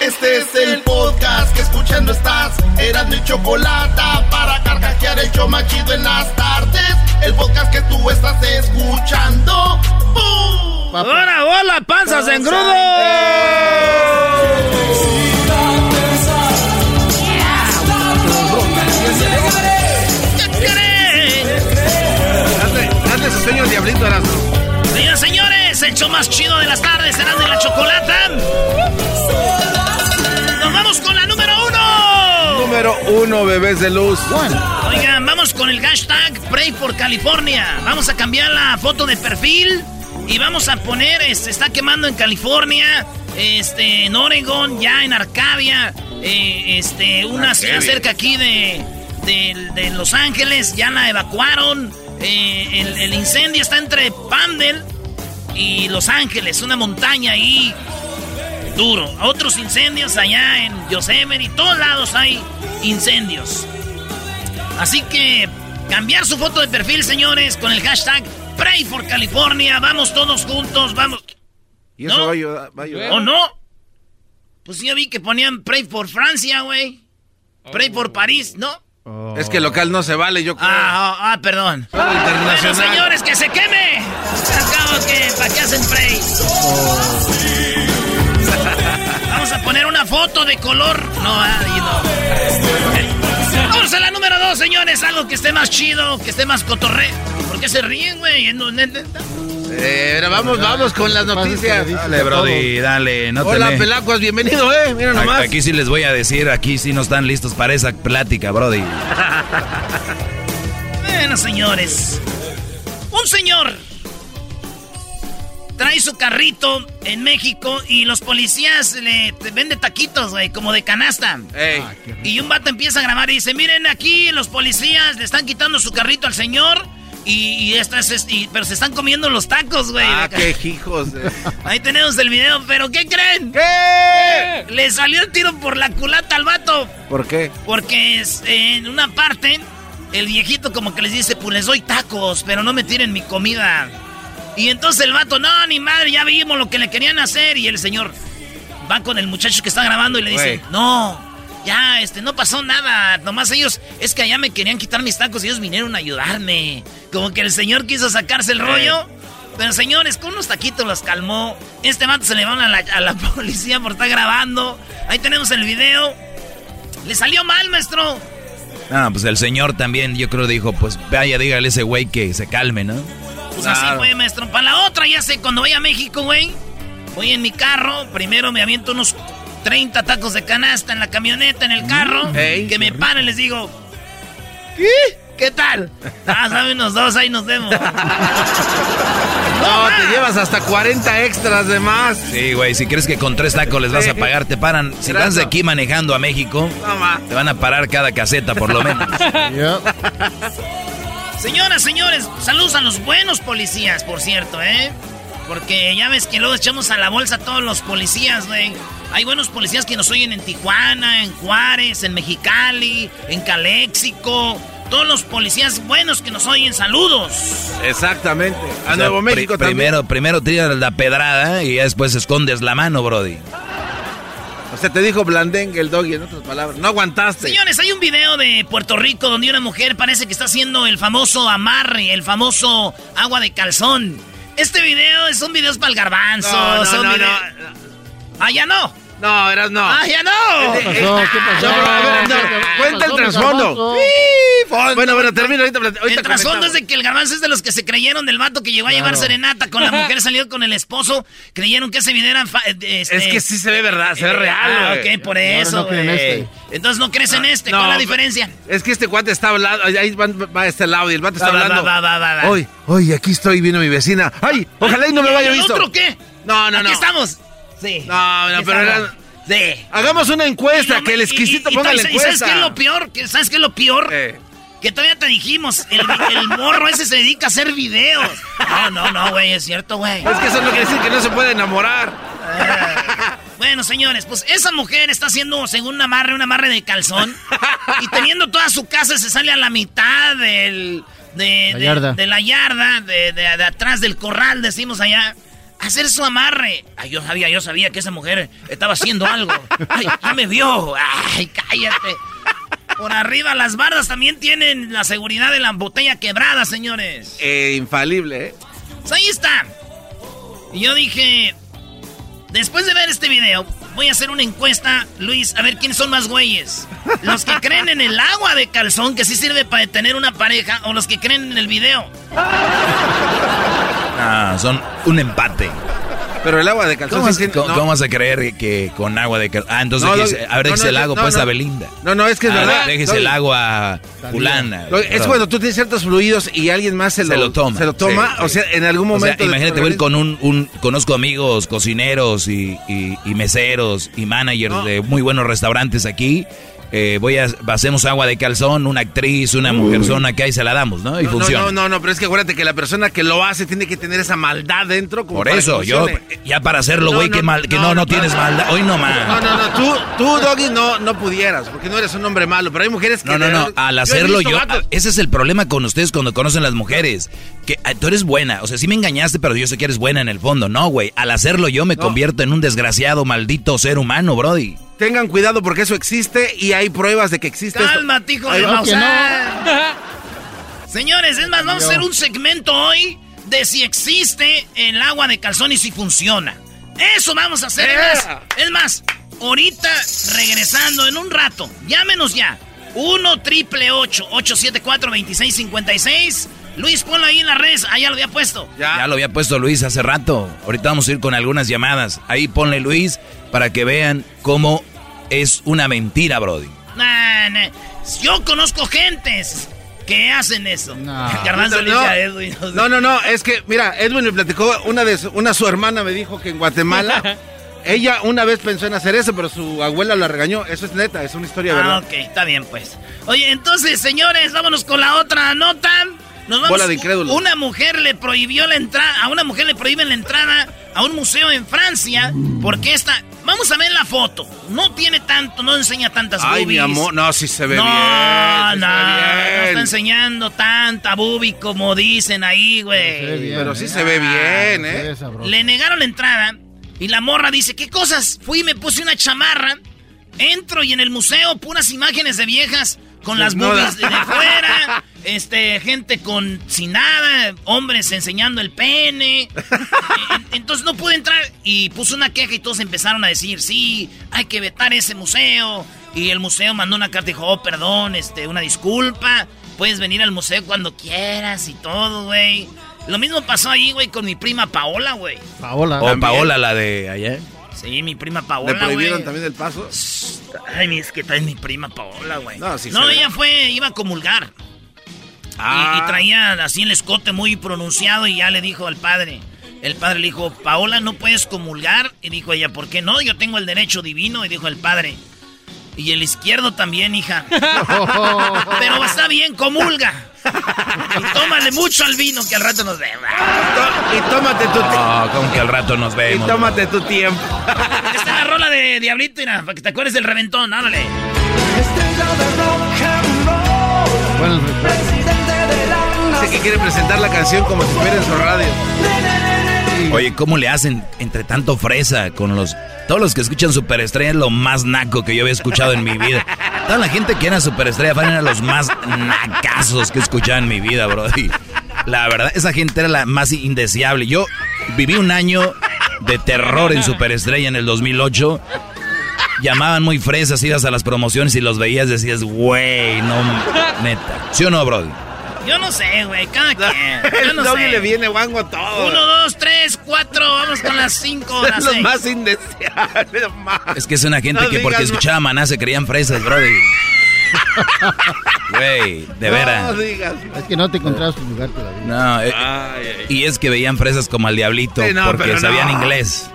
Este es el podcast que escuchando estás. Eran mi chocolate para carcajear el show machido en las tardes. El podcast que tú estás escuchando. ¡Bum! ¡Hola, hola, panzas en grudo! ¿Qué creen? Hazle su sueño al diablito, Erasmo. Señoras señores, el show más chido de las tardes será de la chocolata. Número uno, bebés de luz. Oigan, vamos con el hashtag Pray for California. Vamos a cambiar la foto de perfil y vamos a poner, se este, está quemando en California, este, en Oregon, ya en Arcadia, eh, este, una ciudad cerca aquí de, de, Los Ángeles, ya la evacuaron. Eh, el, el, incendio está entre Pandel y Los Ángeles, una montaña ahí duro. Otros incendios allá en Yosemite, y todos lados hay incendios. Así que cambiar su foto de perfil, señores, con el hashtag Pray for California. Vamos todos juntos, vamos. ¿Y eso va, a ayudar, ¿O no? Pues ya vi que ponían Pray for Francia, güey. Pray for París, ¿no? Es que local no se vale, yo creo. Ah, oh, ah perdón. Bueno, señores, que se queme. Acabo que, ¿para qué hacen Pray? Vamos a poner una foto de color. No, ahí no. Vamos a la número dos, señores. Algo que esté más chido, que esté más cotorre. ¿Por qué se ríen, güey? Eh, vamos, vamos con las noticias. Dale, Brody, dale. No Hola, Pelacuas, bienvenido, eh. Mira nomás. Aquí sí les voy a decir, aquí sí no están listos para esa plática, Brody. bueno, señores. Un señor trae su carrito en México y los policías le vende taquitos, güey, como de canasta. Ah, y un vato empieza a grabar y dice, miren aquí, los policías le están quitando su carrito al señor y, estas, pero se están comiendo los tacos, güey. Ah, qué hijos. Ahí tenemos el video, pero ¿qué creen? ¿Qué? Le salió el tiro por la culata al vato. ¿Por qué? Porque en una parte, el viejito como que les dice, pues les doy tacos, pero no me tiren mi comida. Y entonces el vato, no, ni madre, ya vimos lo que le querían hacer. Y el señor va con el muchacho que está grabando y le dice, no, ya, este, no pasó nada. Nomás ellos, es que allá me querían quitar mis tacos y ellos vinieron a ayudarme. Como que el señor quiso sacarse el rollo. Pero señores, con unos taquitos los calmó. Este vato se le va a la, a la policía por estar grabando. Ahí tenemos el video. Le salió mal, maestro. Ah, pues el señor también, yo creo, dijo, pues vaya, dígale a ese güey que se calme, ¿no? Pues así fue, maestro. Para la otra, ya sé, cuando vaya a México, güey, voy en mi carro, primero me aviento unos 30 tacos de canasta en la camioneta, en el carro, que me paren, les digo, ¿qué? ¿Qué tal? Ah, saben unos dos, ahí nos vemos. no, te llevas hasta 40 extras de más. Sí, güey, si crees que con tres tacos les vas a pagar, te paran. Si vas de aquí manejando a México, te van a parar cada caseta por lo menos. Señoras, señores, saludos a los buenos policías, por cierto, ¿eh? Porque ya ves que luego echamos a la bolsa a todos los policías, güey. Hay buenos policías que nos oyen en Tijuana, en Juárez, en Mexicali, en Calexico. Todos los policías buenos que nos oyen, saludos. Exactamente. A Nuevo México también. Primero, primero tiras la pedrada y ya después escondes la mano, Brody. O sea, te dijo blandengue el doggy, en otras palabras. No aguantaste. Señores, hay un video de Puerto Rico donde una mujer parece que está haciendo el famoso amarre, el famoso agua de calzón. Este video es un video para el garbanzo. No, no, no, no, Ah, ya no. No, eras no. ¡Ah, ya no! ¿Qué pasó? ¿Qué pasó? cuenta el trasfondo. Bueno, bueno, termino ahorita. el trasfondo es de que el garbanzo es de los que se creyeron del vato que llegó a llevar serenata con la mujer, salió con el esposo. Creyeron que ese video era. Este, es que sí se ve verdad, se ve eh, real. Ah, ok, por eso. No, este. Entonces no crees en ah, este. ¿Cuál es la diferencia? Es que este cuate está hablando. Ahí va, va este lado y el vato está hablando. Va, va, va, va, Hoy, hoy, aquí estoy, vino mi vecina. ¡Ay! Ojalá y no me vaya visto. ¿El otro qué? No, no, no. Aquí estamos. Sí. No, no, pero era... Hagamos una encuesta, que el exquisito ponga la encuesta. ¿Sabes qué es lo peor? ¿Sabes qué es lo peor? Que todavía te dijimos, el, morro ese se dedica a hacer videos. No, no, no, güey, es cierto, güey. Es que eso no quiere decir que no se puede enamorar. Eh, bueno, señores, pues esa mujer está haciendo, según un amarre, un amarre de calzón. y teniendo toda su casa, se sale a la mitad del... De la yarda, de, de, atrás del corral, decimos allá. Hacer su amarre. Ay, yo sabía, yo sabía que esa mujer estaba haciendo algo. Ay, ya me vio. Ay, cállate. Por arriba las bardas también tienen la seguridad de la botella quebrada, señores. Eh, infalible, ¿eh? Pues ahí está. Y yo dije, después de ver este video, voy a hacer una encuesta, Luis, a ver quiénes son más güeyes. Los que creen en el agua de calzón, que sí sirve para tener una pareja, o los que creen en el video. Ah, son un empate. Pero el agua de calzón... ¿Cómo, vas a creer que con agua de calzón? Ah, entonces, no, a ver, el agua pues a Belinda. No, no, es que es verdad. Déjese el agua fulana. Es cuando tú tienes ciertos fluidos y alguien más se, lo, toma. Se lo toma, o sea, en algún momento... imagínate ver con un, Conozco amigos cocineros y, y meseros y managers de muy buenos restaurantes aquí eh, voy a, hacemos agua de calzón, una actriz, una mujerzona que ahí se la damos, ¿no? Y no, funciona. No, no, no, pero es que acuérdate que la persona que lo hace tiene que tener esa maldad dentro. Por eso, yo, ya para hacerlo, güey, que, mal, que no, no, tienes maldad. Hoy no más. No, no, no, tú, tú, Doggy, no, no pudieras, porque no eres un hombre malo, pero hay mujeres que... No, no, no, al hacerlo yo, ese es el problema con ustedes cuando conocen las mujeres, que ah, tú eres buena, o sea, sí me engañaste, pero yo sé que eres buena en el fondo, no, güey, al hacerlo yo me convierto en un desgraciado, maldito ser humano, brody. Tengan cuidado porque eso existe y hay pruebas de que existe. Calma, hijo de Señores, es más, vamos a hacer un segmento hoy de si existe el agua de calzón y si funciona. Eso vamos a hacer. Es más, ahorita regresando en un rato, llámenos ya. 1 triple 874 2656 Luis, ponlo ahí en la red. Ah, ya lo había puesto. Ya. ya lo había puesto Luis hace rato. Ahorita vamos a ir con algunas llamadas. Ahí ponle Luis para que vean cómo es una mentira, Brody. Nah, nah. Yo conozco gentes que hacen eso. No. no, no, no, no, es que, mira, Edwin me platicó, una de su, una su hermana me dijo que en Guatemala ella una vez pensó en hacer eso, pero su abuela la regañó. Eso es neta, es una historia ah, verdad. ok, está bien, pues. Oye, entonces, señores, vámonos con la otra nota. Nos vamos, Bola de incrédulo. Una mujer le prohibió la entrada, a una mujer le prohíben la entrada a un museo en Francia porque esta Vamos a ver la foto. No tiene tanto, no enseña tantas Ay, mi amor, no, sí se ve bien. No, no, no está enseñando tanta boobie como dicen ahí, güey. Pero sí se ve bien, ¿eh? Le negaron la entrada y la morra dice, ¿qué cosas? Fui y me puse una chamarra, entro y en el museo puras imágenes de viejas con las boobies de, fuera, este, gente con sin nada, hombres enseñando el pene. Entonces no pude entrar y puso una queja y todos empezaron a decir, sí, hay que vetar ese museo. Y el museo mandó una carta y dijo, oh, perdón, este, una disculpa. Puedes venir al museo cuando quieras y todo, güey. Lo mismo pasó ahí, güey, con mi prima Paola, güey. Paola. O Paola, la de ayer. Sí, mi prima Paola, ¿Le prohibieron también el paso? Ay, es que trae mi prima Paola, güey. No, sí No, ella fue, iba a comulgar. Ah. Y, traía así el escote muy pronunciado y ya le dijo al padre. El padre le dijo, Paola, no puedes comulgar. Y dijo ella, ¿por qué no? Yo tengo el derecho divino. Y dijo el padre, y el izquierdo también, hija. Pero está bien, comulga. Y tómale mucho al vino que al rato nos vemos. Y tómate tu tiempo. No, como que al rato nos vemos. Y tómate tu tiempo. Esta es la rola de Diablito, mira, para que te acuerdes del reventón, ándale. Bueno, Dice que quiere presentar la canción como si fuera en su radio. Oye, ¿cómo le hacen entre tanto fresa con los... Todos los que escuchan Superestrella es lo más naco que yo había escuchado en mi vida. Toda la gente que era Superestrella van a los más nacazos que he escuchado en mi vida, bro. la verdad, esa gente era la más indeseable. Yo viví un año de terror en Superestrella en el 2008. Llamaban muy fresas, ibas a las promociones y los veías, decías, güey, no, neta. ¿Sí o no, bro? Yo no sé, güey, cada quien. Yo no sé. le viene guango a todo. Uno, dos, tres, cuatro, vamos con las cinco, las los más indeseables, Es que es una gente que porque escuchaba maná se creían fresas, brody. Güey, de veras. No digas. Es que no te encontrabas tu lugar todavía. No, eh, y es que veían fresas como al diablito porque sabían inglés.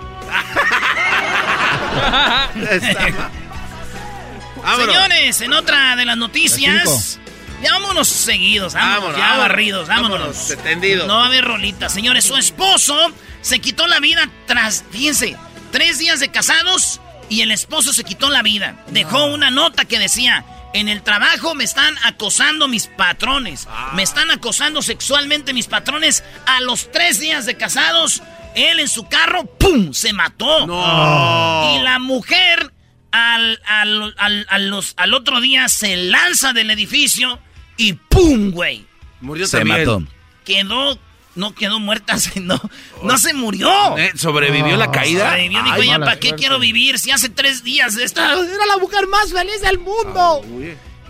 Señores, en otra de las noticias. Ya vámonos seguidos, vámonos, ya barridos, vámonos. vámonos No va a haber rolita. Señores, su esposo se quitó la vida tras, fíjense, tres días de casados y el esposo se quitó la vida. Dejó una nota que decía, en el trabajo me están acosando mis patrones. Ah. Me están acosando sexualmente mis patrones. A los tres días de casados, Él en su carro, ¡pum! Se mató. No. Y la mujer al, al, al, al, los, al otro día se lanza del edificio y ¡pum, güey! Murió Se también. mató. Quedó, no quedó muerta, no, no se murió. Eh, ¿Sobrevivió la caída? Sobrevivió, dijo, ya, ¿para qué suerte. quiero vivir si hace tres días esta era la mujer más feliz del mundo?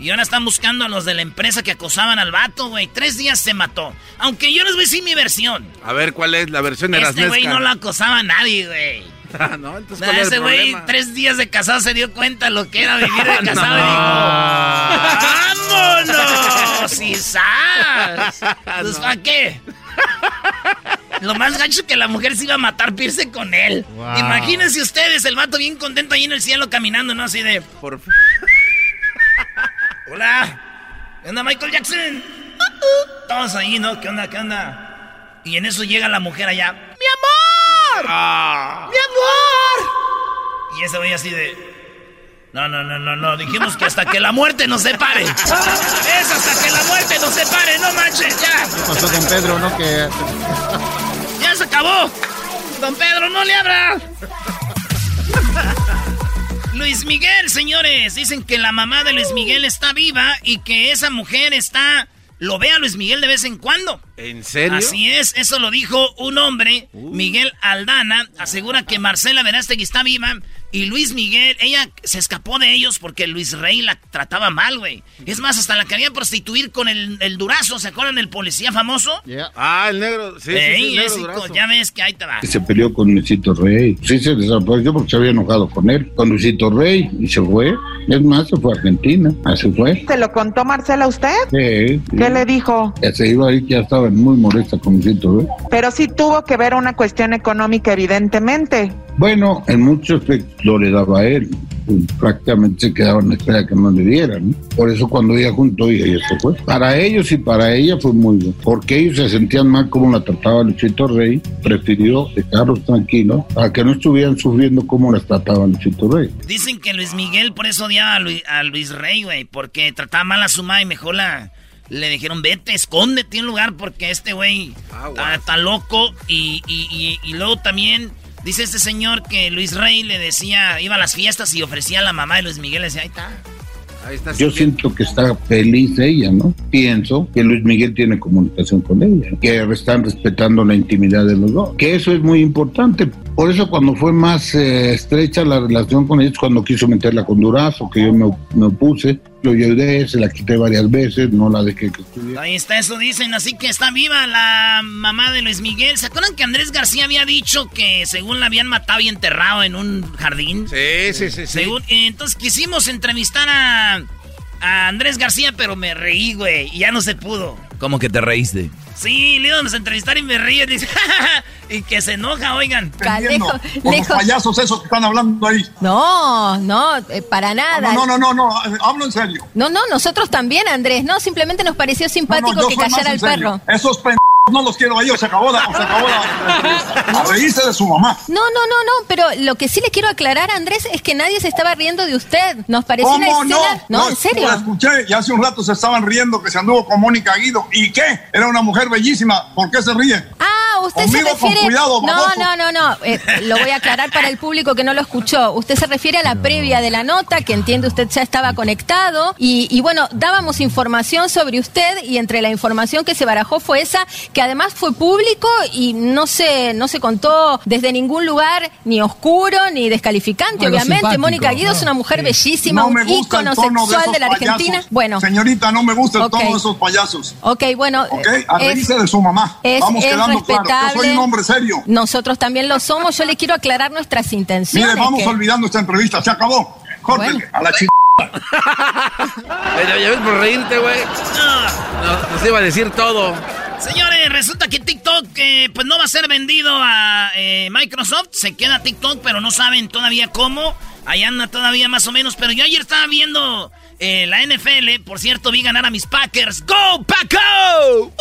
Y ahora están buscando a los de la empresa que acosaban al vato, güey. Tres días se mató. Aunque yo les voy a decir mi versión. A ver, ¿cuál es la versión de Este güey no lo acosaba a nadie, güey. No, entonces, Nah, ¿cuál es el ese güey, tres días de casado se dio cuenta lo que era vivir de casado No. y dijo: ¡Vámonos! ¡Y sas! Pues, ¿para qué? Lo más gacho es que la mujer se iba a matar irse con él. Wow. Imagínense ustedes, el vato bien contento ahí en el cielo caminando, ¿no? Así de. Por. Hola. ¿Qué onda, Michael Jackson? Todos ahí, ¿no? ¿Qué onda? ¿Qué onda? Y en eso llega la mujer allá. ¡Mi amor! Ah. ¡Mi amor! Y ese güey así de. No, no, no, no, no. Dijimos que hasta que la muerte nos separe. Es hasta que la muerte nos separe, no manches, ya. Pasó con Pedro, ¿no? Que Ya se acabó. Don Pedro, no le abra. Luis Miguel, señores. Dicen que la mamá de Luis Miguel está viva y que esa mujer está. Lo ve a Luis Miguel de vez en cuando. ¿En serio? Así es, eso lo dijo un hombre, Miguel Aldana, asegura que Marcela Verástegui está viva y Luis Miguel, ella se escapó de ellos porque Luis Rey la trataba mal, güey. Es más, hasta la quería prostituir con el, el durazo, ¿se acuerdan del policía famoso? ya. Ah, el negro. Sí, sí, sí, Ey, el negro ese durazo. co- ya ves que ahí te va. que se peleó con Luisito Rey. Sí se desapareció porque se había enojado con él, con Luisito Rey, y se fue. Es más, se fue a Argentina. Así fue. ¿Se lo contó Marcela a usted? Sí, sí. ¿Qué le dijo? Ya se iba ahí, que ya estaba muy molesta con Luisito Rey. Pero sí tuvo que ver una cuestión económica, evidentemente. Bueno, en muchos aspectos lo le daba a él. Prácticamente se quedaba en la espera que no le dieran. ¿no? Por eso cuando ella juntó, ella se fue. Para ellos y para ella fue muy bueno. Porque ellos se sentían mal como la trataba Luisito Rey. Prefirió dejarlos tranquilos para que no estuvieran sufriendo como las trataba Luisito Rey. Dicen que Luis Miguel por eso odiaba a Luis, a Luis Rey, güey, porque trataba mal a su madre y mejor la... Le dijeron, vete, escóndete en un lugar porque este güey Ah, está, guau. está loco. Y, y- y- y luego también dice este señor que Luis Rey le decía, iba a las fiestas y ofrecía a la mamá de Luis Miguel, le decía, ahí está. Ahí está. Yo siento que está feliz ella, ¿no? Pienso que Luis Miguel tiene comunicación con ella, que están respetando la intimidad de los dos, que eso es muy importante. Por eso cuando fue más eh, estrecha la relación con ellos, cuando quiso meterla con Durazo, que yo me, me opuse, lo ayudé, se la quité varias veces, no la dejé que estuviera. Ahí está, eso dicen. Así que está viva la mamá de Luis Miguel. ¿Se acuerdan que Andrés García había dicho que según la habían matado y enterrado en un jardín? Sí, sí, sí. sí. Según, eh, entonces quisimos entrevistar a, a Andrés García, pero me reí, güey, y ya no se pudo. ¿Cómo que te reíste? Sí, le íbamos a entrevistar y me reí y dice, y que se enoja, oigan. Lejos, Con los lejos. payasos esos que están hablando ahí. No, no, eh, para nada. No, no, no, no, no, eh, hablo en serio. No, no, nosotros también, Andrés. No, simplemente nos pareció simpático no, que callara al perro. Esos pendejos no los quiero ahí, o se acabó la, se acabó la. A reírse de su mamá. No, no, no, no, pero lo que sí le quiero aclarar, Andrés, es que nadie se estaba riendo de usted. Nos pareció una ¿Cómo no? escena. No, en serio. La escuché y hace un rato se estaban riendo que se anduvo con Mónica Guido. ¿Y qué? Era una mujer bellísima. ¿Por qué se ríe? Ah, usted se Conmigo con refiere. cuidado, no, no, no, no. eh, lo voy a aclarar para el público que no lo escuchó. Usted se refiere a la previa de la nota, que entiende usted ya estaba conectado. Y, y bueno, dábamos información sobre usted y entre la información que se barajó fue esa, que además fue público y no se, no se contó desde ningún lugar ni oscuro ni descalificante. Obviamente, Mónica Guido ¿no? es una mujer Sí. bellísima, no un ícono el tono de sexual de la Argentina. payasos. Bueno, Señorita, no me gusta el Ok. tono de esos payasos. ok, bueno. ¿Ok? A es- reírse de su mamá. es, Vamos es quedando claro. Yo soy un hombre serio. Nosotros también lo somos. Yo le quiero aclarar nuestras intenciones. Mire, vamos que- olvidando esta entrevista. Se acabó. Córtele. Bueno. A la ch... Pero ya ves por reírte, güey. No. Nos, nos iba a decir todo. Señores, resulta que TikTok eh, pues no va a ser vendido a eh, Microsoft. Se queda TikTok, pero no saben todavía cómo. Ahí anda todavía más o menos. Pero yo ayer estaba viendo eh, la NFL. Por cierto, vi ganar a mis Packers. ¡Go, Paco!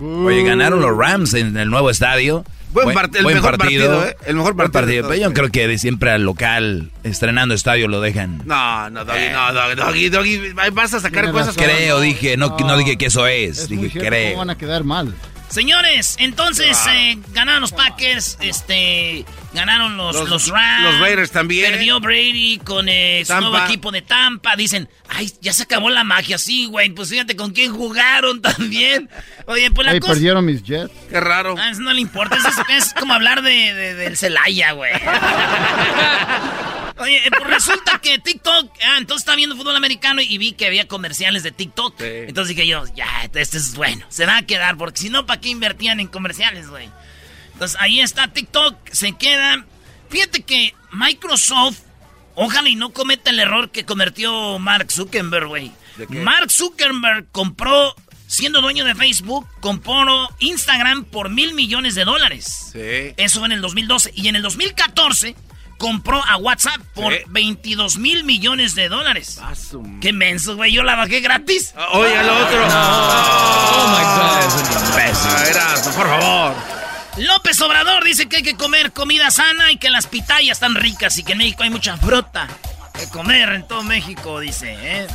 ¡Woo! Oye, ganaron los Rams en el nuevo estadio. Buen part- el mejor partido, ¿eh? El mejor Buen partido de Pero yo creo que de siempre al local, estrenando estadio, lo dejan. No, no, Doggy, no, Doggy, Doggy, Doggy, vas a sacar Tiene cosas. razón. Creo, dije, no, no dije que eso es. Es dije, creo. ¿Cómo van a quedar mal? Señores, entonces eh, ganaron los Packers, este, ganaron los, los, Rams. Los Raiders también. Perdió Brady con eh, su nuevo equipo de Tampa. Dicen, ay, ya se acabó la magia. Sí, güey, pues fíjate con quién jugaron también. Oye, pues la Ay, perdieron mis Jets. Qué raro. Ah, eso no le importa, eso es, es como hablar de, de- del Celaya, güey. Oye, eh, pues resulta que TikTok, ah, entonces estaba viendo fútbol americano y vi que había comerciales de TikTok. Entonces dije yo, ya, este es bueno, se va a quedar, porque si no, ¿para qué invertían en comerciales, güey? Entonces ahí está TikTok, se queda. Fíjate que Microsoft, ojalá y no cometa el error que cometió Mark Zuckerberg, güey. Mark Zuckerberg compró, siendo dueño de Facebook, compró Instagram por mil millones de dólares. Sí. Eso en el 2012. Y en el 2014 compró a WhatsApp por Sí. 22 mil millones de dólares. Qué menso, güey. Yo la bajé gratis. Oye, al otro. Oh my God, imbécil. Ah, Erasmo, por favor. López Obrador dice que hay que comer comida sana y que las pitayas están ricas y que en México hay mucha fruta que comer en todo México, dice, ¿eh?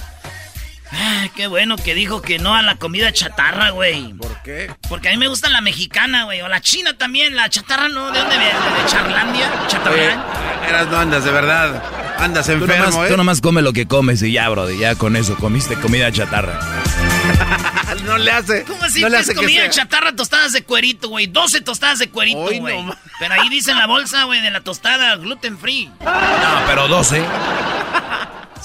Ah, qué bueno que dijo que no a la comida chatarra, güey. ¿Por qué? Porque a mí me gusta la mexicana, güey. O la china también. La chatarra, ¿no? ¿De dónde viene? ¿De Charlandia? ¿Chatarrán? Eras, no andas de verdad. Andas Tú enfermo, nomás, ¿eh? tú nomás come lo que comes y ya, bro. Ya con eso, comiste comida chatarra. no le hace. ¿Cómo así? No le hace que comida chatarra, tostadas de cuerito, güey. 12 tostadas de cuerito, no güey. ma- Pero ahí dice en la bolsa, güey, de la tostada gluten free. No, pero 12.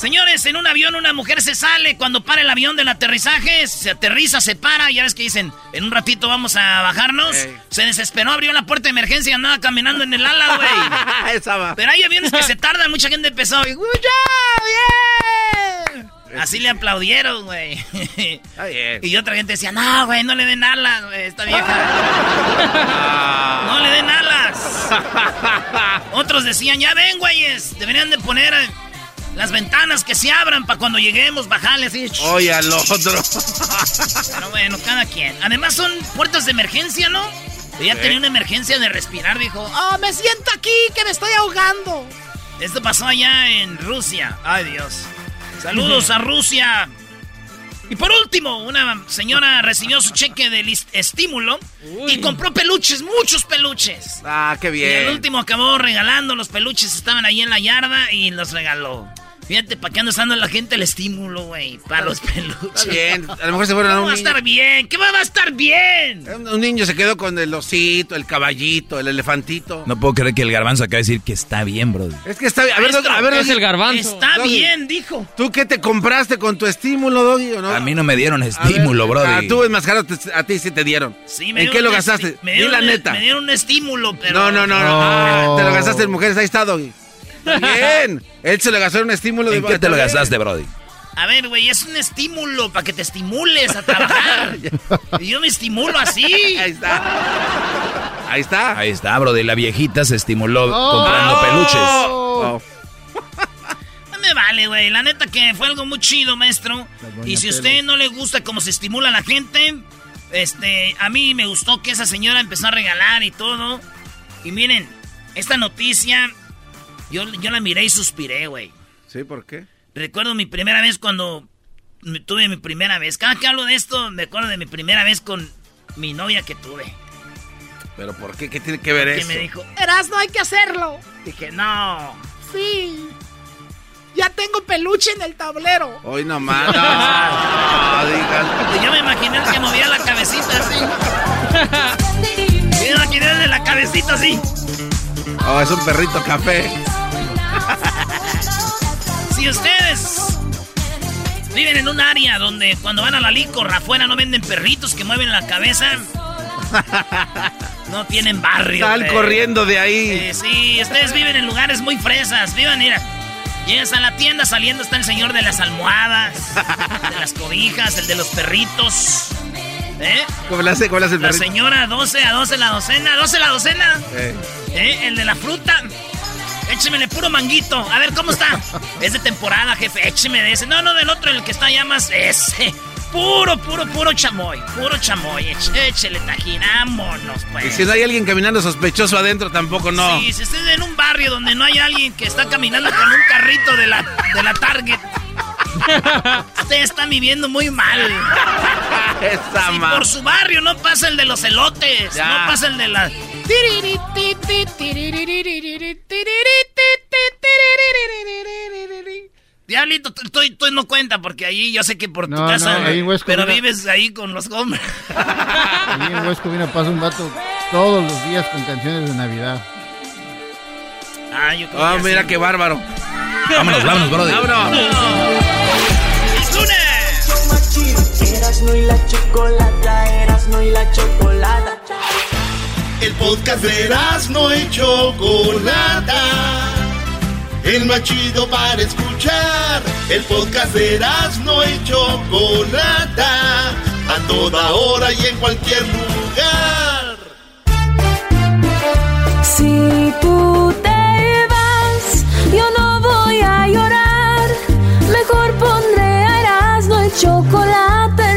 Señores, en un avión una mujer se sale cuando para el avión del aterrizaje, se aterriza, se para, ya ves que dicen, en un ratito vamos a bajarnos. Ey. Se desesperó, abrió la puerta de emergencia y andaba caminando en el ala, güey. Pero hay aviones que se tardan, mucha gente empezó y, "Good job, yeah". Así le aplaudieron, güey. Y otra gente decía, no, güey, no le den alas, güey, esta vieja. No le den alas. Otros decían, ya ven, güeyes, deberían de poner las ventanas que se abran para cuando lleguemos, bajarle así. Oye, al otro. Pero bueno, cada quien. Además son puertas de emergencia, ¿no? Ella tenía una emergencia de respirar, dijo, oh, me siento aquí, que me estoy ahogando. Esto pasó allá en Rusia. Ay, Dios. Saludos a Rusia. Y por último, una señora recibió su cheque del estímulo y compró peluches, muchos peluches. Ah, qué Y el bien. último acabó regalando los peluches, estaban ahí en la yarda y los regaló. Fíjate, ¿para qué anda usando la gente el estímulo, güey? Para los peluches. Está bien. A lo mejor se fueron a ¿Cómo un va a estar bien? ¿Qué va a estar bien? Un niño se quedó con el osito, el caballito, el elefantito. No puedo creer que el garbanzo acaba de decir que está bien, bro. Es que está bien. A ver, a ver, Es el garbanzo. Está Doggy. bien, dijo. ¿tú qué te compraste con tu estímulo, Doggy, o no? A mí no me dieron A estímulo, bro. Ah, tú enmascarado, a ti sí te dieron. Sí, ¿En dieron qué lo gastaste? Me Di dieron, la un- neta. me dieron un estímulo, pero... No, no, no, no. Ah, te lo gastaste en mujeres, ahí está, Doggy. Bien. Él se le gastó en un estímulo de ¿En qué te lo gastaste, brody? A ver, güey, es un estímulo para que te estimules a trabajar. y yo me estimulo así. Ahí está. Ahí está. Ahí está, brody. La viejita se estimuló Oh. comprando peluches. Oh. No me vale, güey. La neta que fue algo muy chido, maestro. Y si a usted no le gusta cómo se estimula la gente, este, a mí me gustó que esa señora empezó a regalar y todo. Y miren, esta noticia, yo, yo la miré y suspiré, güey. ¿Sí? ¿Por qué? Recuerdo mi primera vez cuando tuve mi primera vez. Cada que hablo de esto, me acuerdo de mi primera vez con mi novia que tuve. ¿Pero por qué? ¿Qué tiene que ver Que eso? me dijo, Erasno, hay que hacerlo. Dije, no. Sí. Ya tengo peluche en el tablero. Hoy nomás. No, no, digas. Y yo me imaginé que movía la cabecita así. Me imaginé de la cabecita así. Oh, es un perrito café. Si ustedes viven en un área donde cuando van a la licor afuera no venden perritos que mueven la cabeza, no tienen barrio. Sal corriendo de ahí. Sí, ustedes viven en lugares muy fresas. Vivan, mira. Llegas a la tienda, saliendo está el señor de las almohadas, de las cobijas, el de los perritos. ¿Eh? ¿Cómo le hace, cómo le hace el La perrito? señora 12 a 12 la docena, 12 la docena. Eh. ¿Eh? El de la fruta. Échemele puro manguito. A ver, ¿cómo está? Es de temporada, jefe. Écheme de ese. No, no, del otro, el que está ya más. Ese. Puro, puro, puro chamoy. Puro chamoy. Éch- échele tajín. Vámonos, pues. Y si no hay alguien caminando sospechoso adentro, tampoco no. Sí, si usted en un barrio donde no hay alguien que está caminando con un carrito de la, de la Target. Usted está viviendo muy mal. Esa sí, por su barrio no pasa el de los elotes. No pasa el de la. Diablito, tú, no cuenta porque ahí yo sé que por tu casa. pero vives ahí con los hombres. Ahí en Huesco viene pasa un vato todos los días con canciones de Navidad. Ah, yo oh, mira qué bárbaro. vámonos, vámonos, brother. ¡Vámonos! ¡Es lunes! Erasno y la chocolata, Erasno y la chocolata. El podcast de Erasno y chocolata. El más chido para escuchar. El podcast de Erasno y chocolata. A toda hora y en cualquier lugar. Si tú te yo no voy a llorar. Mejor pondré a Erasmo el chocolate, el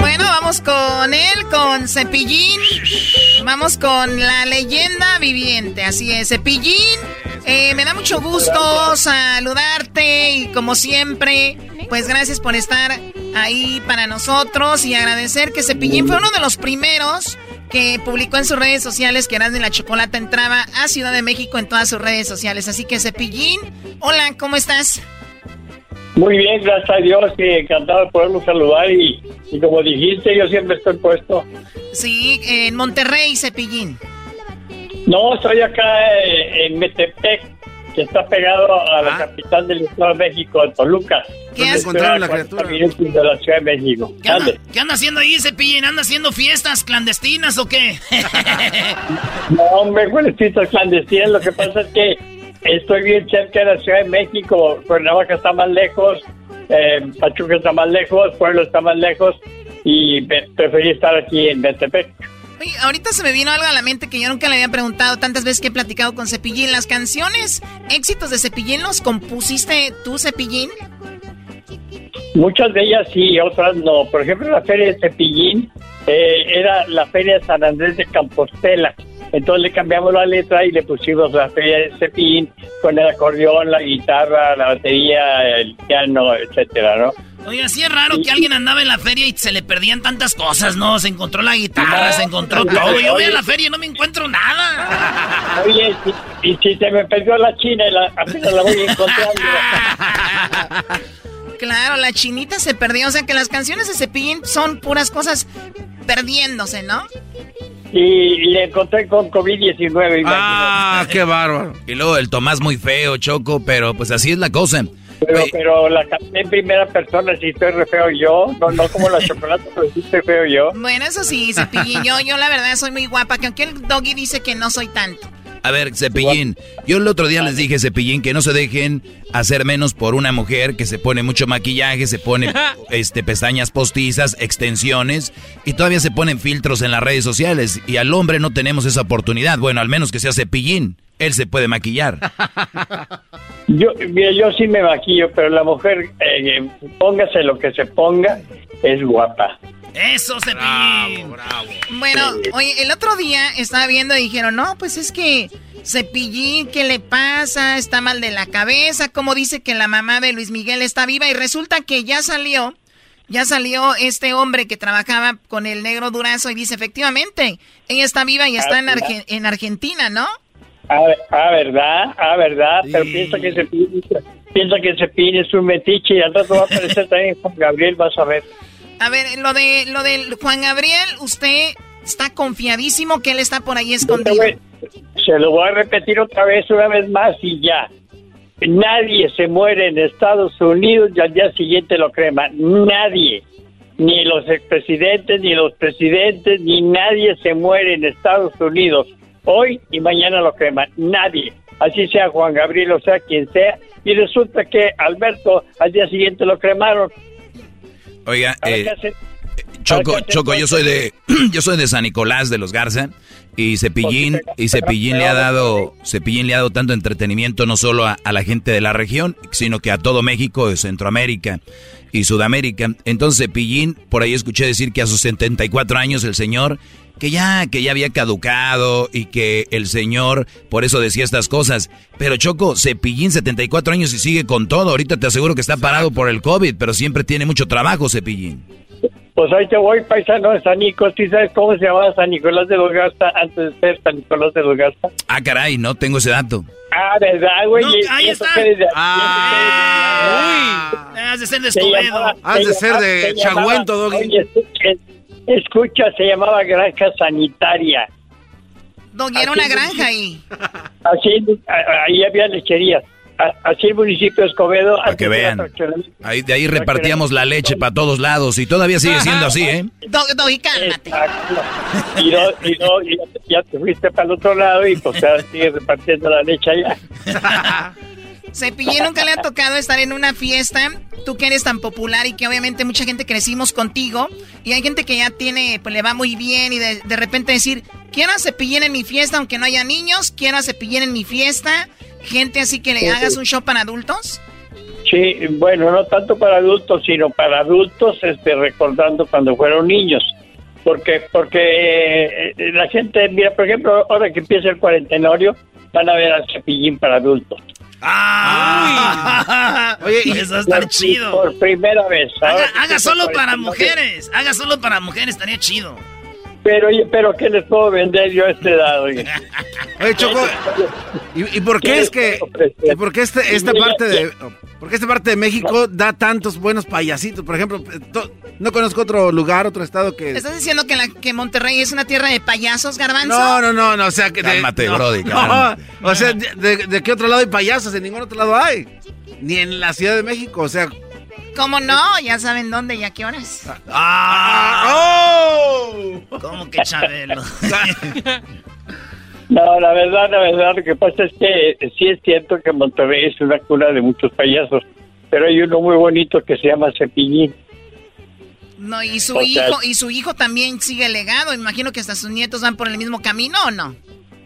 Bueno, vamos con él, con Cepillín. Vamos con la leyenda viviente. Así es, Cepillín. Eh, me da mucho gusto saludarte y como siempre, pues gracias por estar ahí para nosotros y agradecer que Cepillín fue uno de los primeros que publicó en sus redes sociales que Eras de la Chocolata entraba a Ciudad de México en todas sus redes sociales. Así que Cepillín, hola, ¿cómo estás? Muy bien, gracias a Dios, y encantado de poderlo saludar y, como dijiste, yo siempre estoy puesto. Sí, en Monterrey, Cepillín. No, estoy acá eh, en Metepec, que está pegado a la ah. capital del Estado de México, en Toluca. ¿Qué has encontrado la criatura? de la Ciudad de México. ¿Qué anda, ¿Qué anda, haciendo ahí, Cepillín? ¿Anda haciendo fiestas clandestinas o qué? no, hombre, ¿cuáles fiestas clandestinas? Lo que pasa es que estoy bien cerca de la Ciudad de México. Cuernavaca está más lejos, eh, Pachuca está más lejos, Pueblo está más lejos y preferí estar aquí en Metepec ahorita se me vino algo a la mente que yo nunca le había preguntado tantas veces que he platicado con Cepillín. ¿Las canciones éxitos de Cepillín los compusiste tú, Cepillín? Muchas de ellas sí, otras no. Por ejemplo, la feria de Cepillín eh, era la feria de San Andrés de Campostela. Entonces le cambiamos la letra y le pusimos la feria de Cepillín con el acordeón, la guitarra, la batería, el piano, etcétera, ¿no? Oye, así es raro que alguien andaba en la feria y se le perdían tantas cosas, ¿no? Se encontró la guitarra, se encontró todo. Yo voy a la feria y no me encuentro nada. Oye, y, si se me perdió la china, la, apenas la voy encontrando. claro, la chinita se perdió. O sea que las canciones de Cepillín son puras cosas perdiéndose, ¿no? Y le encontré con COVID-19. Ah, qué bárbaro. Y luego el Tomás muy feo, Choco, pero pues así es la cosa. Pero, pero la canté en primera persona, si estoy re feo yo. No, no como la chocolate, pero sí estoy feo yo. Bueno, eso sí, Cepillín. Yo, yo la verdad soy muy guapa, que aunque el doggy dice que no soy tanto. A ver, Cepillín, yo el otro día les dije, Cepillín, que no se dejen hacer menos por una mujer que se pone mucho maquillaje, se pone este pestañas postizas, extensiones y todavía se ponen filtros en las redes sociales y al hombre no tenemos esa oportunidad. Bueno, al menos que sea Cepillín, él se puede maquillar. Yo, yo sí me maquillo, pero la mujer, eh, póngase lo que se ponga, es guapa. Eso, se Bravo, Bueno, oye, el otro día estaba viendo y dijeron, no, pues es que Cepillín, ¿qué le pasa? Está mal de la cabeza. Como dice que la mamá de Luis Miguel está viva? Y resulta que ya salió, ya salió este hombre que trabajaba con el negro Durazo y dice, efectivamente, ella está viva y está en, en Argentina, ¿no? Ah, ah, verdad, ah, verdad, pero piensa que se piensa que se pide su metiche y al rato va a aparecer también Juan Gabriel, vas a ver. A ver, lo de lo de Juan Gabriel, usted está confiadísimo que él está por ahí escondido. Se lo voy a repetir otra vez, una vez más y ya. Nadie se muere en Estados Unidos y al día siguiente lo crema. Nadie. Ni los expresidentes, ni los presidentes, ni nadie se muere en Estados Unidos hoy y mañana lo creman. Nadie. Así sea Juan Gabriel o sea quien sea, y resulta que Alberto al día siguiente lo cremaron. Oiga, eh, Choco, Choco, yo soy de yo soy de San Nicolás de los Garza y Cepillín y Cepillín le ha dado Cepillín le ha dado tanto entretenimiento no solo a, a la gente de la región, sino que a todo México, Centroamérica y Sudamérica. Entonces Cepillín, por ahí escuché decir que a sus 74 años el señor que ya, que ya había caducado y que el señor por eso decía estas cosas. Pero Choco, Cepillín, 74 años y sigue con todo. Ahorita te aseguro que está parado por el COVID, pero siempre tiene mucho trabajo, Cepillín. Pues ahí te voy, paisano de San Nicolás. ¿Tú sabes cómo se llamaba San Nicolás de los Garza antes de ser San Nicolás de los Garza? Ah, caray, no tengo ese dato. Ah, ¿verdad, güey? No, ahí está. que- Ah, uy, has de ser de Escobedo. Has de se ser de Chagüento, Doggy. Escucha, se llamaba Granja Sanitaria. Doggy, era una granja ahí. Así, ahí había lecherías. Así el municipio de Escobedo. Para que vean. Ahí, de ahí repartíamos la leche para todos lados y todavía sigue siendo así, ¿eh? Doggy, Doggy, cálmate. Y, no, y, no, y ya te fuiste para el otro lado y pues ya sigues repartiendo la leche allá. Cepillín nunca le ha tocado estar en una fiesta. Tú que eres tan popular y que obviamente mucha gente crecimos contigo. Y hay gente que ya tiene, pues le va muy bien y de, de repente decir, quiero a Cepillín en mi fiesta aunque no haya niños. Quiero a Cepillín en mi fiesta. Gente así que le hagas un show para adultos. Sí, bueno, no tanto para adultos, sino para adultos, este, recordando cuando fueron niños. Porque, porque eh, la gente, mira, por ejemplo, ahora que empieza el cuarentenario, van a ver al cepillín para adultos. ¡Ah! Oye, y- eso está chido. Por primera vez. Haga, haga solo para mujeres. Haga solo para mujeres, estaría chido. Pero, oye, pero ¿qué les puedo vender yo a este dado? oye? Oye, Choco, ¿y, y por qué es que y por qué este, esta parte de por qué esta parte de México da tantos buenos payasitos? Por ejemplo, eh, to- no conozco otro lugar, otro estado que ¿Estás diciendo que, la, que Monterrey es una tierra de payasos, garbanzo? No, no, no, no, o sea que de- Cálmate, no, brody, no, cálmate. o sea, de, de- de qué otro lado hay payasos? En ningún otro lado hay. Ni en la Ciudad de México, o sea, ¿Cómo no? Ya saben dónde y a qué horas. ¡Oh! ¿Cómo que Chabelo? No, la verdad, la verdad, lo que pasa es que eh, sí es cierto que Monterrey es una cuna de muchos payasos, pero hay uno muy bonito que se llama Cepillín. No, y su O sea- hijo, y su hijo también sigue legado. Imagino que hasta sus nietos van por el mismo camino, ¿o no?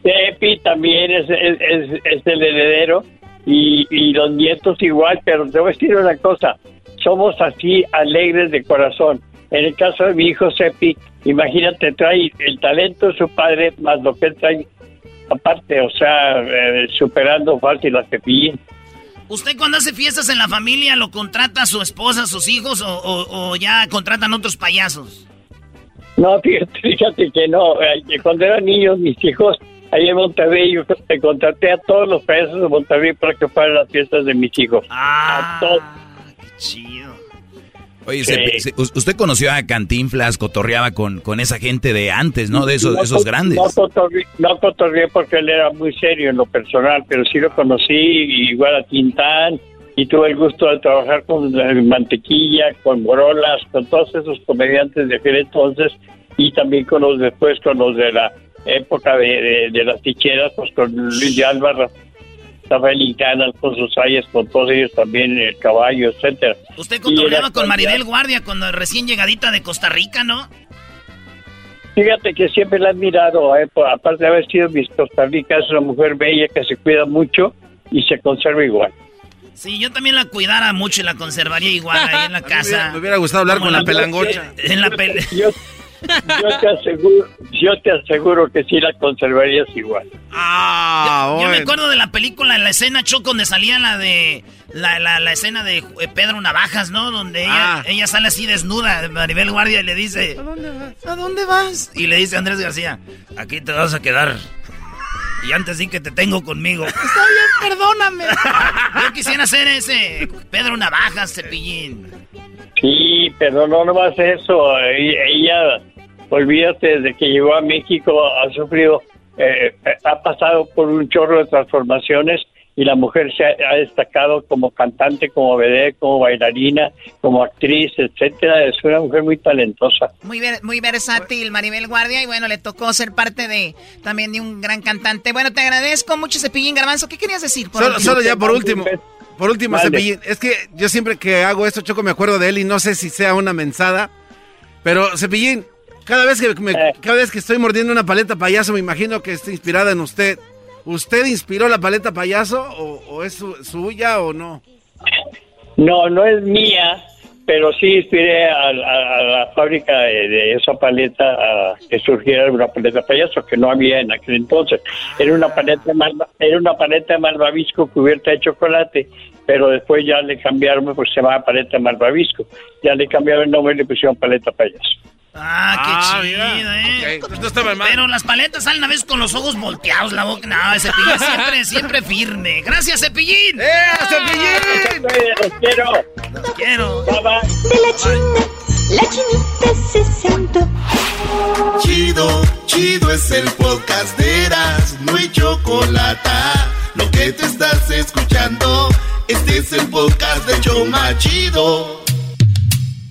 Pepi también es, es, es- es el heredero y, y los nietos igual, pero te voy a decir una cosa, somos así alegres de corazón. En el caso de mi hijo Sepi, imagínate, trae el talento de su padre más lo que él trae aparte, o sea, eh, superando fácil a Cepillín. ¿Usted cuando hace fiestas en la familia lo contrata a su esposa, a sus hijos o, o- o ya contratan otros payasos? No, fíjate, fíjate que no. Cuando eran niños, mis hijos, ahí en Monterrey, yo contraté a todos los payasos de Monterrey para que fueran las fiestas de mis hijos. Ah, A todos. Chido. Oye, Sí. se- se- us- usted conoció a Cantinflas, cotorreaba con, con esa gente de antes, ¿no? De esos, No esos grandes. No cotorreé, no cotorreé porque él era muy serio en lo personal, pero sí lo conocí, igual a Tintán, y tuve el gusto de trabajar con Mantequilla, con Borolas, con todos esos comediantes de aquel entonces, y también con los después, con los de la época de, de- de las ticheras, pues con Luis de Álvaro, Rafael Incana, Alfonso Sayas, con todos ellos también, el caballo, etcétera. Usted cotorreaba con Maribel Guardia cuando recién llegadita de Costa Rica, ¿no? Fíjate que siempre la he admirado, eh, por- aparte de haber sido Miss Costa Rica, es una mujer bella que se cuida mucho y se conserva igual. Sí, yo también la cuidara mucho y la conservaría igual ahí en la me hubiera, casa. me hubiera gustado hablar Como con la la- pelangocha. En la pele... Yo, yo te aseguro, yo te aseguro que sí la conservarías igual. Ah, Yo me bueno. acuerdo de la película, la escena Choco, donde salía la de. La, la, la escena de eh, Pedro Navajas, ¿no? Donde ella, Ah. ella sale así desnuda, Maribel Guardia, y le dice: ¿A dónde vas? ¿A dónde vas? Y le dice a Andrés García: Aquí te vas a quedar. Y antes sí que te tengo conmigo. Está bien, perdóname. Yo quisiera ser ese Pedro Navajas, cepillín. Sí, pero no nomás eso. Ella, ella, olvídate, desde que llegó a México ha sufrido, eh, eh, ha pasado por un chorro de transformaciones y la mujer se ha, ha destacado como cantante, como vedette, como bailarina, como actriz, etcétera. Es una mujer muy talentosa. Muy, ver- muy versátil, Maribel Guardia. Y bueno, le tocó ser parte de también de un gran cantante. Bueno, te agradezco mucho, Cepillín Garbanzo. ¿Qué querías decir? por Solo, solo ya por último. por último, Mande. Cepillín, es que yo siempre que hago esto, Choco, me acuerdo de él y no sé si sea una mensada, pero Cepillín, cada vez que, me- Eh. cada vez que estoy mordiendo una paleta payaso, me imagino que está inspirada en usted. ¿Usted inspiró la paleta payaso o, o es su- suya o no? No, no es mía, pero sí inspiré a, a- a la fábrica de, de esa paleta a que surgiera una paleta payaso que no había en aquel entonces. Era una paleta malva- era una paleta de malvavisco cubierta de chocolate, pero después ya le cambiaron, pues se llamaba paleta de malvavisco. Ya le cambiaron el nombre y le pusieron paleta payaso. Ah, qué Ah, chido, mira. ¿eh? No estaba mal. Pero las paletas salen a veces con los ojos volteados, la boca. No, Cepillín siempre, siempre firme. Gracias, Cepillín. ¡Eh, Cepillín! Los quiero. Los quiero. Bye, bye. De la China, la chinita se sentó. Chido, chido es el podcast de Eras, no hay chocolate. Lo que te estás escuchando, este es el podcast de Choma Chido.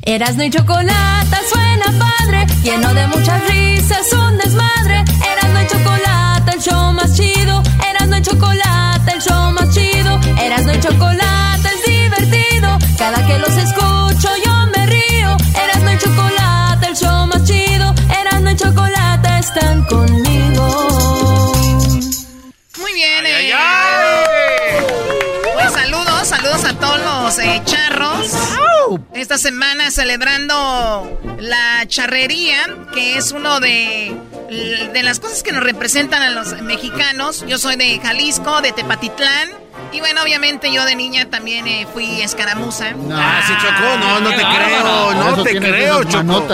Erasno y chocolate suena padre, lleno de muchas risas, un desmadre. Erasno y chocolate, el show más chido. Erasno y chocolate, el show más chido. Erasno y chocolate es divertido. Cada que los escucho yo me río. Erasno y chocolate, el show más chido. Erasno y chocolate están conmigo. Muy bien, ¡Ay, eh. ay! Pues saludos, saludos a todos los eh, charros. Esta semana celebrando la charrería, que es uno de, de las cosas que nos representan a los mexicanos. Yo soy de Jalisco, de Tepatitlán. Y bueno, obviamente yo de niña también eh, fui escaramuza. Ah, sí, Choco, no, no te creo, no te creo, Choco.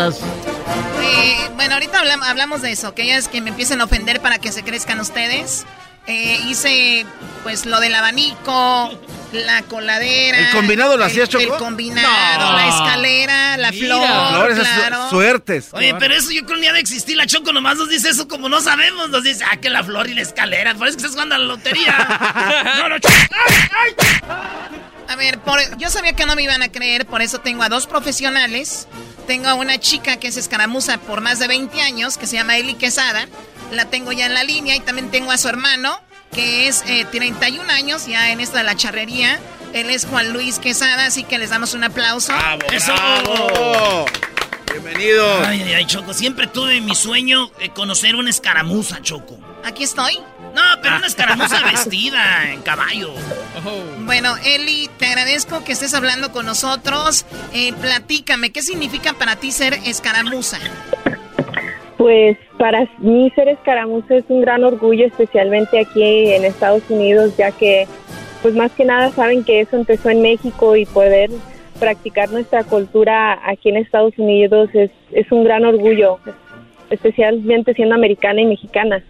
Eh, bueno, ahorita hablam- hablamos de eso, que es que me empiecen a ofender para que se crezcan ustedes. Eh, hice pues lo del abanico, la coladera. ¿El combinado lo hacías, Choco? El combinado, No. la escalera, la flor, Flores, esas claro. suertes. Oye, pero eso yo creo que ni ha de existir. La Choco nomás nos dice eso como no sabemos. Nos dice, ah, que la flor y la escalera. Parece que estás jugando a la lotería. no, no, Choco. ¡Ay, ay! A ver, por- yo sabía que no me iban a creer, por eso tengo a dos profesionales. Tengo a una chica que es escaramuza por más de 20 años, que se llama Eli Quesada. La tengo ya en la línea y también tengo a su hermano, que es eh, 31 años ya en esto de la charrería. Él es Juan Luis Quesada, así que les damos un aplauso. ¡Eso! ¡Bravo! Bienvenido. Ay, ay, ay, Choco, siempre tuve mi sueño de conocer una escaramuza, Choco. Aquí estoy. No, pero una escaramuza vestida en caballo. Bueno, Eli, te agradezco que estés hablando con nosotros. Eh, platícame, ¿qué significa para ti ser escaramuza? Pues para mí ser escaramuza es un gran orgullo, especialmente aquí en Estados Unidos, ya que pues más que nada saben que eso empezó en México y poder practicar nuestra cultura aquí en Estados Unidos es, es un gran orgullo, especialmente siendo americana y mexicana.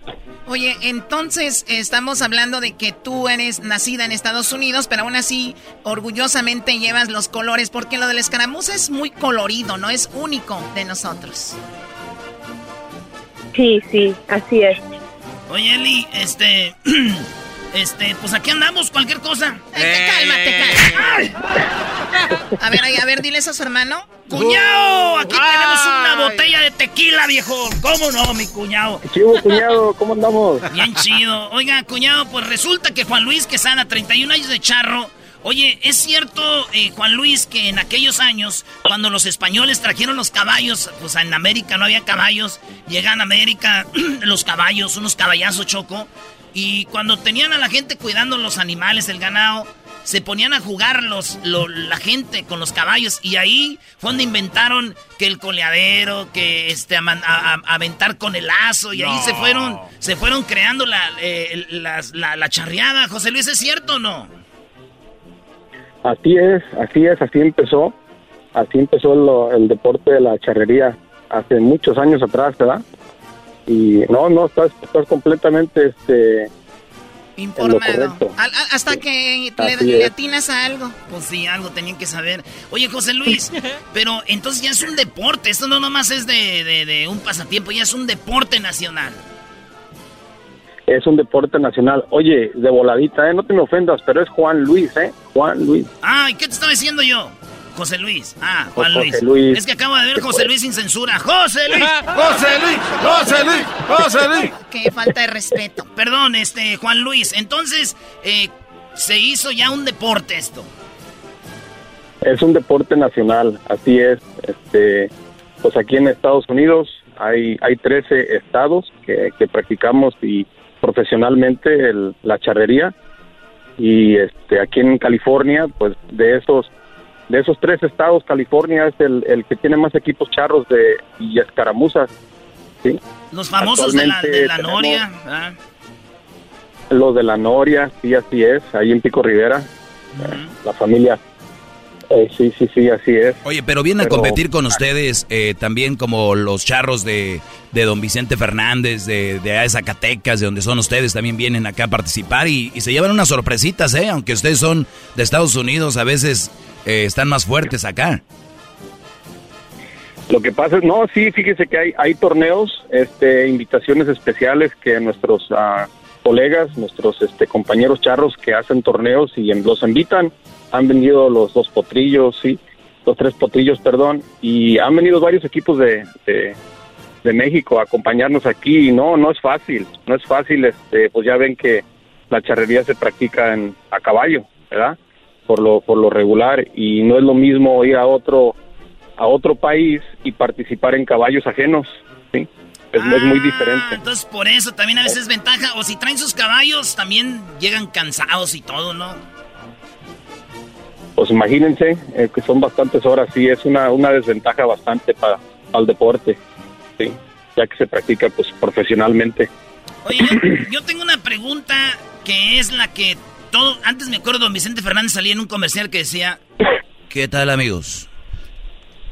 Oye, entonces estamos hablando de que tú eres nacida en Estados Unidos, pero aún así orgullosamente llevas los colores, porque lo de la escaramuza es muy colorido, no es único de nosotros. Sí, sí, así es. Oye, Eli, este. Este, pues aquí andamos, cualquier cosa. Ay, te calma, te calma. A ver, ay, a ver, diles a su hermano. ¡Cuñado! Aquí tenemos una botella de tequila, viejo. ¿Cómo no, mi cuñado? Chivo, cuñado, ¿cómo andamos? Bien chido. Oiga, cuñado, pues resulta que Juan Luis Quesada, 31 años de charro. Oye, ¿es cierto, eh, Juan Luis, que en aquellos años, cuando los españoles trajeron los caballos, pues en América no había caballos, llegan a América los caballos, unos caballazos choco, y cuando tenían a la gente cuidando los animales, el ganado, se ponían a jugar los, lo- la gente con los caballos, y ahí fue donde inventaron que el coleadero, que este, a, a- a- aventar con el lazo, y ahí se fueron, se fueron creando la, eh, las- la, la charreada. José Luis, ¿es cierto o no? Así es, así es, así empezó, así empezó lo- el deporte de la charrería hace muchos años atrás, ¿verdad? Y no, no, estás, estás completamente este, en lo Informado. correcto. Al- a- hasta que le, le atinas a algo. Pues sí, algo tenían que saber. Oye, José Luis, pero entonces ya es un deporte. Esto no nomás es de, de- de un pasatiempo, ya es un deporte nacional. Es un deporte nacional. Oye, de voladita, ¿eh? No te me ofendas, pero es Juan Luis, ¿eh? Juan Luis. Ah, ¿y qué te estaba diciendo yo? José Luis. Ah, Juan José Luis. Luis. Es que acabo de ver José Luis sin censura. ¡José Luis! ¡José Luis! ¡José Luis! ¡José Luis! Qué falta de respeto. Perdón, este, Juan Luis. Entonces, eh, se hizo ya un deporte esto. Es un deporte nacional, así es. Este, pues aquí en Estados Unidos hay, hay 13 estados que, que practicamos y profesionalmente el- la charrería y este aquí en California, pues de esos de esos tres estados, California es el, el que tiene más equipos charros de y escaramuzas, ¿sí? Los famosos de la, de la Actualmente Noria. Los de la Noria, sí, así es, ahí en Pico Rivera, la familia. Eh, sí, sí, sí, así es. Oye, pero vienen a competir con ustedes eh, también como los charros de, de don Vicente Fernández, de, de Zacatecas, de donde son ustedes, también vienen acá a participar y, y se llevan unas sorpresitas, ¿eh? Aunque ustedes son de Estados Unidos, a veces eh, están más fuertes acá. Lo que pasa es, no, sí, fíjese que hay, hay torneos, este, invitaciones especiales que nuestros ah, colegas, nuestros este, compañeros charros que hacen torneos y los invitan. Han venido los dos potrillos, sí, los tres potrillos, perdón, y han venido varios equipos de, de, de México a acompañarnos aquí. Y no, no es fácil, no es fácil, este, pues ya ven que la charrería se practica en, a caballo, ¿verdad? Por lo, por lo regular, y no es lo mismo ir a otro a otro país y participar en caballos ajenos, ¿sí? Es, es muy diferente. Entonces por eso también a veces es ventaja. O si traen sus caballos, también llegan cansados y todo, ¿no? Pues imagínense eh, que son bastantes horas, sí, es una, una desventaja bastante para el deporte, sí, ya que se practica pues profesionalmente. Oye, yo, yo tengo una pregunta que es la que todo. Antes me acuerdo, don Vicente Fernández salía en un comercial que decía: ¿Qué tal amigos?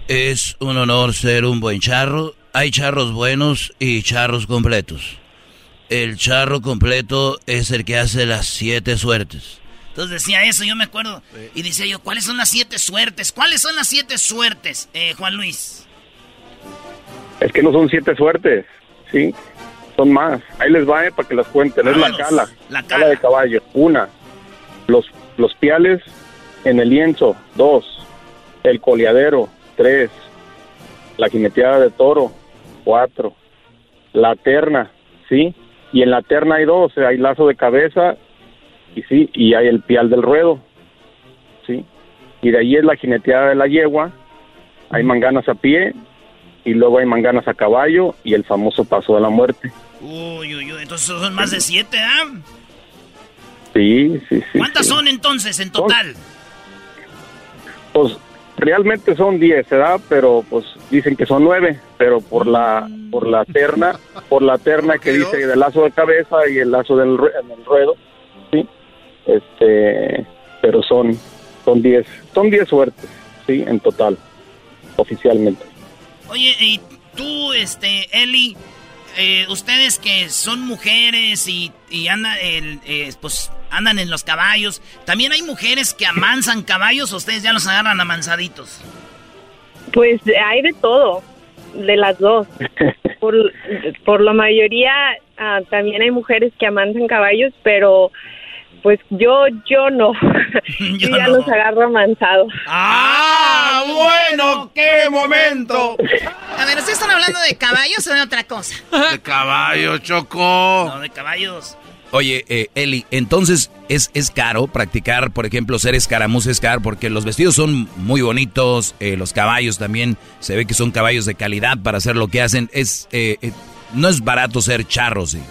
Es un honor ser un buen charro. Hay charros buenos y charros completos. El charro completo es el que hace las siete suertes. Entonces decía eso, yo me acuerdo. Y decía yo, ¿cuáles son las siete suertes? ¿Cuáles son las siete suertes, eh, Juan Luis? Es que no son siete suertes, sí, son más. Ahí les va, eh, para que las cuenten. Es la Vámonos. cala, La cala de caballo, una. Los, los piales en el lienzo, dos. El coleadero, tres. La jineteada de toro, cuatro. La terna, sí. Y en la terna hay dos, hay lazo de cabeza y sí, y hay el pial del ruedo, sí. Y de ahí es la jineteada de la yegua, hay manganas a pie y luego hay manganas a caballo y el famoso paso de la muerte. Uy, uy, uy. Entonces son más de siete, ¿ah? Sí, sí, sí. ¿Cuántas sí. son entonces en total? Pues realmente son 10, ¿verdad? Pero pues dicen que son 9, pero por la por la terna, por la terna que dice del lazo de cabeza y el lazo del en el ruedo, sí. Este, pero son son 10, son 10 suertes, sí, en total oficialmente. Oye, y tú, este, Eli, eh, ustedes que son mujeres y, y andan, el, eh, pues, andan en los caballos, ¿también hay mujeres que amansan caballos o ustedes ya los agarran amansaditos? Pues hay de todo, de las dos. Por, por la mayoría ah, también hay mujeres que amansan caballos, pero pues yo yo no. yo ya los agarro amansados. ¡Ah, bueno! ¡Qué momento! A ver, ¿ustedes están hablando de caballos o de otra cosa? De caballo, Choco. No, de caballos. Oye, eh, Eli, entonces es, es caro practicar, por ejemplo, ser escaramuza es caro porque los vestidos son muy bonitos, eh, los caballos también se ve que son caballos de calidad para hacer lo que hacen. Es eh, eh, no es barato ser charro, sí.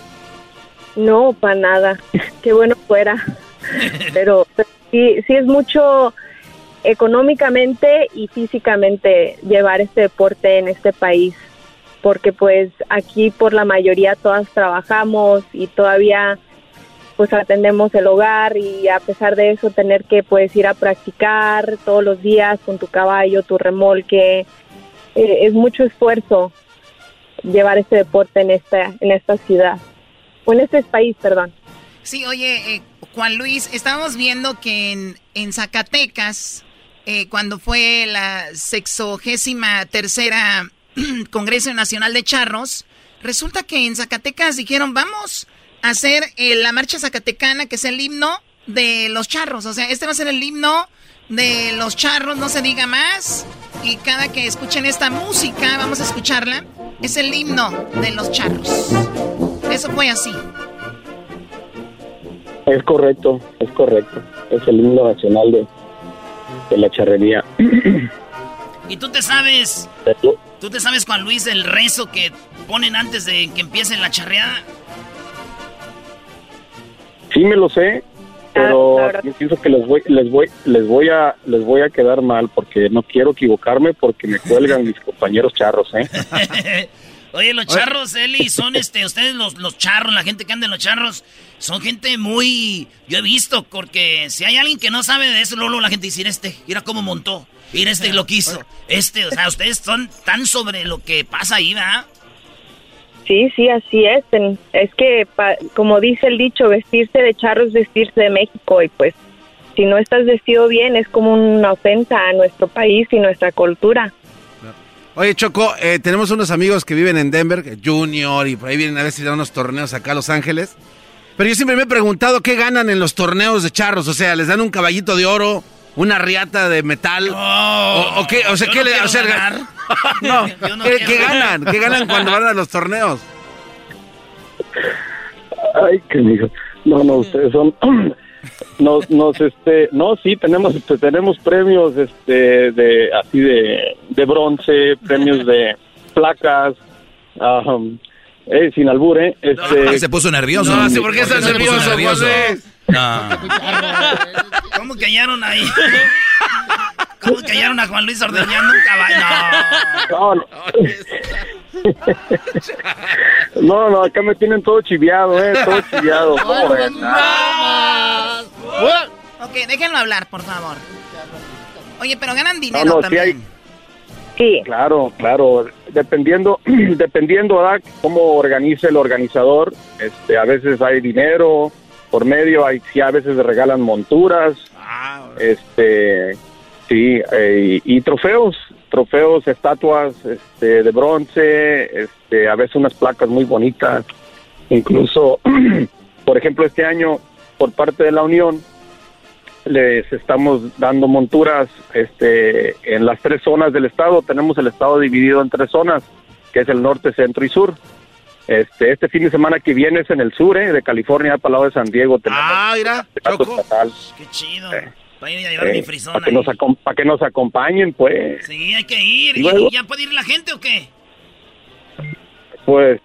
No, para nada. Qué bueno fuera. Pero, pero sí, sí es mucho económicamente y físicamente llevar este deporte en este país. Porque pues aquí por la mayoría todas trabajamos y todavía pues atendemos el hogar y a pesar de eso tener que pues ir a practicar todos los días con tu caballo, tu remolque, eh, es mucho esfuerzo llevar este deporte en esta en esta ciudad en este país, perdón. Sí, oye, eh, Juan Luis, estábamos viendo que en, en Zacatecas, eh, cuando fue la sexogésima tercera Congreso Nacional de Charros, resulta que en Zacatecas dijeron, vamos a hacer eh, la marcha zacatecana, que es el himno de los charros. O sea, este va a ser el himno de los charros, no se diga más. Y cada que escuchen esta música, vamos a escucharla, es el himno de los charros. Eso fue así. Es correcto, es correcto. Es el himno nacional de, de la charrería. ¿Y tú te sabes, tú te sabes, Juan Luis, el rezo que ponen antes de que empiece la charreada? Sí me lo sé, pero yo pienso que les voy, les voy, les voy a, les voy a quedar mal porque no quiero equivocarme porque me cuelgan mis compañeros charros, ¿eh? Oye, los charros, Eli, son este, ustedes los, los charros, la gente que anda en los charros, son gente muy, yo he visto, porque si hay alguien que no sabe de eso, luego la gente dice, este, mira cómo montó, mira este lo quiso, este, o sea, ustedes son tan sobre lo que pasa ahí, ¿verdad? Sí, sí, así es. Es que, como dice el dicho, vestirse de charro es vestirse de México y pues si no estás vestido bien es como una ofensa a nuestro país y nuestra cultura. Oye, Choco, eh, tenemos unos amigos que viven en Denver, Junior, y por ahí vienen a veces a unos torneos acá a Los Ángeles. Pero yo siempre me he preguntado qué ganan en los torneos de charros. O sea, ¿les dan un caballito de oro, una riata de metal? o, qué? O sea, ¿qué le, o sea, no, ¿qué, ganan? ¿Qué ganan cuando van a los torneos? Ay, qué dijo. No, no, ustedes son nos, nos, este, no, sí, tenemos, este, tenemos premios, este, de, así de, de bronce, premios de placas, um, eh, sin albur, ¿eh? Este, se puso nervioso. No, ¿por qué está nervioso? nervioso? No. ¿Cómo callaron ahí? ¿Cómo callaron a Juan Luis ordeñando un caballo? No, no. No, no, acá me tienen todo chiviado, eh, todo chiviado. ok, déjenlo hablar, por favor. Oye, pero ganan dinero también. Sí, Claro, claro. Dependiendo, dependiendo ¿verdad? cómo organice el organizador, este, a veces hay dinero por medio, hay, sí, a veces regalan monturas, ah, este, sí, eh, y trofeos, trofeos, estatuas este, de bronce, este, a veces unas placas muy bonitas. Incluso, por ejemplo, este año, por parte de la Unión, les estamos dando monturas este, en las tres zonas del estado. Tenemos el estado dividido en tres zonas, que es el norte, centro y sur. Este, este fin de semana que viene es en el sur, eh, de California, para el lado de San Diego. ah, mira, Qué chido. Eh. Para ir a llevar mi frisón para, que nos para que nos acompañen, pues. Sí, hay que ir. ¿Y, ya puede ir la gente o qué? Pues,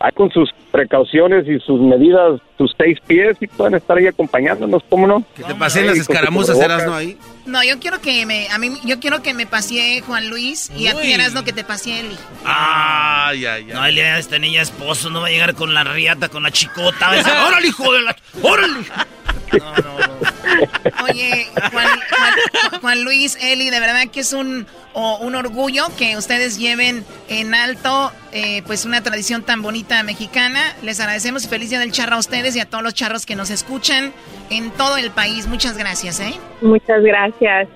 hay con sus precauciones y sus medidas, sus seis pies, y pueden estar ahí acompañándonos, ¿cómo no? Que te pasen las escaramuzas, no ahí. No, yo quiero que me, a mí, yo quiero que me pasee Juan Luis y a ti no que te pase Eli. Ay, ay, ay. No, Eli, esta niña esposo no va a llegar con la riata, con la chicota. ¡Órale, hijo de la... ¡Órale! No, no, no. Oye, Juan, Luis, Eli, de verdad que es un, un orgullo que ustedes lleven en alto eh, pues una tradición tan bonita mexicana. Les agradecemos y feliz día del charro a ustedes y a todos los charros que nos escuchan en todo el país. Muchas gracias, ¿eh? Muchas gracias.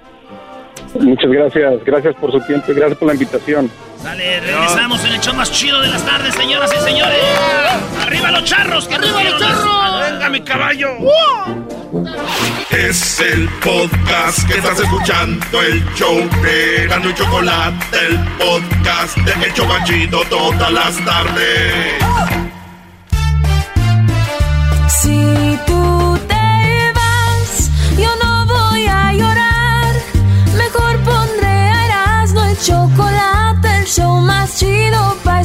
Muchas gracias, gracias por su tiempo y gracias por la invitación. Dale, regresamos en el show más chido de las tardes, señoras y señores. ¡Arriba los charros! ¡Que ¡Arriba los charros! ¡Venga mi caballo! Es el podcast que estás escuchando, el show de Gano y Chocolate, el podcast de El Chobachito todas las tardes.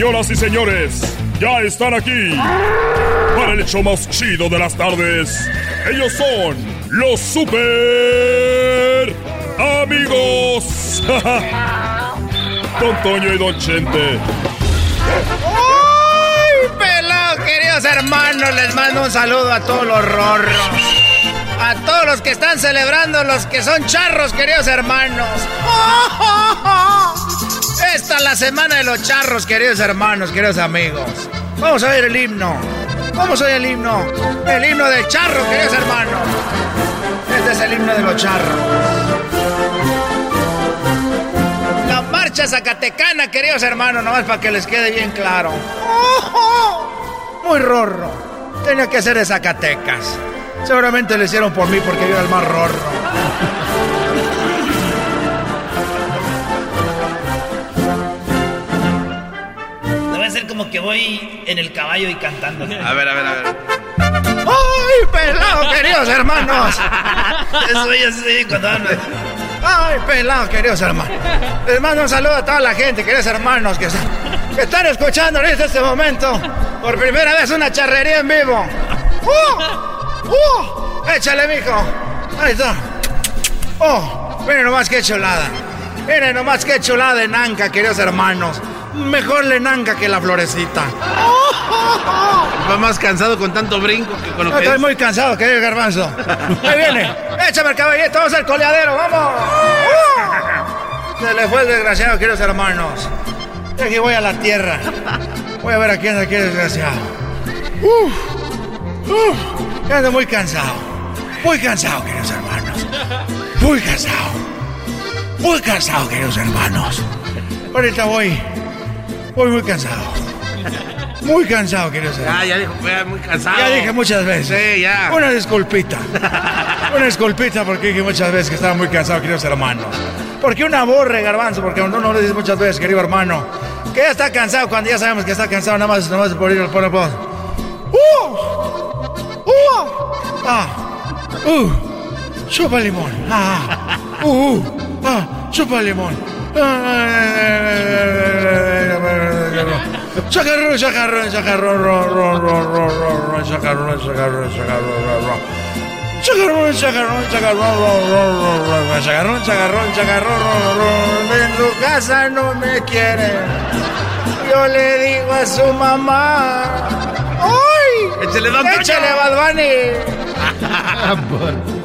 Señoras y señores, ya están aquí para el hecho más chido de las tardes. Ellos son los super amigos. Don Toño y Don Chente. ¡Ay, pelado, queridos hermanos! Les mando un saludo a todos los rorros. A todos los que están celebrando, los que son charros, queridos hermanos. Esta es la semana de los charros, queridos hermanos, queridos amigos. Vamos a ver el himno. Vamos a ver el himno. El himno del charro, queridos hermanos. Este es el himno de los charros. La marcha zacatecana, queridos hermanos, nomás para que les quede bien claro. Muy rorro. Tenía que ser de Zacatecas. Seguramente lo hicieron por mí porque yo era el más rorro. Que voy en el caballo y cantando. A ver, a ver, a ver. ¡Ay, pelado, queridos hermanos! Eso ya sí, cuando ando. ¡Ay, pelado, queridos hermanos! Les mando un saludo a toda la gente, queridos hermanos, que, que están escuchando en este momento por primera vez una charrería en vivo. ¡Uh! ¡Uh! ¡Échale, mijo! Ahí está. ¡Oh! Miren nomás qué chulada. Miren nomás qué chulada de Nanca, queridos hermanos. Mejor le Nanca que la florecita. Va más cansado con tanto brinco que con lo que Estoy es. muy cansado, querido garbanzo. Ahí viene. Échame el caballito, vamos al coleadero, vamos. ¡Uh! Se le fue el desgraciado, queridos hermanos. Y aquí voy a la tierra. Voy a ver a quién es aquí desgraciado. Uf, uf, ando muy cansado. Muy cansado, queridos hermanos. Muy cansado. Muy cansado, queridos hermanos. Ahorita voy. Voy muy cansado. Muy cansado, queridos hermanos. Ya, ya dijo, muy cansado. Ya dije muchas veces. Sí, ya. Una disculpita. Una disculpita porque dije muchas veces que estaba muy cansado, queridos hermanos. Porque una borre, garbanzo, porque uno no le dice muchas veces, querido hermano, que ya está cansado cuando ya sabemos que está cansado, nada más, nada más por ir al pone voz. ¡Uh! ¡Uh! ¡Ah! ¡Uh! ¡Chupa limón! ¡Ah! ¡Uh! uh, ¡Ah! ¡Chupa limón! Chacarrón, chacarrón, chacarrón, ro, ro, ro, ro, ro, ro, chacarrón, chacarrón, chacarrón. Chacarrón, chacarrón, chacarrón, chacarrón, chacarrón, chacarrón. En su casa no me quiere. Yo le digo a su mamá. ¡Ay! Échale, don. ¡Échale, Bad Bunny!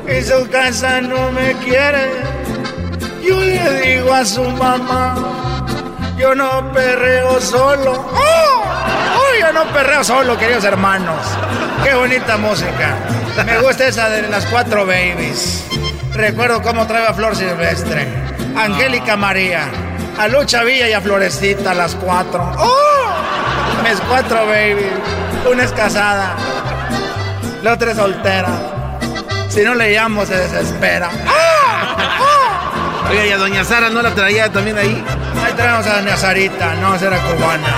En su casa no me quiere. Yo le digo a su mamá. Yo no perreo solo. ¡Oh! ¡Oh! Yo no perreo solo, queridos hermanos. Qué bonita música. Me gusta esa de las cuatro babies. Recuerdo cómo trae a Flor Silvestre, Angélica María, a Lucha Villa y a Florecita, las cuatro. ¡Oh! Mis cuatro babies. Una es casada, la otra es soltera. Si no le llamo, se desespera. Oiga, y a doña Sara no la traía también ahí. Ahí tenemos a doña Sarita, no, esa era cubana.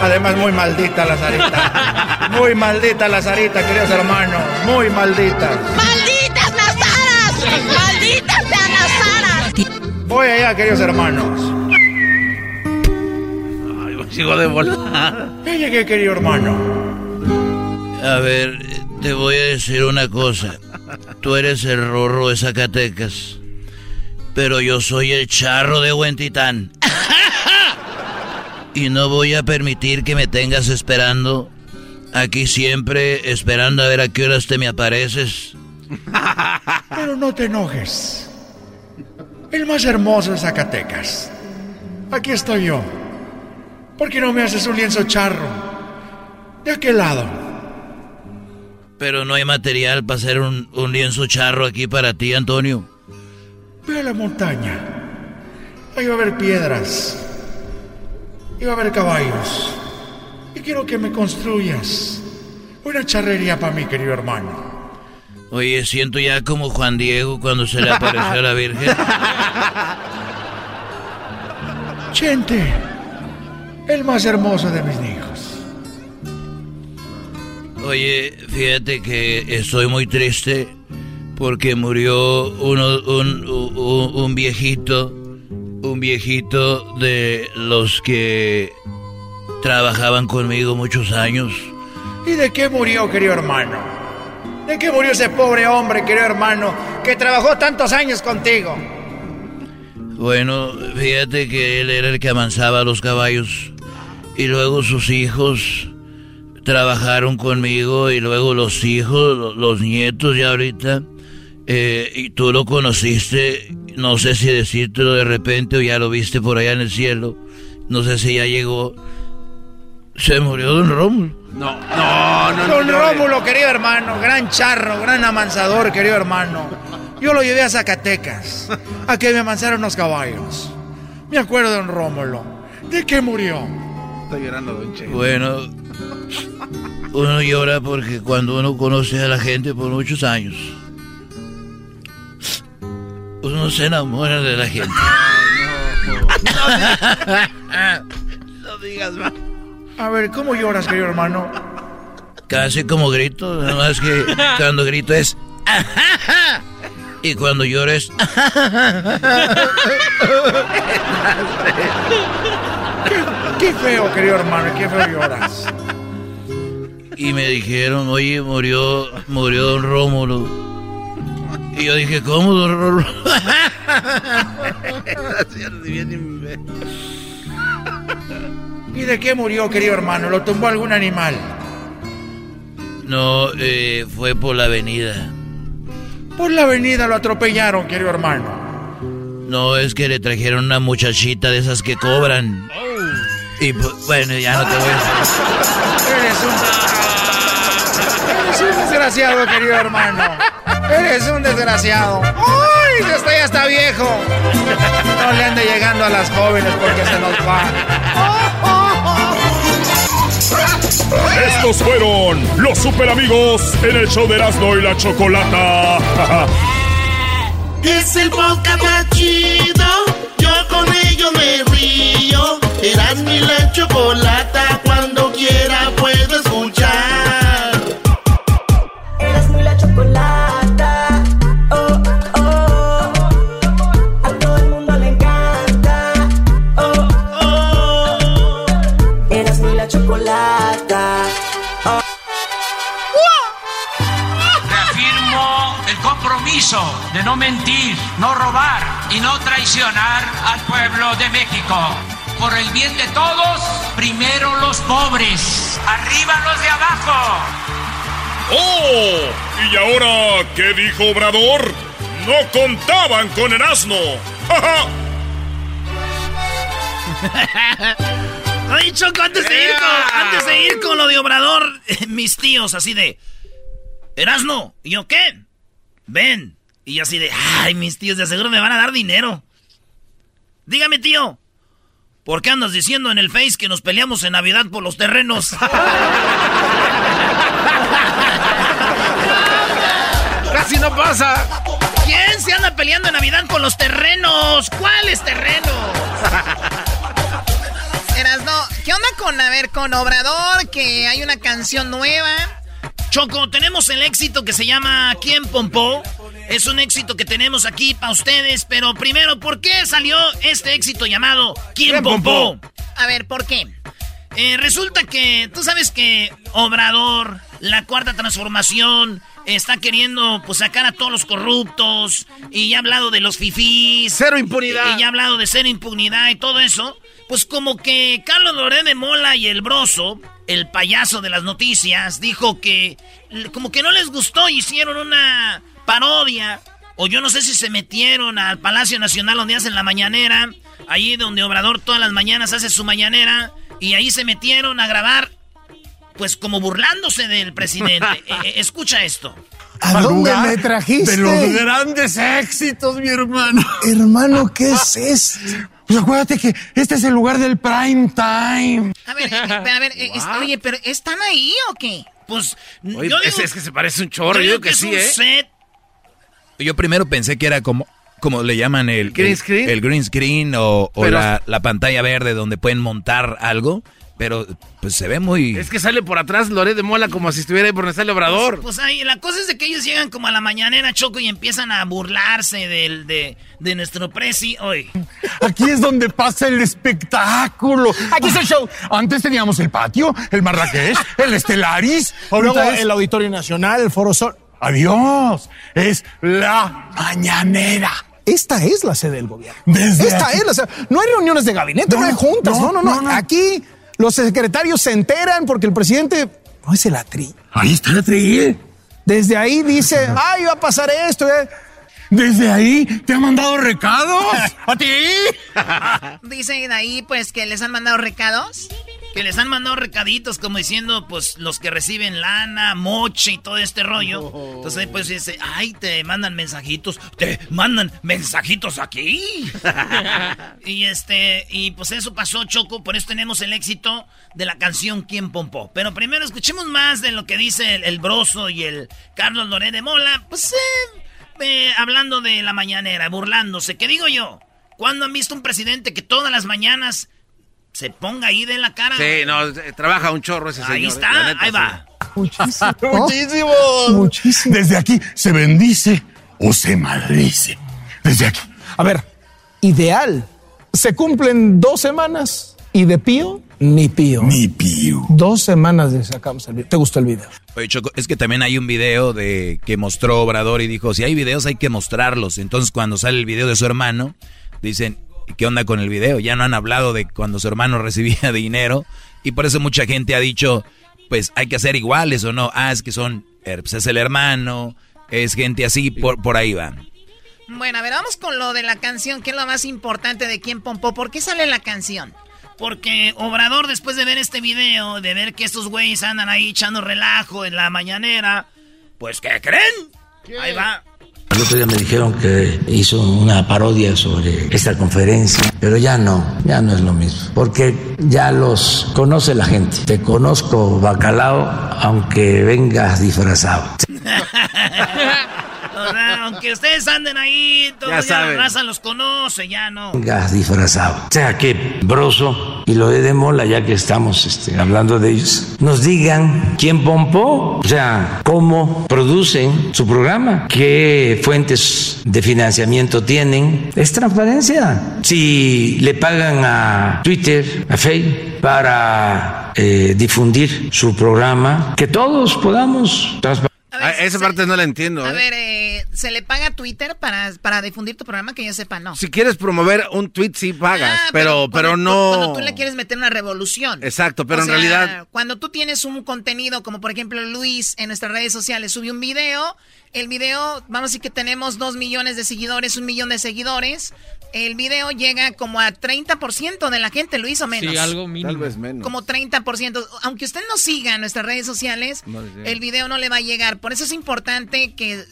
Además, muy maldita la Sarita. Muy maldita la Sarita, queridos hermanos. Muy maldita. ¡Malditas Nazaras! ¡Malditas sean Nazaras! Voy allá, queridos hermanos. Ay, sigo de volada. Ya llegué, querido hermano. A ver, te voy a decir una cosa. Tú eres el rorro de Zacatecas, pero yo soy el charro de Huentitán. Y no voy a permitir que me tengas esperando aquí siempre, esperando a ver a qué horas te me apareces. Pero no te enojes. El más hermoso de Zacatecas. Aquí estoy yo. ¿Por qué no me haces un lienzo charro? ¿De aquel lado? Pero no hay material para hacer un, un lienzo charro aquí para ti, Antonio. Ve a la montaña. Ahí va a haber piedras. Y va a haber caballos. Y quiero que me construyas una charrería para mí, querido hermano. Oye, siento ya como Juan Diego cuando se le apareció a la Virgen. Chente, el más hermoso de mis hijos. Oye, fíjate que estoy muy triste porque murió uno, un, un, un viejito, un viejito de los que trabajaban conmigo muchos años. ¿Y de qué murió, querido hermano? ¿De qué murió ese pobre hombre, querido hermano, que trabajó tantos años contigo? Bueno, fíjate que él era el que amansaba los caballos y luego sus hijos trabajaron conmigo y luego los hijos, lo- los nietos ya ahorita. Eh, y tú lo conociste no sé si decírtelo de repente o ya lo viste por allá en el cielo. No sé si ya llegó. Se murió Don Rómulo. No, no, no. Don no, Rómulo, querido hermano, gran charro, gran amansador, querido hermano. Yo lo llevé a Zacatecas, a que me amansaran los caballos. Me acuerdo de Don Rómulo. ¿De qué murió? Está llorando, Don Che. Bueno, uno llora porque cuando uno conoce a la gente por muchos años, uno se enamora de la gente. No digas más. A ver, ¿cómo lloras, querido hermano? Casi como grito, nada más que cuando grito es... Y cuando llores... Qué feo, querido hermano, qué feo lloras. Y me dijeron, oye, murió, murió don Rómulo. Y yo dije, ¿cómo? ¿Y de qué murió, querido hermano? ¿Lo tumbó algún animal? No, eh, fue por la avenida. Por la avenida lo atropellaron, querido hermano. No, es que le trajeron una muchachita de esas que cobran. Y pues, bueno, ya no te voy a decir. Eres un... Eres un desgraciado, querido hermano. Eres un desgraciado. ¡Ay! Este ya está viejo. No le ande llegando a las jóvenes porque se nos va. Estos fueron los super amigos en el show de Erasmo y la Chocolata. Es el podcast más chido. Yo con ello me río. Eras mi la chocolata. Traicionar al pueblo de México. Por el bien de todos, primero los pobres, arriba los de abajo. ¡Oh! ¿Y ahora qué dijo Obrador? No contaban con el asno. ¡Ja, ja! Oye, Choco, antes de, ir con, antes de ir con lo de Obrador, mis tíos así de... Erasno, ¿y yo qué? Ven. Y yo así de... Ay, mis tíos de seguro me van a dar dinero. Dígame, tío. ¿Por qué andas diciendo en el Face que nos peleamos en Navidad por los terrenos? Casi no pasa. ¿Quién se anda peleando en Navidad por los terrenos? ¿Cuáles terrenos? Erasno, ¿qué onda con, a ver, con Obrador? Que hay una canción nueva. Choco, tenemos el éxito que se llama ¿Quién Pompó? Es un éxito que tenemos aquí para ustedes, pero primero, ¿por qué salió este éxito llamado ¿Quién, ¿Quién Pompó? pompó? A ver, ¿por qué? Eh, resulta que tú sabes que Obrador, la cuarta transformación, está queriendo pues sacar a todos los corruptos y ya ha hablado de los fifís. Cero impunidad. Y ya ha hablado de cero impunidad y todo eso. Pues como que Carlos Loré de Mola y el Broso, el payaso de las noticias, dijo que como que no les gustó y hicieron una parodia. O yo no sé si se metieron al Palacio Nacional donde hacen la mañanera. Allí donde Obrador todas las mañanas hace su mañanera. Y ahí se metieron a grabar, pues como burlándose del presidente. Eh, eh, escucha esto. ¿A dónde me trajiste? De los grandes éxitos, mi hermano. Hermano, ¿qué es esto? Pues acuérdate que este es el lugar del prime time. A ver, eh, a ver, eh, es- oye, pero ¿están ahí o qué? Pues Oye, yo es, digo, es que se parece un chorro. yo digo que, es sí, un ¿eh? set. Yo primero pensé que era como, como le llaman el ¿Green el- screen? el green screen o, o la, la pantalla verde donde pueden montar algo, pero pues se ve muy... Es que sale por atrás Loré de Mola como si estuviera ahí por donde Obrador. Pues ahí, la cosa es de que ellos llegan como a la mañanera, Choco, y empiezan a burlarse del, de, de nuestro presi hoy. Aquí es donde pasa el espectáculo. Aquí es el show. Antes teníamos el patio, el Marrakech, el Estelaris. Luego es... el Auditorio Nacional, el Foro Sol. Adiós. Es la mañanera. Esta es la sede del gobierno. Desde Esta aquí. es la sede. No hay reuniones de gabinete, no, No, hay juntas. No no, no, no, no, no. Aquí los secretarios se enteran porque el presidente no es el atri. Ahí está la tri. Desde ahí dice, ay, va a pasar esto. eh". ¿Desde ahí te han mandado recados? ¿A ti? Dicen ahí, pues, que les han mandado recados. Que les han mandado recaditos como diciendo, pues, los que reciben lana, moche y todo este rollo. Entonces pues dice, ay, te mandan mensajitos, te mandan mensajitos aquí. y este, y pues eso pasó, Choco, por eso tenemos el éxito de la canción ¿Quién Pompó? Pero primero escuchemos más de lo que dice el, el Broso y el Carlos Loré de Mola, pues, eh, eh, hablando de la mañanera, burlándose. ¿Qué digo yo? ¿Cuándo han visto un presidente que todas las mañanas se ponga ahí de la cara? Sí, no, eh, trabaja un chorro ese señor. Ahí está, neta, ahí va. Muchísimo. Muchísimo. Muchísimo. Desde aquí se bendice o se maldice. Desde aquí. A ver, ideal. Se cumplen dos semanas y de pío, ni pío. Ni pío. Dos semanas de sacamos el video. ¿Te gustó el video? Oye, Choco, es que también hay un video de que mostró Obrador y dijo, si hay videos hay que mostrarlos. Entonces cuando sale el video de su hermano, dicen, "¿Y ¿qué onda con el video? Ya no han hablado de cuando su hermano recibía dinero. Y por eso mucha gente ha dicho, pues hay que hacer iguales o no. Ah, es que son, eh, pues es el hermano, es gente así, por, por ahí va. Bueno, a ver, vamos con lo de la canción, que es lo más importante de quién pompó. ¿Por qué sale la canción? Porque Obrador, después de ver este video, de ver que estos güeyes andan ahí echando relajo en la mañanera, pues ¿qué creen? Ahí va. El otro día me dijeron que hizo una parodia sobre esta conferencia, pero ya no, ya no es lo mismo, porque ya los conoce la gente. Te conozco, bacalao, aunque vengas disfrazado. Aunque ustedes anden ahí, todos Ya ya, la raza los conoce, ya no. Vengas disfrazado. O sea que Broso y lo de Mola, ya que estamos este, hablando de ellos, nos digan quién pompó, o sea, cómo producen su programa, qué fuentes de financiamiento tienen. Es transparencia. Si le pagan a Twitter, a Facebook, para eh, difundir su programa, que todos podamos transparentar. Ah, esa parte no la entiendo. A ¿eh? ver, eh, ¿se le paga a Twitter para, para difundir tu programa? Que yo sepa, no. Si quieres promover un tweet, sí pagas, Ah, pero, pero, no. Cuando tú le quieres meter una revolución. Exacto, pero O en sea, realidad. Cuando tú tienes un contenido, como por ejemplo Luis en nuestras redes sociales sube un video, el video, vamos a decir que tenemos dos millones de seguidores, un millón de seguidores, el video llega como a 30% de la gente, Luis, o menos. Sí, algo mínimo. Tal vez menos. Como 30%. Aunque usted no siga nuestras redes sociales, No, el video no le va a llegar. Por eso es importante que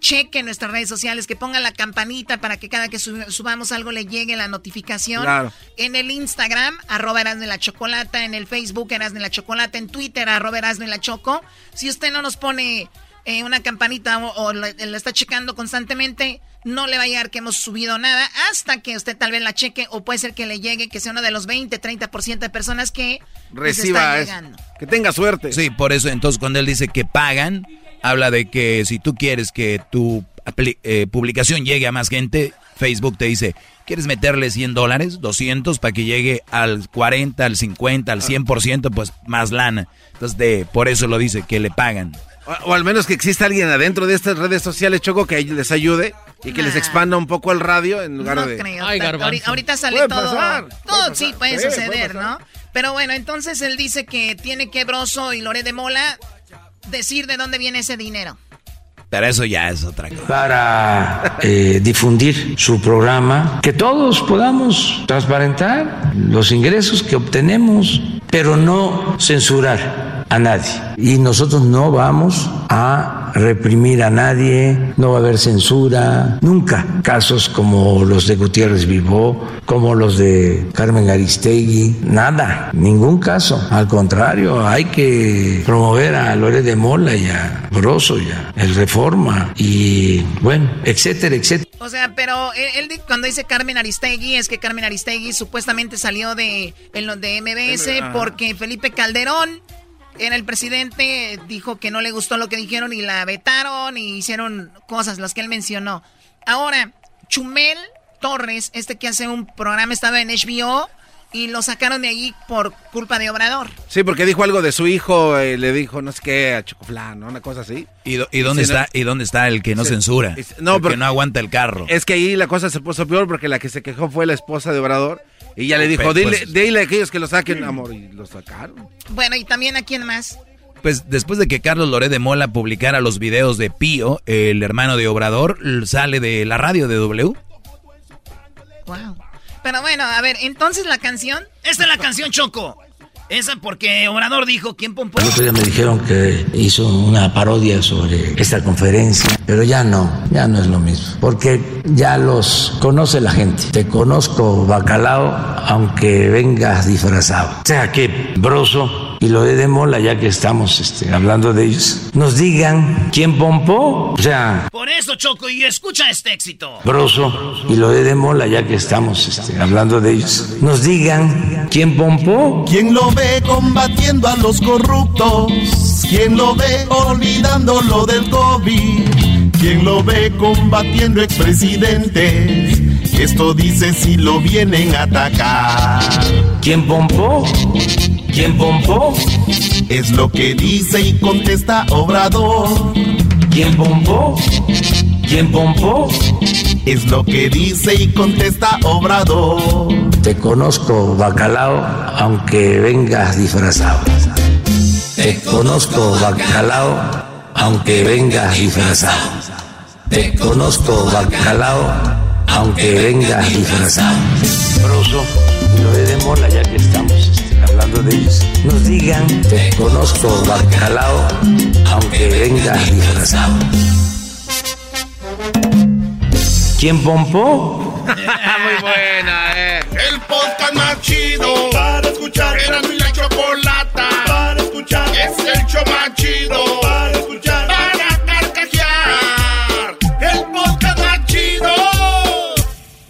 cheque nuestras redes sociales, que ponga la campanita para que cada que sub- subamos algo le llegue la notificación. Claro. En el Instagram, arroba Erasmo y la Chocolata. En el Facebook, Erasmo y la Chocolata. En Twitter, arroba Erasmo y la Choco. Si usted no nos pone eh, una campanita o, o la, la está checando constantemente, no le va a llegar que hemos subido nada hasta que usted tal vez la cheque o puede ser que le llegue, que sea uno de los 20, 30% de personas que está Reciba eso. llegando. Que tenga suerte. Sí, por eso entonces cuando él dice que pagan, habla de que si tú quieres que tu apli- eh, publicación llegue a más gente, Facebook te dice, ¿quieres meterle 100 dólares, 200 para que llegue al 40, al 50, al 100%, pues más lana? Entonces de, por eso lo dice, que le pagan. O, o al menos que exista alguien adentro de estas redes sociales, Choco, que les ayude y que les Nah. expanda un poco el radio en lugar No de. creo. Ay, ahorita sale Puede todo. pasar, todo puede sí pasar. puede Sí, puede suceder, pasar. ¿no? Pero bueno, entonces él dice que tiene que Broso y Lore de Mola decir de dónde viene ese dinero. Pero eso ya es otra cosa. para eh, difundir su programa, que todos podamos transparentar los ingresos que obtenemos, pero no censurar a nadie. Y nosotros no vamos a reprimir a nadie, no va a haber censura, nunca. Casos como los de Gutiérrez Vivó, como los de Carmen Aristegui, nada, ningún caso. Al contrario, hay que promover a Lore de Mola y a Broso y a el Reforma y bueno, etcétera, etcétera. O sea, pero él, cuando dice Carmen Aristegui es que Carmen Aristegui supuestamente salió de, en lo de MBS porque Felipe Calderón era el presidente, dijo que no le gustó lo que dijeron y la vetaron y hicieron cosas, las que él mencionó. Ahora, Chumel Torres, este que hace un programa, estaba en HBO y lo sacaron de ahí por culpa de Obrador. Sí, porque dijo algo de su hijo, eh, le dijo no sé qué a Chocoflán, ¿no? Una cosa así. ¿Y, do- y dónde ¿no? está y dónde está el que no Sí. censura? Es- no, el porque- que no aguanta el carro. Es que ahí la cosa se puso peor porque la que se quejó fue la esposa de Obrador y ya le dijo, Pero, dile, pues- dile a aquellos que lo saquen, amor, y lo sacaron. Bueno, y también a quién más. pues después de que Carlos Loré de Mola publicara los videos de Pío, el hermano de Obrador, sale de la radio de W. Wow. Pero bueno, a ver, entonces la canción. Esta es la canción Choco. Esa porque Obrador dijo, ¿quién pompó? El otro día me dijeron que hizo una parodia sobre esta conferencia, pero ya no, ya no es lo mismo, porque ya los conoce la gente. Te conozco, bacalao, aunque vengas disfrazado. O sea que Broso y lo de Mola, ya que estamos este, hablando de ellos, nos digan quién pompó, o sea... Por eso, Choco, y escucha este éxito. Broso y lo de Mola, ya que estamos este, hablando de ellos, nos digan quién pompó. ¿Quién lo ve combatiendo a los corruptos? ¿Quién lo ve olvidando lo del COVID? ¿Quién lo ve combatiendo expresidentes? Esto dice si lo vienen a atacar. ¿Quién pompó? ¿Quién pompó? Es lo que dice y contesta Obrador. ¿Quién pompó? ¿Quién pompó? Es lo que dice y contesta Obrador. Te conozco, bacalao, aunque vengas disfrazado. Te conozco, bacalao, aunque vengas disfrazado. Te conozco, bacalao, aunque vengas disfrazado. Broso, lo de mola hablando de ellos. Nos digan, te conozco, bacalao, aunque vengas disfrazado. ¿Quién pompó? Muy buena, eh. El podcast más chido para escuchar. Era mi la chocolata para escuchar. Es el show más chido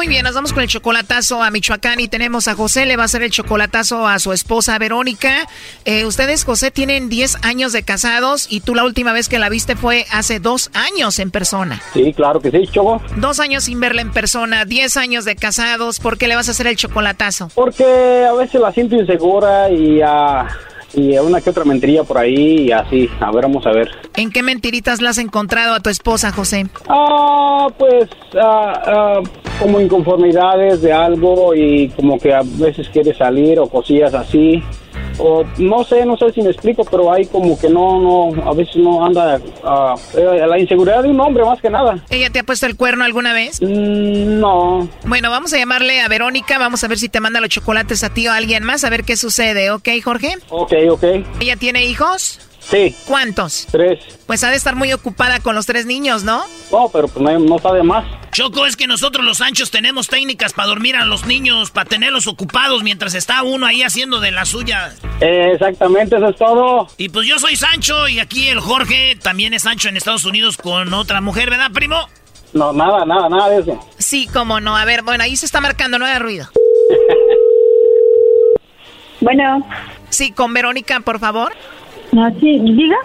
Muy bien, nos vamos con el chocolatazo a Michoacán y tenemos a José, le va a hacer el chocolatazo a su esposa Verónica. Eh, ustedes, José, tienen 10 años de casados y tú la última vez que la viste fue hace dos años en persona. Sí, claro que sí, Choco. Dos años sin verla en persona, 10 años de casados, ¿por qué le vas a hacer el chocolatazo? Porque a veces la siento insegura y ah, y una que otra mentiría por ahí y así. A ver, vamos a ver. ¿En qué mentiritas la has encontrado a tu esposa, José? Ah, pues ah, ah, como inconformidades de algo y como que a veces quiere salir o cosillas así. O no sé, no sé si me explico, pero hay como que no, no, a veces no anda eh, la inseguridad de un hombre más que nada. ¿Ella te ha puesto el cuerno alguna vez? Mm, no. Bueno, vamos a llamarle a Verónica, vamos a ver si te manda los chocolates a ti o a alguien más, a ver qué sucede, ¿ok, Jorge? Ok, ok. ¿Ella tiene hijos? Sí. ¿Cuántos? Tres. Pues ha de estar muy ocupada con los tres niños, ¿no? No, pero pues no, no sabe más. Choco, es que nosotros los anchos tenemos técnicas para dormir a los niños, para tenerlos ocupados mientras está uno ahí haciendo de la suya. Eh, exactamente, eso es todo. Y pues yo soy Sancho y aquí el Jorge también es Sancho en Estados Unidos con otra mujer, ¿verdad, primo? No, nada, nada, nada de eso. Sí, cómo no. A ver, bueno, ahí se está marcando, no haga ruido. Bueno. Sí, con Verónica, por favor. Ah, sí, diga.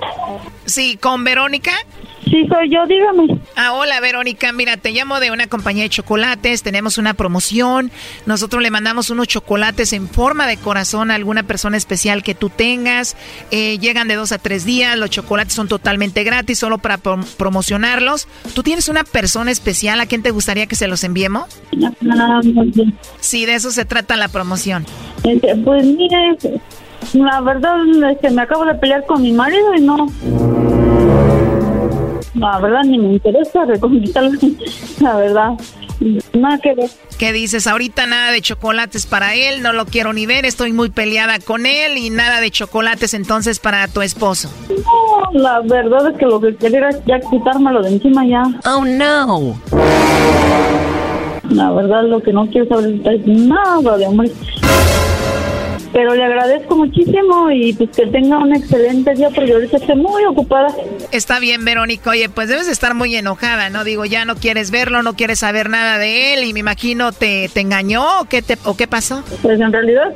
Sí, con Verónica. Sí, soy yo, dígame. Ah, hola Verónica, mira, te llamo de una compañía de chocolates, tenemos una promoción, nosotros le mandamos unos chocolates en forma de corazón a alguna persona especial que tú tengas, Eh, llegan de dos a tres días, los chocolates son totalmente gratis, solo para prom- promocionarlos. ¿Tú tienes una persona especial a quien te gustaría que se los enviemos? Ah, bien. Sí, de eso se trata la promoción. Este, pues mire, la verdad es que me acabo de pelear con mi marido y no. La verdad ni me interesa reconquistarlo. La verdad, nada que ver. ¿Qué dices? Ahorita nada de chocolates para él, no lo quiero ni ver, estoy muy peleada con él y nada de chocolates entonces para tu esposo. No, la verdad es que lo que quería era ya quitármelo de encima ya. Oh no. La verdad lo que no quiero saber es nada de hombre. Pero le agradezco muchísimo y pues que tenga un excelente día porque ahorita estoy muy ocupada. Está bien, Verónica. Oye, pues debes de estar muy enojada, ¿no? Digo, ya no quieres verlo, no quieres saber nada de él y me imagino te, te engañó o qué, te, o qué pasó. Pues en realidad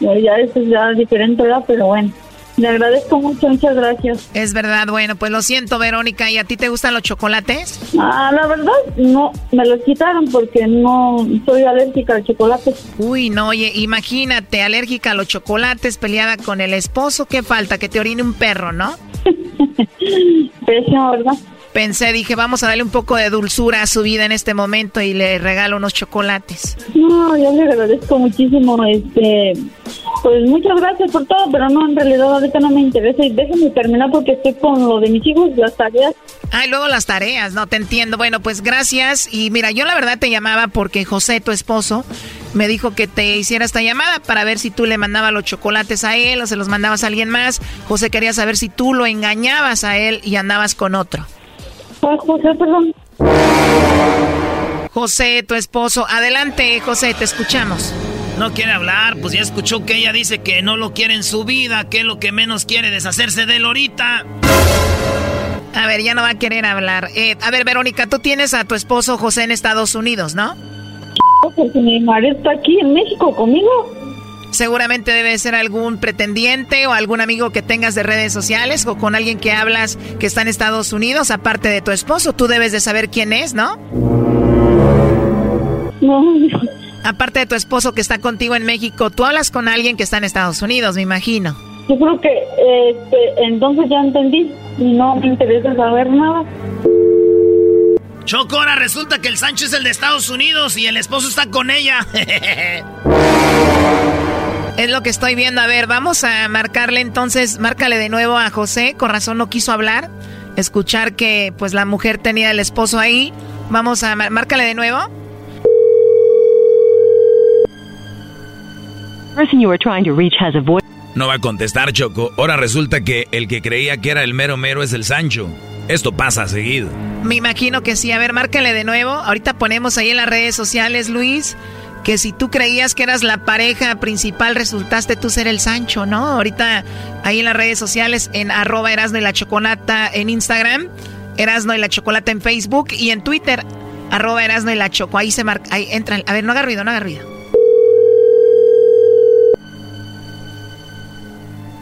ya ya eso es ya diferente, ¿verdad? Pero bueno. Le agradezco mucho, muchas gracias. Es verdad, bueno, pues lo siento, Verónica. ¿Y a ti te gustan los chocolates? Ah, la verdad, no, me los quitaron porque no soy alérgica al chocolate. Uy, no, oye, imagínate, alérgica a los chocolates, peleada con el esposo, ¿qué falta? Que te orine un perro, ¿no? Pésimo, ¿verdad? Pensé, dije, vamos a darle un poco de dulzura a su vida en este momento y le regalo unos chocolates. No, yo le agradezco muchísimo, este, pues muchas gracias por todo, pero no, en realidad ahorita no me interesa y déjenme terminar porque estoy con lo de mis hijos, las tareas. Ah, y luego las tareas, no te entiendo. Bueno, pues gracias y mira, yo la verdad te llamaba porque José, tu esposo, me dijo que te hiciera esta llamada para ver si tú le mandabas los chocolates a él o se los mandabas a alguien más. José quería saber si tú lo engañabas a él y andabas con otro. José, perdón. José, tu esposo. Adelante, José, te escuchamos. No quiere hablar, pues ya escuchó que ella dice que no lo quiere en su vida, que es lo que menos quiere deshacerse de él ahorita. A ver, ya no va a querer hablar. Eh, a ver, Verónica, tú tienes a tu esposo José en Estados Unidos, ¿no? Porque mi marido está aquí en México conmigo. Seguramente debe ser algún pretendiente o algún amigo que tengas de redes sociales o con alguien que hablas que está en Estados Unidos, aparte de tu esposo. Tú debes de saber quién es, ¿no? No. Aparte de tu esposo que está contigo en México, tú hablas con alguien que está en Estados Unidos, me imagino. Yo creo que este, entonces ya entendí y no me interesa saber nada. Choco, ahora resulta que el Sancho es el de Estados Unidos y el esposo está con ella. Es lo que estoy viendo. A ver, vamos a marcarle entonces, márcale de nuevo a José. Con razón no quiso hablar. Escuchar que pues la mujer tenía el esposo ahí. Vamos a márcale de nuevo. No va a contestar, Choco. Ahora resulta que el que creía que era el mero mero es el Sancho. Esto pasa seguido. Me imagino que sí. A ver, márcale de nuevo. Ahorita ponemos ahí en las redes sociales, Luis que si tú creías que eras la pareja principal, resultaste tú ser el Sancho, ¿no? Ahorita ahí en las redes sociales, en arroba Erasno y la Chocolata en Instagram, Erasno y la Chocolata en Facebook y en Twitter, arroba Erasno y la Choco. Ahí se marca, ahí entran. A ver, no haga ruido, no haga ruido.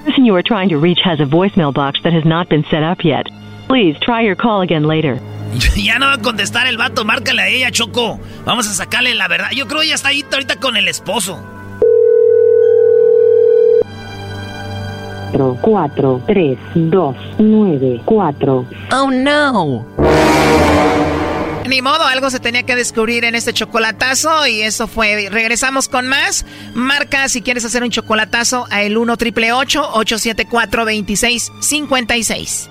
person you are trying to reach has a voicemail box that has not been set up yet. Please try your call again later. ya no va a contestar el vato, márcale a ella, Choco. Vamos a sacarle la verdad. Yo creo que ella está ahí ahorita con el esposo. 4, 3, 2, 9, 4. Oh no. Ni modo, algo se tenía que descubrir en este chocolatazo y eso fue. Regresamos con más. Marca si quieres hacer un chocolatazo a el 1 triple 874 2656.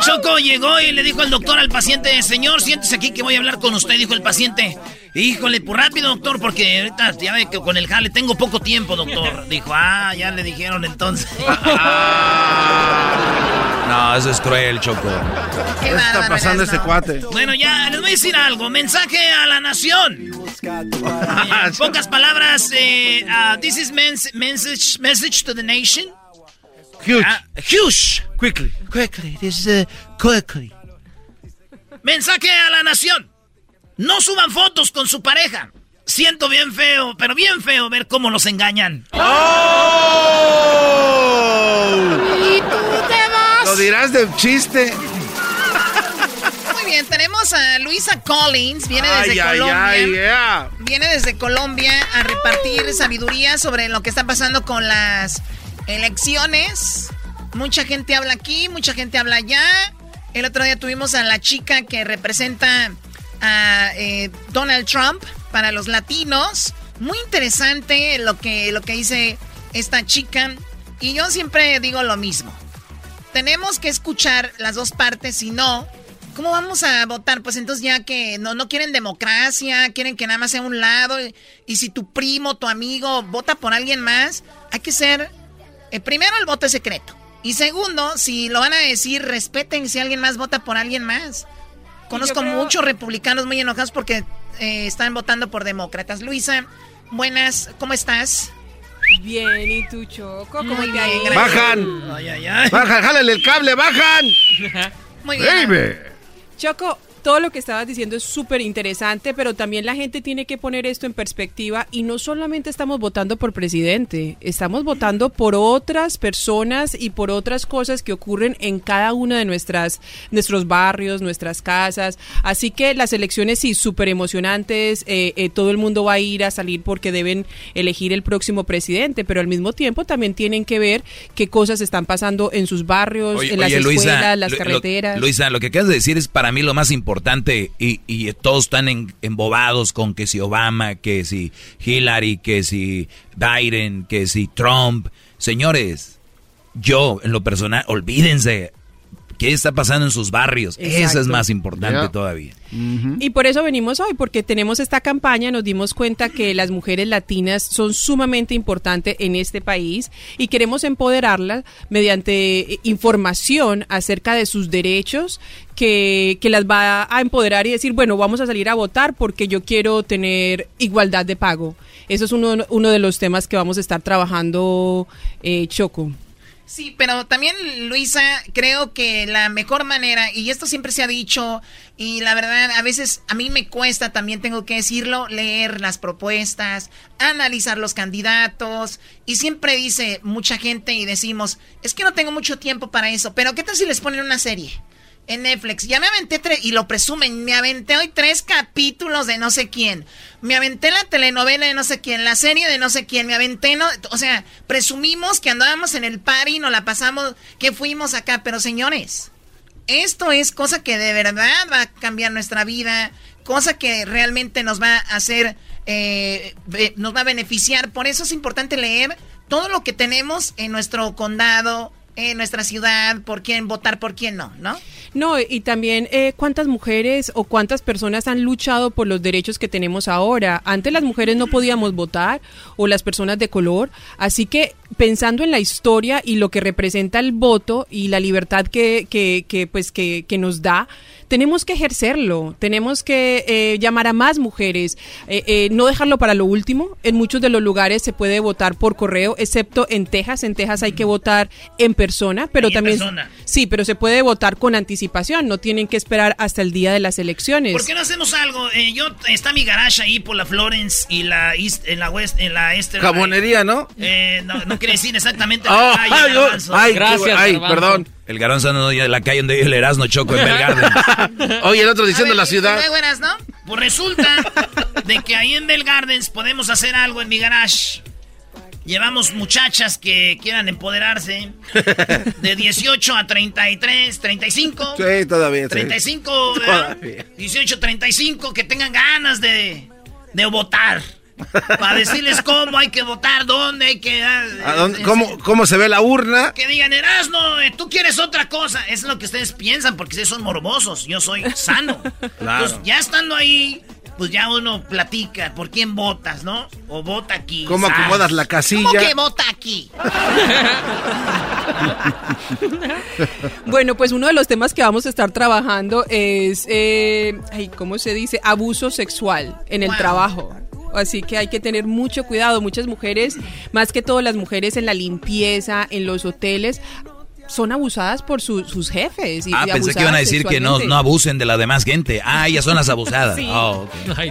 Choco llegó y le dijo al doctor al paciente, señor, siéntese aquí que voy a hablar con usted, dijo el paciente. Híjole, pues rápido, doctor, porque ahorita ya ve que con el jale tengo poco tiempo, doctor. Dijo, ah, ya le dijeron entonces. No, eso es cruel, Choco. ¿Qué está pasando este cuate? Bueno, ya, les voy a decir algo. Mensaje a la nación. En pocas palabras, eh, uh, this is message, message to the nation. Huge. Ah, huge. Quickly. Quickly. This is, quickly. Mensaje a la nación. No suban fotos con su pareja. Siento bien feo, pero bien feo ver cómo los engañan. ¡Oh! ¿Y tú te vas? Lo dirás de chiste. Muy bien, tenemos a Luisa Collins, viene desde ay, Colombia. ay, yeah. Viene desde Colombia a repartir sabiduría sobre lo que está pasando con las elecciones. Mucha gente habla aquí, mucha gente habla allá. El otro día tuvimos a la chica que representa a eh, Donald Trump para los latinos. Muy interesante lo que, lo que dice esta chica. Y yo siempre digo lo mismo. Tenemos que escuchar las dos partes, si no, ¿cómo vamos a votar? Pues entonces ya que no, no quieren democracia, quieren que nada más sea un lado. Y, y si tu primo, tu amigo vota por alguien más, hay que ser... eh, primero el voto es secreto. Y segundo, si lo van a decir, respeten si alguien más vota por alguien más. Conozco muchos republicanos muy enojados porque eh, están votando por demócratas. Luisa, buenas, ¿cómo estás? Bien, ¿y tú, Choco? ¿Cómo Muy bien, gracias. ¡Bajan! Ay, ay, ay. ¡Bajan! ¡Jálale el cable! ¡Bajan! Muy bien. Baby. Choco, todo lo que estabas diciendo es súper interesante, pero también la gente tiene que poner esto en perspectiva y no solamente estamos votando por presidente, estamos votando por otras personas y por otras cosas que ocurren en cada una de nuestras nuestros barrios, nuestras casas. Así que las elecciones sí, súper emocionantes, eh, eh, todo el mundo va a ir a salir porque deben elegir el próximo presidente, pero al mismo tiempo también tienen que ver qué cosas están pasando en sus barrios, Oye, en las oye, escuelas, Luisa, las lo- lo- carreteras. Luisa, lo que acabas de decir es para mí lo más importante y, y todos están en- embobados con que si Obama, que si Hillary, que si Biden, que si Trump. Señores, yo en lo personal, olvídense qué está pasando en sus barrios. Eso es Exacto. más importante todavía. Y por eso venimos hoy, porque tenemos esta campaña, nos dimos cuenta que las mujeres latinas son sumamente importantes en este país y queremos empoderarlas mediante eh, información acerca de sus derechos que, que las va a empoderar y decir, bueno, vamos a salir a votar porque yo quiero tener igualdad de pago. Eso es uno, uno de los temas que vamos a estar trabajando, eh, Choco. Sí, pero también, Luisa, creo que la mejor manera, y esto siempre se ha dicho, y la verdad, a veces a mí me cuesta, también tengo que decirlo, leer las propuestas, analizar los candidatos, y siempre dice mucha gente y decimos, es que no tengo mucho tiempo para eso, pero ¿qué tal si les ponen una serie? En Netflix, ya me aventé tres, y lo presumen, me aventé hoy tres capítulos de no sé quién, me aventé la telenovela de no sé quién, la serie de no sé quién, me aventé, o sea, presumimos que andábamos en el party, nos la pasamos, que fuimos acá, pero señores, esto es cosa que de verdad va a cambiar nuestra vida, cosa que realmente nos va a hacer, eh, nos va a beneficiar, por eso es importante leer todo lo que tenemos en nuestro condado, en nuestra ciudad, por quién votar, por quién no, ¿no? No, y también eh, cuántas mujeres o cuántas personas han luchado por los derechos que tenemos ahora. Antes las mujeres no podíamos votar o las personas de color, así que pensando en la historia y lo que representa el voto y la libertad que, que, que, pues, que, que nos da, tenemos que ejercerlo, tenemos que eh, llamar a más mujeres, eh, eh, no dejarlo para lo último. En muchos de los lugares se puede votar por correo, excepto en Texas. En Texas hay que votar en persona, pero Ahí en también persona. sí, pero se puede votar con anticipación. No tienen que esperar hasta el día de las elecciones. ¿Por qué no hacemos algo? Eh, yo está mi garage ahí por la Florence y la East, en la West, en la Eastern. Jamonería, ¿no? Eh, no, no quiere decir exactamente Oh, la calle, ay, oh, ay, ay, perdón. El garbanzo no de la calle donde vive el Erasmo Choco en Belgarden. Oye, el otro diciendo ver, la ¿y ciudad. luego eras, ¿no? Pues resulta de que ahí en Bell Gardens podemos hacer algo en mi garage. Llevamos muchachas que quieran empoderarse de 18 a 33, 35. Sí, todavía. sí. 35, ¿verdad? Todavía. 18, 35, que tengan ganas de, de votar. Para decirles cómo hay que votar, dónde hay que... ah, ¿A dónde- cómo, ¿Cómo se ve la urna? Que digan, Erasno, eh, tú quieres otra cosa. Es lo que ustedes piensan, porque ustedes son morbosos. Yo soy sano. Claro. Pues ya estando ahí, pues ya uno platica por quién votas, ¿no? O vota aquí. ¿Cómo ¿sabes? acomodas la casilla? ¿Cómo que vota aquí? Bueno, pues uno de los temas que vamos a estar trabajando es, eh, ay, ¿cómo se dice? Abuso sexual en el trabajo. Así que hay que tener mucho cuidado. Muchas mujeres, más que todo las mujeres en la limpieza, en los hoteles, son abusadas por su- sus jefes. Y, Ah, y pensé que iban a decir que no, no abusen de la demás gente. Ah, ellas son las abusadas. Sí. Oh,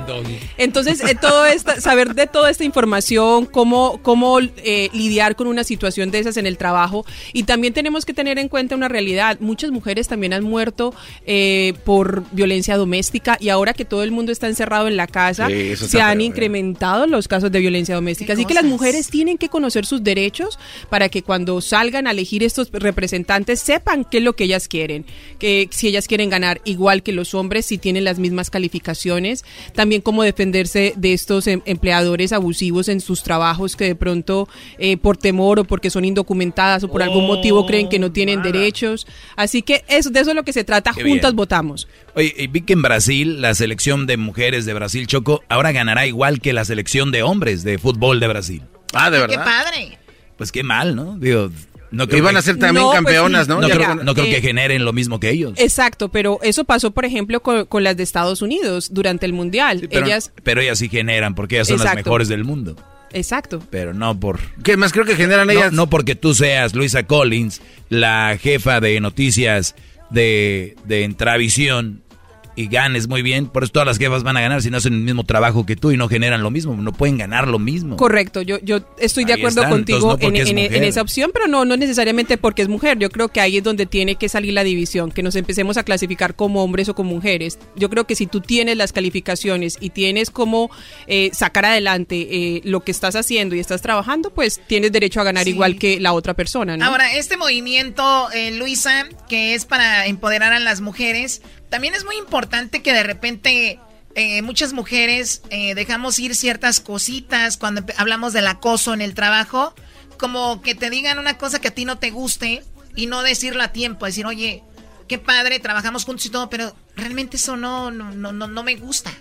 doggy. Entonces, eh, todo esta, saber de toda esta información, cómo, cómo eh, lidiar con una situación de esas en el trabajo. Y también tenemos que tener en cuenta una realidad. Muchas mujeres también han muerto eh, por violencia doméstica y ahora que todo el mundo está encerrado en la casa, Sí, se han feo, ¿eh? incrementado los casos de violencia doméstica. Así que las mujeres tienen que conocer sus derechos para que cuando salgan a elegir estos representantes sepan qué es lo que ellas quieren, que si ellas quieren ganar igual que los hombres, si tienen las mismas calificaciones, también cómo defenderse de estos em- empleadores abusivos en sus trabajos que de pronto eh, por temor o porque son indocumentadas o por algún motivo creen que no tienen derechos. Así que eso, de eso es lo que se trata, Qué juntas bien. votamos. Oye, y vi que en Brasil, la selección de mujeres de Brasil, Choco, ahora ganará igual que la selección de hombres de fútbol de Brasil. Ah, de ¡Qué padre! Pues qué mal, ¿no? Digo, No creo Iban a ser también No, pues, campeonas, ¿no? No creo, no creo eh, que generen lo mismo que ellos. Exacto, pero eso pasó, por ejemplo, con, con las de Estados Unidos durante el Mundial. Pero, Ellas, pero ellas sí generan porque ellas son las mejores del mundo. exacto. Pero no por... ¿Qué más creo que generan No, ellas? no porque tú seas Luisa Collins, la jefa de noticias de, de Entravisión y ganes muy bien, por eso todas las jefas van a ganar si no hacen el mismo trabajo que tú y no generan lo mismo, no pueden ganar lo mismo. Correcto, yo, yo estoy de Ahí acuerdo contigo entonces no porque en, es en- mujer. en esa opción, pero no, no necesariamente porque es mujer. Yo creo que ahí es donde tiene que salir la división, que nos empecemos a clasificar como hombres o como mujeres. Yo creo que si tú tienes las calificaciones y tienes cómo eh, sacar adelante eh, lo que estás haciendo y estás trabajando, pues tienes derecho a ganar Sí. igual que la otra persona, ¿no? Ahora, este movimiento, eh, Luisa, que es para empoderar a las mujeres, también es muy importante que de repente eh, muchas mujeres eh, dejamos ir ciertas cositas cuando hablamos del acoso en el trabajo, como que te digan una cosa que a ti no te guste y no decirlo a tiempo, decir, oye, qué padre, trabajamos juntos y todo, pero realmente eso no, no, no, no, no me gusta.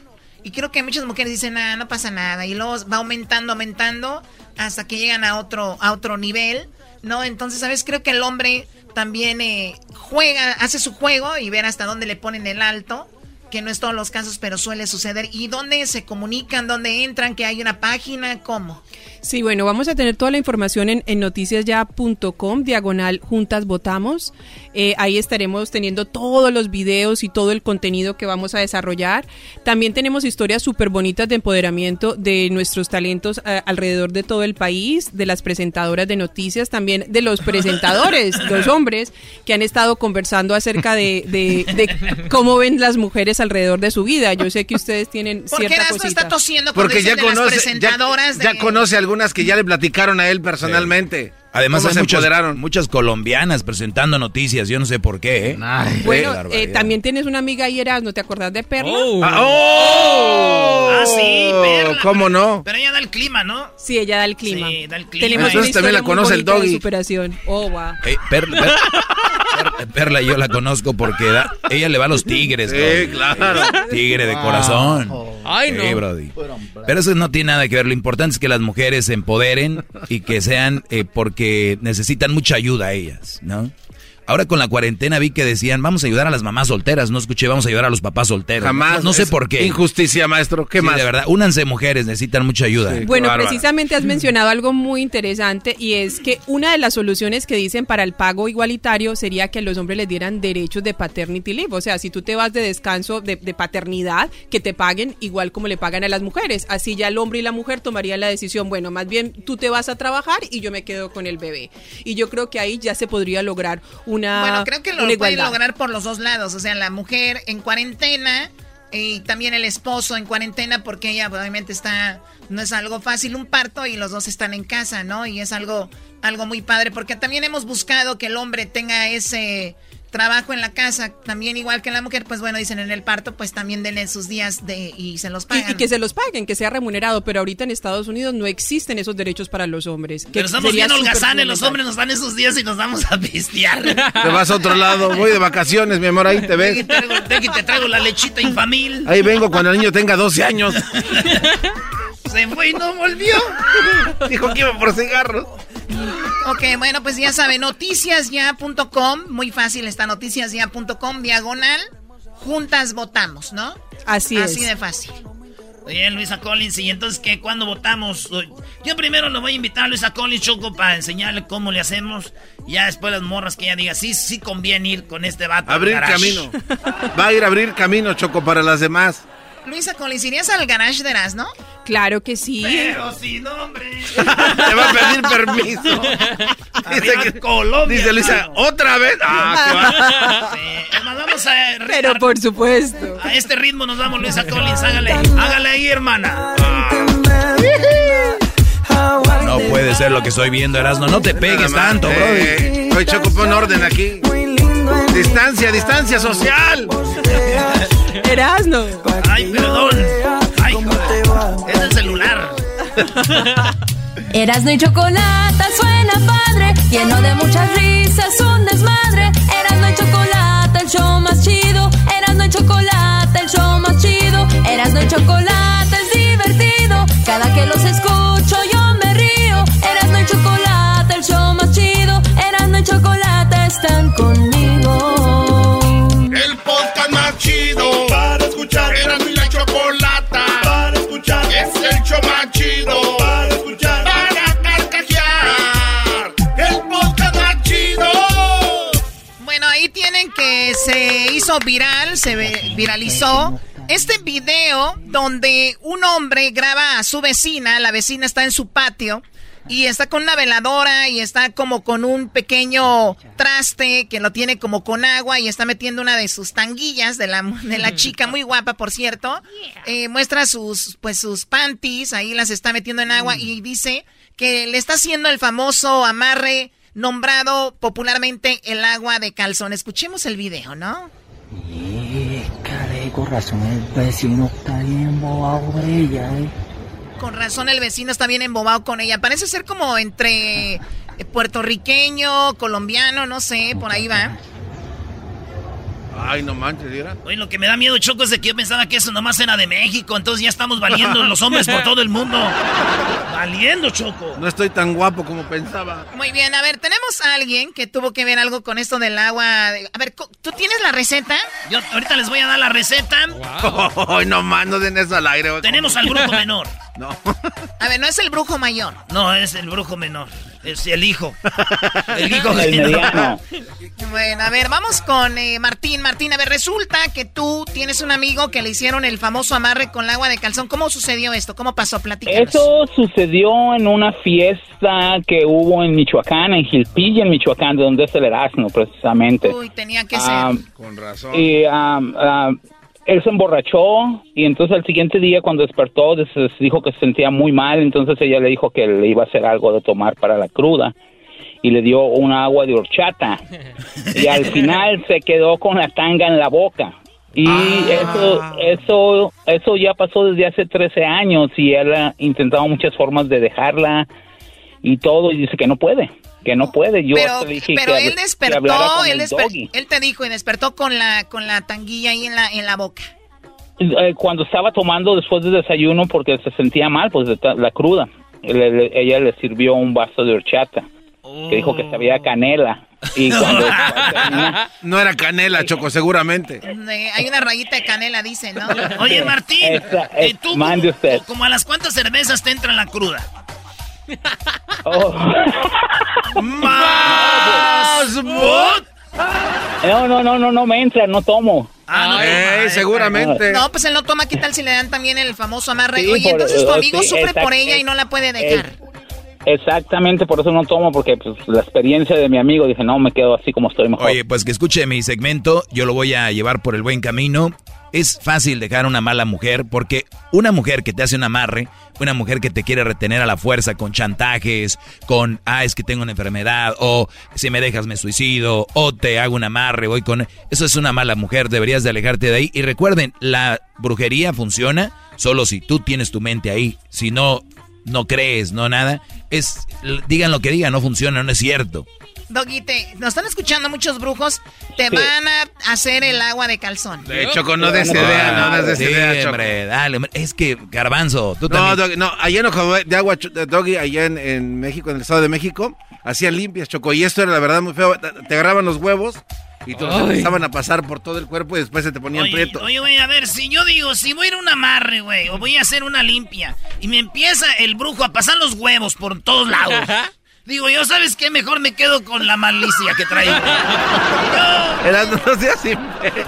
Y creo que muchas mujeres dicen, ah, no pasa nada. Y luego va aumentando, aumentando, hasta que llegan a otro, a otro nivel, ¿no? Entonces, ¿sabes? Creo que el hombre también eh, juega, hace su juego y ver hasta dónde le ponen el alto, que no es todos los casos, pero suele suceder. ¿Y dónde se comunican? ¿Dónde entran? ¿Que hay una página? ¿Cómo? Sí, bueno, vamos a tener toda la información en, en noticiasya.com, diagonal Juntas Votamos. Eh, ahí estaremos teniendo todos los videos y todo el contenido que vamos a desarrollar. También tenemos historias súper bonitas de empoderamiento de nuestros talentos eh, alrededor de todo el país, de las presentadoras de noticias, también de los presentadores, los hombres, que han estado conversando acerca de, de- de cómo ven las mujeres alrededor de su vida. Yo sé que ustedes tienen ¿Por qué cierta cosita. está tosiendo cuando Porque ya de las conoce, ya, presentadoras ya de- conoce algunas que ya le platicaron a él personalmente. Además ¿Cómo hay se muchas, empoderaron? muchas colombianas presentando noticias, yo no sé por qué. ¿eh? Bueno, Qué eh, también tienes una amiga ahí, ¿no te acordás de Perla? Ah, ¡Oh! Ah, sí, Perla. ¿Cómo no? Pero ella da el clima, ¿no? Sí, ella da el clima. Sí, da el clima. Tenemos Entonces una también la conoce el de doggy. superación. Oh, wow. Eh, Perla, Per- Per- Perla yo la conozco porque da- ella le va a los tigres. Sí, claro. Tigre de corazón. Ay, Sí, no. brody. Pero eso no tiene nada que ver. Lo importante es que las mujeres se empoderen y que sean eh, porque necesitan mucha ayuda a ellas, ¿no? Ahora con la cuarentena vi que decían, vamos a ayudar a las mamás solteras. No escuché, vamos a ayudar a los papás solteros. Jamás. No, no sé por qué. Injusticia, maestro. ¿Qué Sí, más? de verdad, únanse mujeres, necesitan mucha ayuda. Sí. Bueno, precisamente has mencionado algo muy interesante y es que una de las soluciones que dicen para el pago igualitario sería que a los hombres les dieran derechos de paternity leave. O sea, si tú te vas de descanso de, de paternidad, que te paguen igual como le pagan a las mujeres. Así ya el hombre y la mujer tomarían la decisión, bueno, más bien tú te vas a trabajar y yo me quedo con el bebé. Y yo creo que ahí ya se podría lograr una, Bueno, creo que lo pueden igualdad. lograr por los dos lados. O sea, la mujer en cuarentena y también el esposo en cuarentena porque ella obviamente está, no es algo fácil un parto y los dos están en casa, ¿no? Y es algo, algo muy padre porque también hemos buscado que el hombre tenga ese trabajo en la casa, también igual que la mujer, pues bueno, dicen en el parto, pues también denle sus días de y se los Y, pagan. y que se los paguen, que sea remunerado, pero ahorita en Estados Unidos no existen esos derechos para los hombres. Que Pero estamos bien holgazanes, los hombres nos dan esos días y nos vamos a pistear. Te vas a otro lado. Voy de vacaciones, mi amor. Ahí te Te ves. traigo, te- te traigo la lechita infamil. Ahí vengo cuando el niño tenga 12 años. Se fue y no volvió. Dijo que iba por cigarros. Ok, bueno, pues ya saben, noticiasya.com, muy fácil está noticiasya.com, diagonal, juntas votamos, ¿no? Así, Así es. de fácil. Oye, Luisa Collins, ¿y entonces qué? ¿Cuándo votamos? Yo primero le voy a invitar a Luisa Collins, Choco, para enseñarle cómo le hacemos. Y ya después las morras que ella diga, sí, sí conviene ir con este vato. Abrir camino. Va a ir a abrir camino, Choco, para las demás. Luisa Collins, ¿irías al garage de Erasmo? Claro que sí. Pero sin nombre. Te va a pedir permiso. Dice, que- Colombia. dice Luisa, ¿otra vez? Ah, Sí, más, vamos a, Pero por supuesto. a este ritmo nos vamos, Luisa Collins. Hágale, hágale ahí, hermana. No puede ser lo que estoy viendo, Erasmo. No te pegues Nada tanto, bro. Eh, Oye, Choco, pon orden aquí. Distancia, distancia social. Erasno. Ay, perdón. Ay, joder. Es el celular. Erasno y chocolate suena padre, lleno de muchas risas, viralizó este video donde un hombre graba a su vecina, la vecina está en su patio y está con una veladora y está como con un pequeño traste que lo tiene como con agua y está metiendo una de sus tanguillas de la, de la chica, muy guapa por cierto. Eh, muestra sus, pues sus panties, ahí las está metiendo en agua y dice que le está haciendo el famoso amarre nombrado popularmente el agua de calzón. Escuchemos el video, ¿no? Con razón el vecino está bien bobado por ella, eh. Con razón el vecino está bien embobado con ella. Parece ser como entre puertorriqueño, colombiano, no sé, por ahí va. Ay, no manches, ¿era? Oye, lo que me da miedo, Choco, es de que yo pensaba que eso nomás era de México, entonces ya estamos valiendo los hombres por todo el mundo. Valiendo, Choco. No estoy tan guapo como pensaba. Muy bien, a ver, tenemos a alguien que tuvo que ver algo con esto del agua. A ver, ¿tú tienes la receta? Yo ahorita les voy a dar la receta. Ay, no más, no den eso al aire. güey. Tenemos al brujo menor. No. A ver, no es el brujo mayor. No, es el brujo menor. Es el hijo. El hijo mediano. Bueno, a ver, vamos con eh, Martín. Martín, a ver, resulta que tú tienes un amigo que le hicieron el famoso amarre con el agua de calzón. ¿Cómo sucedió esto? ¿Cómo pasó? Platícanos. Eso sucedió en una fiesta que hubo en Michoacán, en Gilpilla, en Michoacán, de donde es el Erasmo, precisamente. Uy, tenía que Ah, ser. Con razón. Y am, am, él se emborrachó y entonces al siguiente día cuando despertó des- des- dijo que se sentía muy mal, entonces ella le dijo que le iba a hacer algo de tomar para la cruda y le dio una agua de horchata. Y al final se quedó con la tanga en la boca. Y eso, eso, eso ya pasó desde hace 13 años y él ha intentado muchas formas de dejarla y todo y dice que no puede, que no puede. Yo pero hasta dije pero que, él despertó, con él, el desper- doggy. él te dijo y despertó con la con la tanguilla ahí en la en la boca. Eh, cuando estaba tomando después del desayuno porque se sentía mal, pues de la cruda. Le- le- ella le sirvió un vaso de horchata, que dijo que sabía canela. Y cuando No era canela, Choco, seguramente. Hay una rayita de canela, dice, ¿no? Oye, Martín, Esa- ¿y es- tú mande usted. como a las cuántas cervezas te entra la cruda? Oh. ¡Más bot! No, no, no, no, no me entra, no tomo. Ah, Ey, seguramente. No, pues él no toma, ¿qué tal si le dan también el famoso amarre? Sí, Oye, por- entonces tu eh, amigo sí, sufre por ella y no la puede dejar. Exactamente, por eso no tomo, porque pues, la experiencia de mi amigo, dije, no, me quedo así como estoy mejor. Oye, pues que escuche mi segmento, yo lo voy a llevar por el buen camino. Es fácil dejar una mala mujer porque una mujer que te hace un amarre, una mujer que te quiere retener a la fuerza con chantajes, con, ah, es que tengo una enfermedad, o si me dejas me suicido, o te hago un amarre, voy con... Eso es una mala mujer, deberías de alejarte de ahí. Y recuerden, la brujería funciona solo si tú tienes tu mente ahí. Si no, no crees, no nada, es, digan lo que digan, no funciona, no es cierto. Doggy, te- nos están escuchando muchos brujos, te van a hacer el agua de calzón. Eh, Choco, no des idea, no des Sí, idea, hombre, dale, hombre. Es que, Garbanzo, tú No, también. Doggy, no, allá en Ojo de Agua, Doggy, allá en, en México, en el Estado de México, hacían limpias, Choco, y esto era la verdad muy feo. Te te agarraban los huevos y te los empezaban a pasar por todo el cuerpo y después se te ponían Oye, prietos. oye, güey, a ver, si yo digo, si voy a ir a un amarre, güey, o voy a hacer una limpia, y me empieza el brujo a pasar los huevos por todos lados. Digo, yo, ¿sabes qué? Mejor me quedo con la malicia que traigo. Eran no seas imbécil.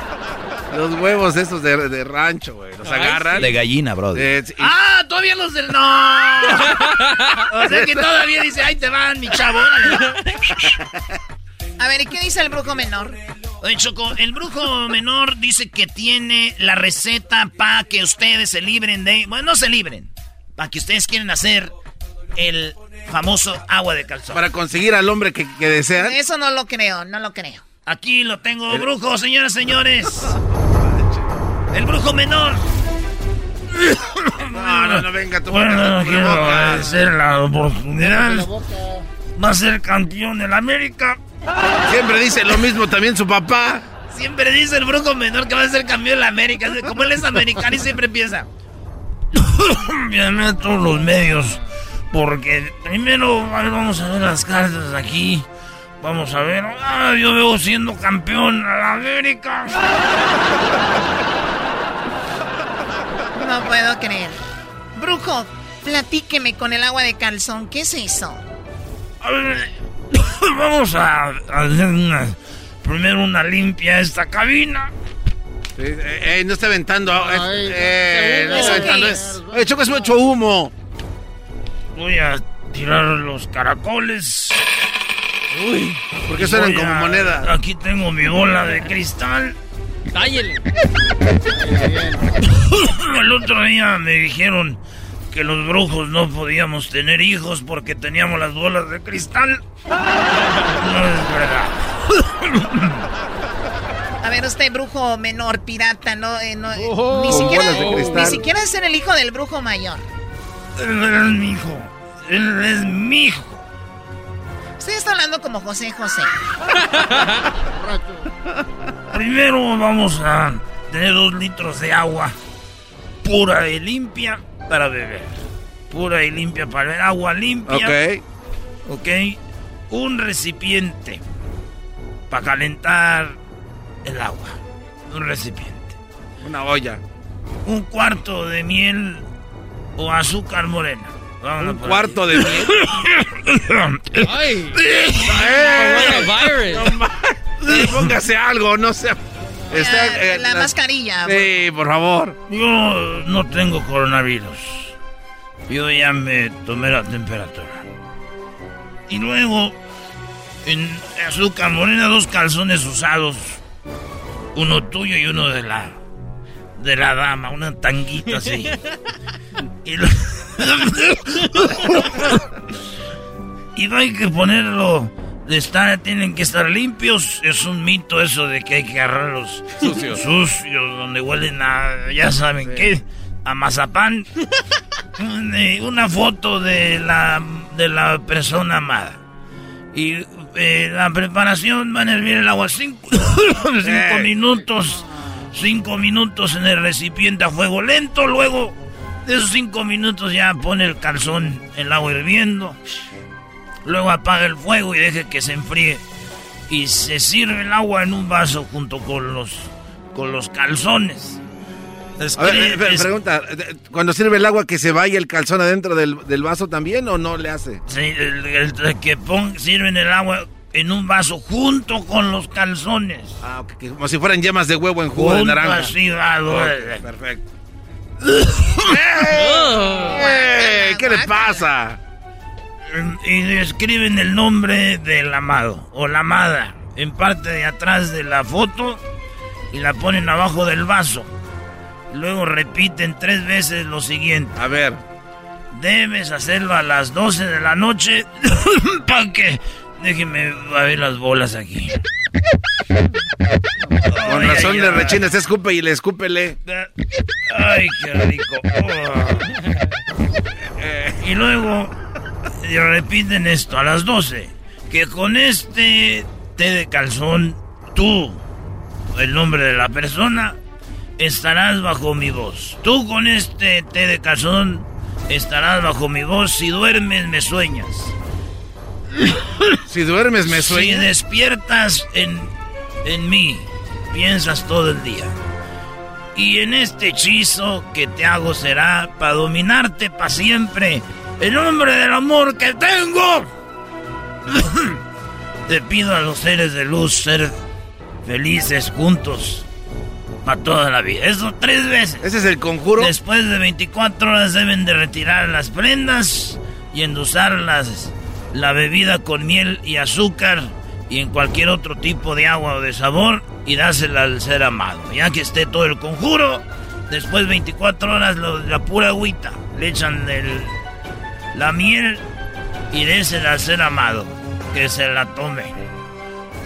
Los huevos esos de, de rancho, güey. Los agarran. De gallina, brother. Eh, sí, ¡Ah! Todavía los del. ¡No! O sea que todavía dice, ahí te van, mi chavo. órale". A ver, ¿y qué dice el brujo menor? Oye, Choco, el brujo menor dice que tiene la receta para que ustedes se libren de. Bueno, no se libren. Para que ustedes quieren hacer el famoso agua de calzón. Para conseguir al hombre que, que desean. Eso no lo creo, no lo creo. Aquí lo tengo, brujo, señoras, señores. El brujo menor. No, no, no, venga, tú. Bueno, quiero agradecer la oportunidad. Va a ser campeón del América. Siempre dice lo mismo también su papá. Siempre dice el brujo menor que va a ser campeón de la América. Como él es americano y siempre piensa. Vienen a todos los medios. Porque primero a ver, vamos a ver las cartas aquí. Vamos a ver. Ah, yo veo siendo campeón a la América. No puedo creer. Brujo, platíqueme con el agua de calzón. ¿Qué es eso? A ver, vamos a, a hacer una, primero una limpia a esta cabina. Eh, eh, no está aventando. eh, eh, no está ¿Eso qué aventando. es? Eh, Choco, es mucho humo. Voy a tirar los caracoles. Uy, ¿por qué suenan como a- moneda? Aquí tengo mi bola de cristal. Cállele. El otro día me dijeron que los brujos no podíamos tener hijos porque teníamos las bolas de cristal. No es verdad. A ver, usted, brujo menor, pirata, no, eh, no, eh, Oh, ni, siquiera, bolas de cristal. ni siquiera es ser el hijo del brujo mayor. Él es mi hijo. Él es mi hijo. Usted está hablando como José José. Primero vamos a tener dos litros de agua pura y limpia para beber. Pura y limpia para beber. Agua limpia. Ok. Ok. Un recipiente para calentar el agua. Un recipiente. Una olla. Un cuarto de miel o azúcar morena. Vámonos Un cuarto de miel. Ay. ¡Eh! No ma- Póngase algo, no sea. Está, eh, la mascarilla. Sí, por favor. Yo no tengo coronavirus. Yo ya me tomé la temperatura. Y luego, en azúcar morena, dos calzones usados. Uno tuyo y uno de la de la dama, una tanguita así. Y, lo- y no hay que ponerlo tienen que estar limpios. Es un mito eso de que hay que agarrarlos Sucios. sucios, donde huelen a, ya saben qué, a mazapán. Eh, Una foto de la, de la persona amada. Y eh, la preparación van a hervir el agua cinco, cinco minutos. Cinco minutos en el recipiente a fuego lento. Luego de esos cinco minutos ya pone el calzón, el agua hirviendo. Luego apaga el fuego y deje que se enfríe. Y se sirve el agua en un vaso junto con los, con los calzones. A ver, pregunta, cuando sirve el agua que se vaya el calzón adentro del, del vaso también o no le hace? Sí, el, el- el que pon, sirven el agua en un vaso junto con los calzones. Ah, ok, que como si fueran yemas de huevo en jugo de naranja. así, va, Ok, duele. perfecto. ¡Eh! ¿Qué le pasa? Y escriben el nombre del amado o la amada en parte de atrás de la foto y la ponen abajo del vaso. Luego repiten tres veces lo siguiente. A ver. Debes hacerlo a las 12 de la noche para que... Déjenme ver las bolas aquí. Con razón le rechina, se escupe y le escúpele. Ay, qué rico. Oh. Y luego repiten esto a las 12. Que con este té de calzón, tú, el nombre de la persona, estarás bajo mi voz. Tú con este té de calzón estarás bajo mi voz. Si duermes, me sueñas. Si duermes, me Si sueñas. despiertas en, en mí, piensas todo el día. Y en este hechizo que te hago será para dominarte para siempre. En nombre del amor que tengo. te pido a los seres de luz ser felices juntos para toda la vida. Eso tres veces. Ese es el conjuro. Después de 24 horas deben de retirar las prendas y endulzar las, la bebida con miel y azúcar y en cualquier otro tipo de agua o de sabor y dársela al ser amado. Ya que esté todo el conjuro, después de 24 horas lo- la pura agüita, le echan el- la miel y désela al ser amado, que se la tome.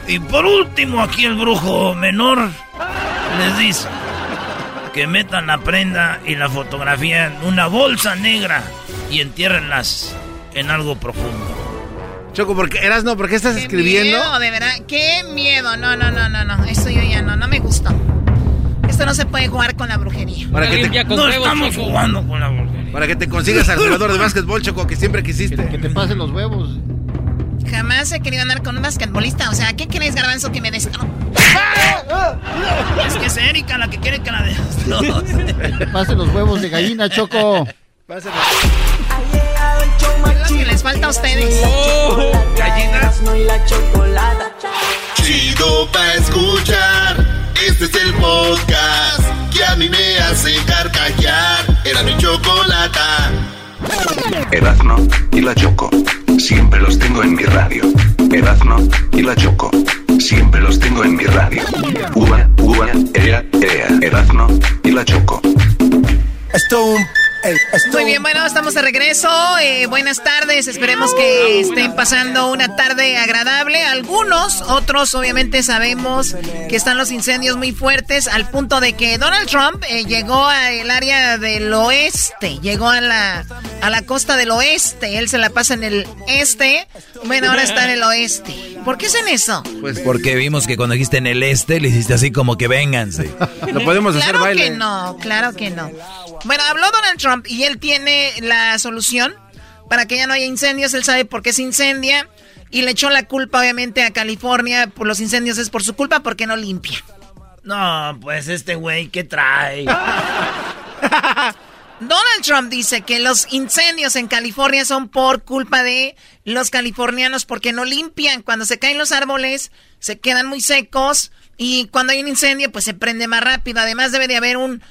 Y por último, aquí el brujo menor les dice que metan la prenda y la fotografía en una bolsa negra y entiérrenlas en algo profundo. Choco, porque eras no, ¿por qué estás Qué escribiendo? miedo, de verdad. Qué miedo. No, no, no, no, no. Esto yo ya no, no me gustó. Esto no se puede jugar con la brujería. Para que, te, No estamos jugando con la brujería. Para que te consigas al jugador de básquetbol, Choco, que siempre quisiste. Que te pasen los huevos. Jamás he querido andar con un basquetbolista. O sea, ¿qué quieres, Garbanzo, que me des? es que es Erika la que quiere que la des. Pase los huevos de gallina, Choco. Es lo que les falta a ustedes. Oh, gallinas. Chido pa' escuchar. Este es el podcast que a mí me hace carcajear. Era mi chocolata. Erazno y la Choco. Siempre los tengo en mi radio. Erazno y la Choco. Siempre los tengo en mi radio. Uva, uva, ea, ea. Erazno y la Choco. Esto muy bien, bueno, estamos de regreso. Eh, buenas tardes. Esperemos que estén pasando una tarde agradable. Algunos, otros, obviamente sabemos que están los incendios muy fuertes al punto de que Donald Trump eh, llegó al área del oeste, llegó a la, a la costa del oeste. Él se la pasa en el este. Bueno, ahora está en el oeste. ¿Por qué hacen eso? Pues porque vimos que cuando dijiste en el este, le hiciste así como que vénganse. Lo podemos hacer claro baile. que no, claro que no. Bueno, habló Donald Trump y él tiene la solución para que ya no haya incendios. Él sabe por qué se incendia y le echó la culpa, obviamente, a California por los incendios. Es por su culpa porque no limpia. No, pues este güey, ¿qué trae? Donald Trump dice que los incendios en California son por culpa de los californianos porque no limpian. Cuando se caen los árboles, se quedan muy secos y cuando hay un incendio, pues se prende más rápido. Además, debe de haber un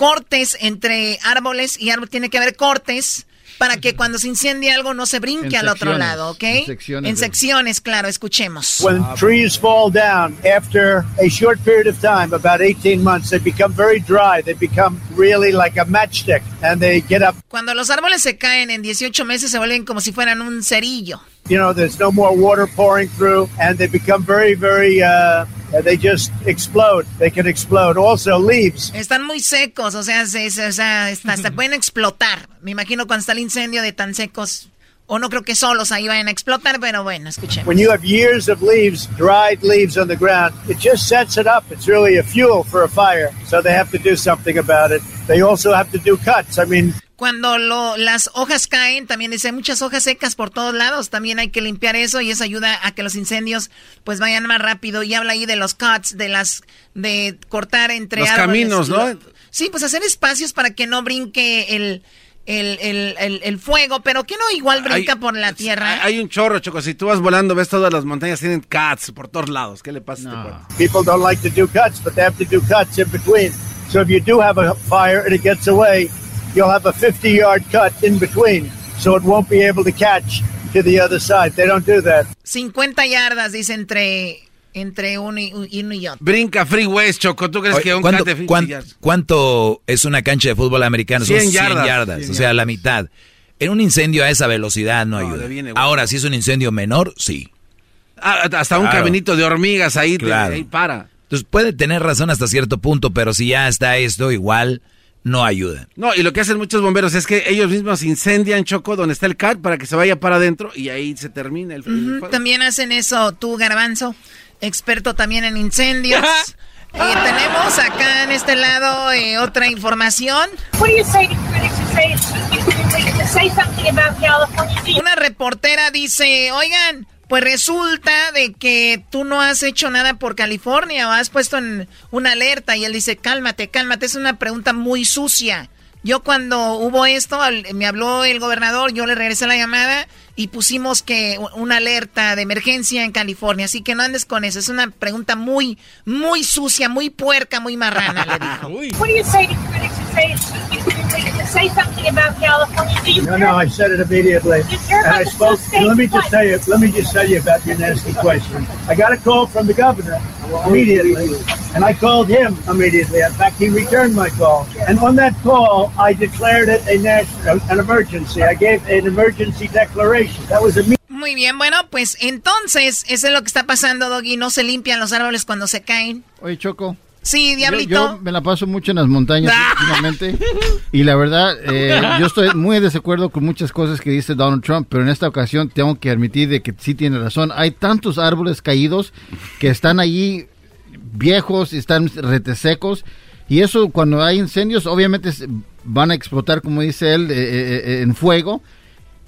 cortes entre árboles y árbol tiene que haber cortes para que cuando se incendie algo no se brinque En al otro lado, ¿ok? en secciones En de- secciones, claro, escuchemos. When trees fall down after a short period of time, about 18 months, they become very dry. They become really like a matchstick and they get up. Cuando los árboles se caen en 18 meses se vuelven como si fueran un cerillo. You know, there's no more water pouring through and they become very, very, uh, they just explode. They can explode. Also, leaves. Están muy secos, o sea, se, se- o sea, hasta, pueden explotar. Me imagino cuando está el incendio de tan secos, o no creo que solos ahí vayan a explotar, pero bueno, escuchemos. When you have years of leaves, dried leaves on the ground, it just sets it up. It's really a fuel for a fire. So they have to do something about it. They also have to do cuts. I mean, Cuando lo- las hojas caen, también dice muchas hojas secas por todos lados, también hay que limpiar eso y eso ayuda a que los incendios pues vayan más rápido. Y habla ahí de los cuts, de las de cortar entre Los árboles. caminos, ¿no? Sí, pues hacer espacios para que no brinque el, el, el, el- el fuego, pero que no igual brinca por la tierra. Hay un chorro, Choco. Si tú vas volando, ves todas las montañas tienen cats por todos lados. ¿Qué le pasa a este cuate? people don't like to do cuts, but they have to do cuts in between. So if you do have a fire and it gets away, you'll have a 50 yard cut in between. So it won't be able to catch to the other side. They don't do that. 50 yardas, dice, entre, entre uno y, uno y otro. Brinca freeways, Choco. ¿Tú crees Oye, que un ¿cuánto, de 50 cuán- yardas? cuánto es una cancha de fútbol americano? Son 100 100 yardas. yardas, 100 o sea, la mitad. En un incendio a esa velocidad no, le ayuda. viene, güey. Ahora, si es un incendio menor, sí. Ah, hasta un Claro. caminito de hormigas ahí, te- Claro. ahí para. Entonces puede tener razón hasta cierto punto, pero si ya está esto, igual no ayuda. No, y lo que hacen muchos bomberos es que ellos mismos incendian Choco donde está el cat para que se vaya para adentro y ahí se termina el, fuego. También hacen eso tú, Garbanzo, experto también en incendios. Eh, tenemos acá en este lado eh, otra información. Una reportera dice, oigan, pues resulta de que tú no has hecho nada por California o has puesto en una alerta y él dice, cálmate, cálmate, es una pregunta muy sucia. Yo cuando hubo esto, al- me habló el gobernador, yo le regresé la llamada y pusimos que una alerta de emergencia en California, así que no andes con eso, es una pregunta muy, muy sucia, muy puerca, muy marrana, le dijo. What do you say to critics who say to say something about California? Do you No, care no, I said it immediately. You care And I the spoke. state Let me just tell you. Let me just tell you about your nasty question. I got a call from the governor immediately, and I called him immediately. In fact, he returned my call. And on that call, I declared it a national an emergency. I gave an emergency declaration. That was immediate. Muy bien, bueno, pues entonces, eso es lo que está pasando, Doggy, no se limpian los árboles cuando se caen. Oye, Choco. Sí, Yo, Diablito. yo me la paso mucho en las montañas últimamente y la verdad eh, yo estoy muy en desacuerdo con muchas cosas que dice Donald Trump, pero en esta ocasión tengo que admitir de que sí tiene razón. Hay tantos árboles caídos que están allí viejos, están retesecos y eso cuando hay incendios obviamente van a explotar como dice él eh, eh, eh, en fuego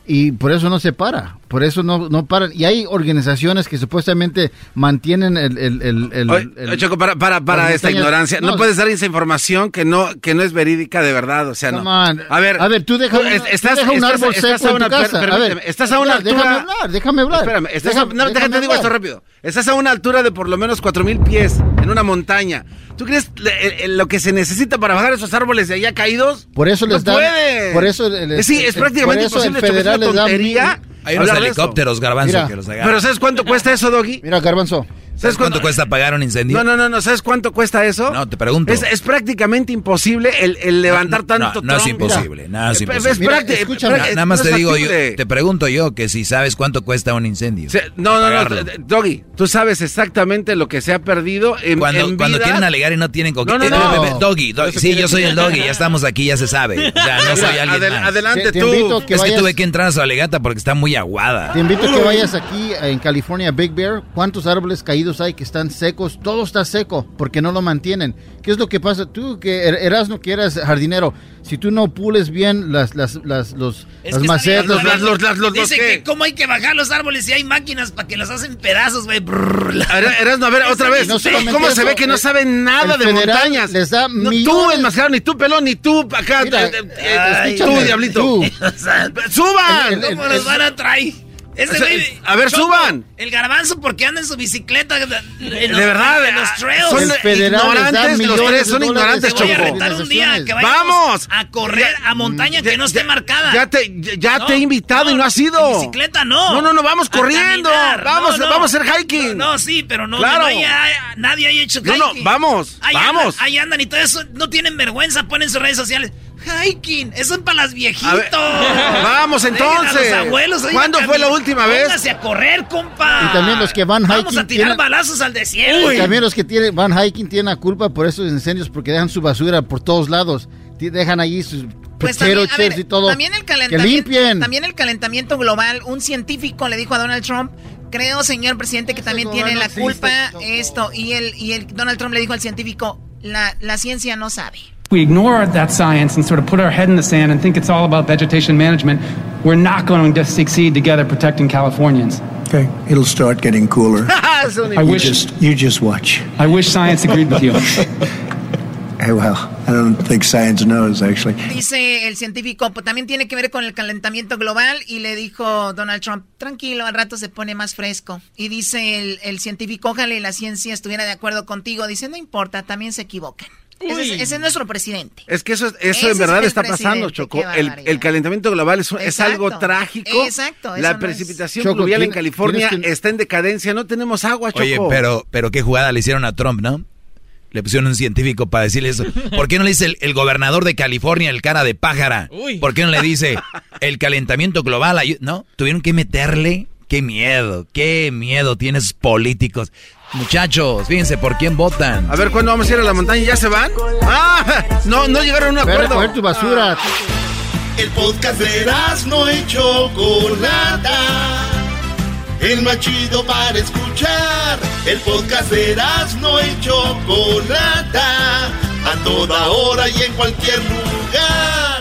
y por eso no se para, por eso no, no paran. Y hay organizaciones que supuestamente mantienen el... el, el, el- Oye, el- Choco, para, para, para esta ignorancia, no, no, puedes dar esa información que no, que no es verídica de verdad, o sea, no. A ver, A ver, tú deja, tú es- estás, deja un estás- árbol estás seco a en tu una, per- casa. A ver, estás a una déjame altura. hablar, déjame hablar. Espérame, estás a- Déjame- no, déjate déjame digo esto rápido. Estás a una altura de por lo menos 4000 pies en una montaña. ¿Tú crees le- el- el- lo que se necesita para bajar esos árboles de allá caídos? Por eso les no dan- puede. por eso Eh, sí, es el- prácticamente por eso el imposible. Es federal una les da tontería mil- Hay unos helicópteros, garbanzo, Mira, que los agarran. Pero ¿sabes cuánto cuesta eso, Doggy? Mira, Garbanzo. ¿Sabes cuánto cuesta pagar un incendio? No, no, no, no, ¿sabes cuánto cuesta eso? No, te pregunto. Es, es prácticamente imposible el, el levantar No, tanto no es imposible, no es Es- imposible. es escúchame, prácti- Nada más no te es digo yo, te pregunto yo que si sabes cuánto cuesta un incendio. Se- no, no, no, d- Doggy, tú sabes exactamente lo que se ha perdido en, Cuando, en cuando quieren alegar y no tienen con No, no, Eh, no. Doggy, doggy. Sí, yo soy el doggy, ya estamos aquí, ya se sabe. O sea, no soy alguien adel- más. adelante Te- te tú. que es que tuve que entrar a su alegata porque está muy aguada. Te invito a que vayas aquí en California, Big Bear. ¿Cuántos árboles caídos hay que están secos? Todo está seco porque no lo mantienen. ¿Qué es lo que pasa? Tú que er- Erasmo, que eras jardinero, si tú no pules bien las, las, las, los, Es las macetas, los- las- los- Dice los que cómo hay que bajar los árboles si hay máquinas para que los hacen pedazos, güey. Brrr, la- Era- Erasmo, a ver, otra vez. no ¿Cómo se eso, ve que no saben nada de montañas? les da No, Tú, enmascarado, ni tú, pelón, ni tú, acá. Mira, eh, eh, ay, tú, diablito. tú. ¡Suban! ¿Cómo los van a traer? Ese O sea, güey- a ver, Choco, suban. El garbanzo porque anda en su bicicleta. en De los- verdad, En los trails. son ignorantes, los tres de son ignorantes, Te voy a Choco. retar un día que Organizaciones. vayamos ¡Vamos! a correr a montaña que no esté marcada. Ya te, ya- No, te he invitado y no has ido. En bicicleta no. No, no, no, vamos A corriendo. caminar. Vamos, No, no. vamos a hacer hiking. No, sí, pero no, Claro. no haya- nadie haya hecho No, hiking. no, vamos, Ahí vamos. Andan, ahí andan y todo eso. No tienen vergüenza, ponen sus redes sociales. Hiking, eso es para las viejitos. Ver, vamos, a entonces. los abuelos, ¿Cuándo fue la última vez? Póngase a correr, compa. Y también los que van Vamos hiking a tirar tienen- balazos al desierto. Y también los que tienen, van hiking tienen la culpa por esos incendios porque dejan su basura por todos lados. Dejan allí sus Pues también, a ver, chips y todo. también el que calentamiento, limpien. también el calentamiento global. Un científico le dijo a Donald Trump, creo, señor presidente, que también tiene la culpa esto. Y el, y el Donald Trump le dijo al científico, la, la ciencia no sabe. We ignore that science and sort of put our head in the sand and think it's all about vegetation management, we're not going to succeed together protecting Californians. Okay, it'll start getting cooler. I You wish just, you just watch. I wish science agreed with you. Hey, well, I don't think science knows, actually. Dice el científico, pues también tiene que ver con el calentamiento global y le dijo Donald Trump, tranquilo, al rato se pone más fresco. Y dice el, el científico, ojalá y la ciencia estuviera de acuerdo contigo. Dice, no importa, también se equivocan. Ese es, ese es nuestro presidente. Es que eso, es- eso Ese en verdad está pasando, Choco. El, el calentamiento global es, es algo trágico. Exacto, La no precipitación Choco, pluvial en California que- está en decadencia. No tenemos agua, Choco. Oye, pero, pero qué jugada le hicieron a Trump, ¿no? Le pusieron un científico para decirle eso. ¿Por qué no le dice el, el gobernador de California, el cara de pájara? ¿Por qué no le dice el calentamiento global? ¿No? Tuvieron que meterle. Qué miedo, qué miedo tienes políticos. Muchachos, fíjense por quién votan. A ver, ¿cuándo vamos a ir a la montaña? ¿Ya se van? ¡Ah! No, no llegaron a un a acuerdo. recoger tu basura. El podcast de no y Chocolata. El más chido para escuchar. El podcast de no y Chocolata. A toda hora y en cualquier lugar.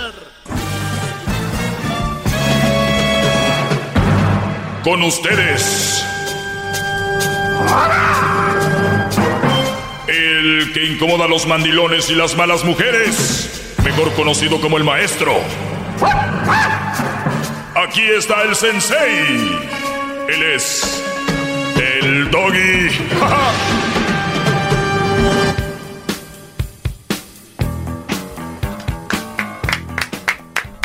Con ustedes. El que incomoda a los mandilones y las malas mujeres. Mejor conocido como el maestro. Aquí está el sensei. Él es. El doggy.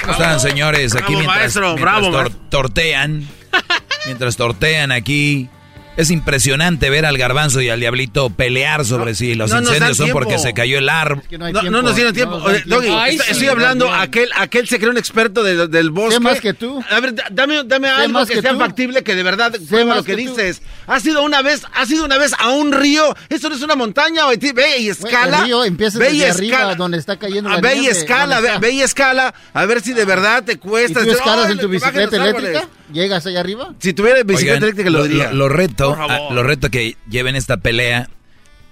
¿Cómo están, señores? Aquí Bravo, mientras, maestro, mientras bravo, tor- maestro. tortean. mientras tortean aquí. Es impresionante ver al garbanzo y al diablito pelear sobre si los no incendios son tiempo. porque se cayó el árbol. Que no nos dieron tiempo. Oye, Doggy, tiempo. Ay, está- sí, estoy hablando, aquel, aquel se cree un experto de- del bosque. más que tú. A ver, da- dame, dame algo más que, que sea tú. factible, que de verdad prueba lo que, dices. ¿Has ido una vez, has ido una vez a un río? Eso no es una montaña, Ve y escala. el río empieza ve y desde arriba, escala. donde está cayendo la Ah, Ve y escala, ve, ve y escala. A ver si de verdad te ¿Y cuesta. tú escalas en tu bicicleta eléctrica? ¿Llegas allá arriba? Si tuviera bicicleta Oigan, eléctrica lo diría. Lo, reto, ah, lo reto que lleven esta pelea.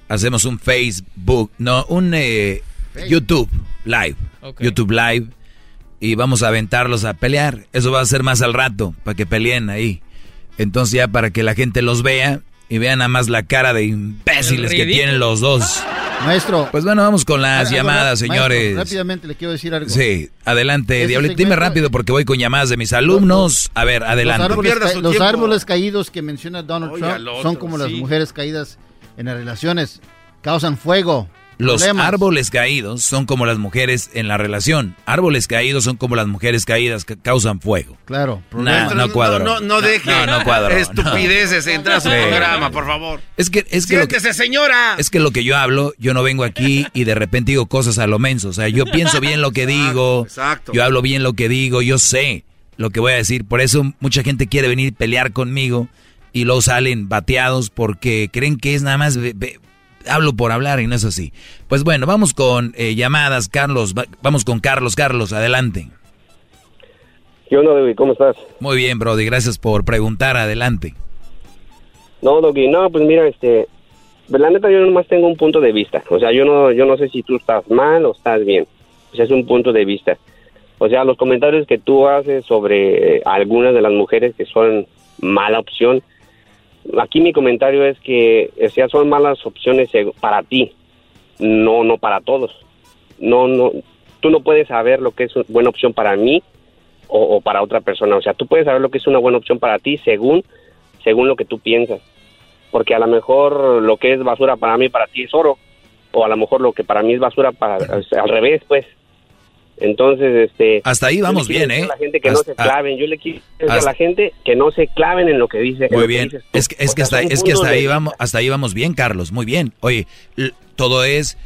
Hacemos un Facebook, no, un eh, YouTube Live. YouTube Live. y vamos a aventarlos a pelear. Eso va a ser más al rato, para que peleen ahí. Entonces ya para que la gente los vea y vean nada más la cara de imbéciles que tienen los dos. Maestro. Pues bueno, vamos con las llamadas, señores. rápidamente le quiero decir algo. Sí, adelante, Diablito. Dime rápido porque voy con llamadas de mis alumnos. A ver, adelante. Los árboles, los árboles caídos que menciona Donald Trump son como las mujeres caídas en las relaciones. Causan fuego, los árboles caídos son como las mujeres en la relación. Árboles caídos son como las mujeres caídas que causan fuego. Claro. No, no cuadro. No, no, deje estupideces entrar a su programa, por favor. Es que, es que, Siéntese, señora. Es que lo que yo hablo, yo no vengo aquí y de repente digo cosas a lo menso. O sea, yo pienso bien lo que digo. Exacto. Yo hablo bien lo que digo. Yo sé lo que voy a decir. Por eso mucha gente quiere venir a pelear conmigo y luego salen bateados porque creen que es nada más hablo por hablar y no es así. Pues bueno, vamos con eh, llamadas, Carlos. vamos con Carlos. Carlos, adelante. ¿Qué onda, Doggy? ¿Cómo estás? Muy bien, Brody. Gracias por preguntar. Adelante. No, Doggy, no, pues mira, este... Pues la neta, yo nomás tengo un punto de vista. O sea, yo no, yo no sé si tú estás mal o estás bien. O sea, es un punto de vista. O sea, los comentarios que tú haces sobre algunas de las mujeres que son mala opción, aquí mi comentario es que o son malas opciones para ti, no no para todos. No no tú no puedes saber lo que es una buena opción para mí o, para otra persona, o sea, tú puedes saber lo que es una buena opción para ti según según lo que tú piensas. Porque a lo mejor lo que es basura para mí para ti es oro o a lo mejor lo que para mí es basura para al revés, pues. Entonces, este... Hasta ahí vamos bien, ¿eh? A la gente que no se claven. Yo le quiero decir a la gente que no se claven en lo que dice. Muy bien. es que, es que hasta, es que hasta ahí, vamos, hasta ahí vamos bien, Carlos. Muy bien. Oye, todo es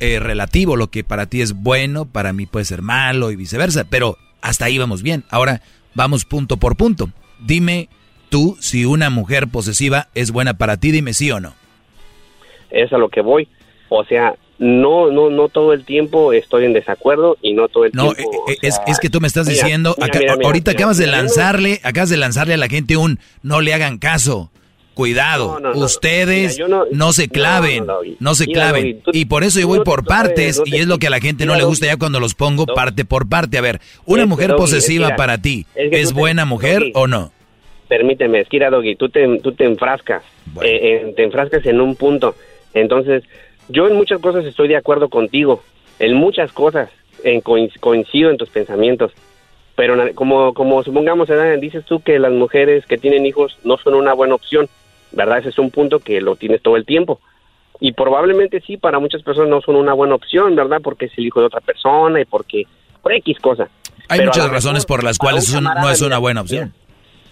eh, relativo. Lo que para ti es bueno, para mí puede ser malo y viceversa. Pero hasta ahí vamos bien. Ahora vamos punto por punto. Dime tú si una mujer posesiva es buena para ti. Dime sí o no. Es a lo que voy. O sea, no, no, no todo el tiempo estoy en desacuerdo y no todo el tiempo. No, eh, es, es, que tú me estás diciendo, ahorita acabas de lanzarle, acabas de lanzarle a la gente un no le hagan caso. Cuidado, ustedes no, se claven, no, se claven. y por eso yo voy por partes y es lo que a la gente no le gusta ya cuando los pongo parte por parte. A ver, una mujer posesiva para ti, ¿es, buena mujer o no? Permíteme, es que Doggy, tú te, tú te enfrascas, eh, te enfrascas en un punto. Entonces, yo en muchas cosas estoy de acuerdo contigo, en muchas cosas en coincido en tus pensamientos, pero como, como supongamos, dices tú que las mujeres que tienen hijos no son una buena opción, ¿verdad? Ese es un punto que lo tienes todo el tiempo. Y probablemente sí, para muchas personas no son una buena opción, ¿verdad? Porque es el hijo de otra persona y porque por X cosa. Hay muchas razones por las cuales no es una buena opción.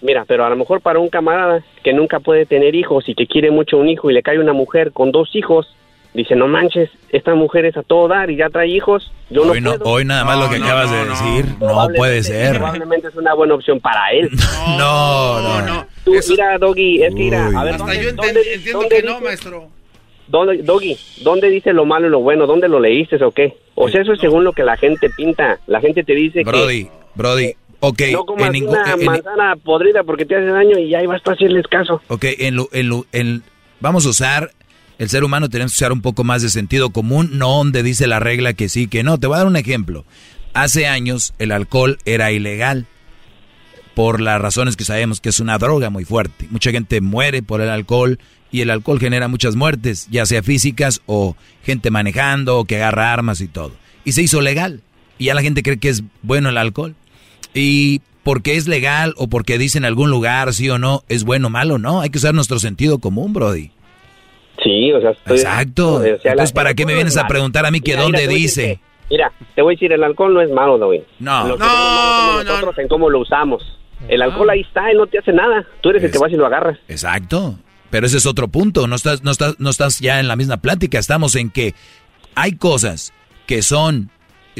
Mira, pero a lo mejor para un camarada que nunca puede tener hijos y que quiere mucho un hijo y le cae una mujer con dos hijos, dice, no manches, esta mujer es a todo dar y ya trae hijos, yo hoy no, Hoy nada más lo que acabas de decir, no, puede ser. Probablemente es una buena opción para él. No, no, no. Tú, mira, Doggy, es que mira, a ver, Hasta yo entiendo que no, maestro. ¿dónde, Doggy, ¿dónde dice lo malo y lo bueno? ¿Dónde lo leíste o qué? O sea, eso es según lo que la gente pinta. La gente te dice Brody, que... Brody, ok. No comas una manzana podrida porque te hace daño y ahí vas a hacerles caso. Ok, en lo, en lo, en, vamos a usar el ser humano tenemos que usar un poco más de sentido común, no donde dice la regla que sí, que no. Te voy a dar un ejemplo. Hace años el alcohol era ilegal por las razones que sabemos que es una droga muy fuerte. Mucha gente muere por el alcohol y el alcohol genera muchas muertes, ya sea físicas o gente manejando o que agarra armas y todo. Y se hizo legal. Y ya la gente cree que es bueno el alcohol. Y porque es legal o porque dice en algún lugar sí o no, es bueno o malo, no. Hay que usar nuestro sentido común, Brody. Sí, o sea, Exacto. Entonces, ¿para qué me vienes a preguntar a mí que dónde dice? mira, te voy a decir, el alcohol no es malo, güey. No, no, no, nosotros en cómo lo usamos. El alcohol ahí está, él no te hace nada. Tú eres el que vas y lo agarras. Exacto. Pero ese es otro punto. No estás, no estás, no estás ya en la misma plática. Estamos en que hay cosas que son.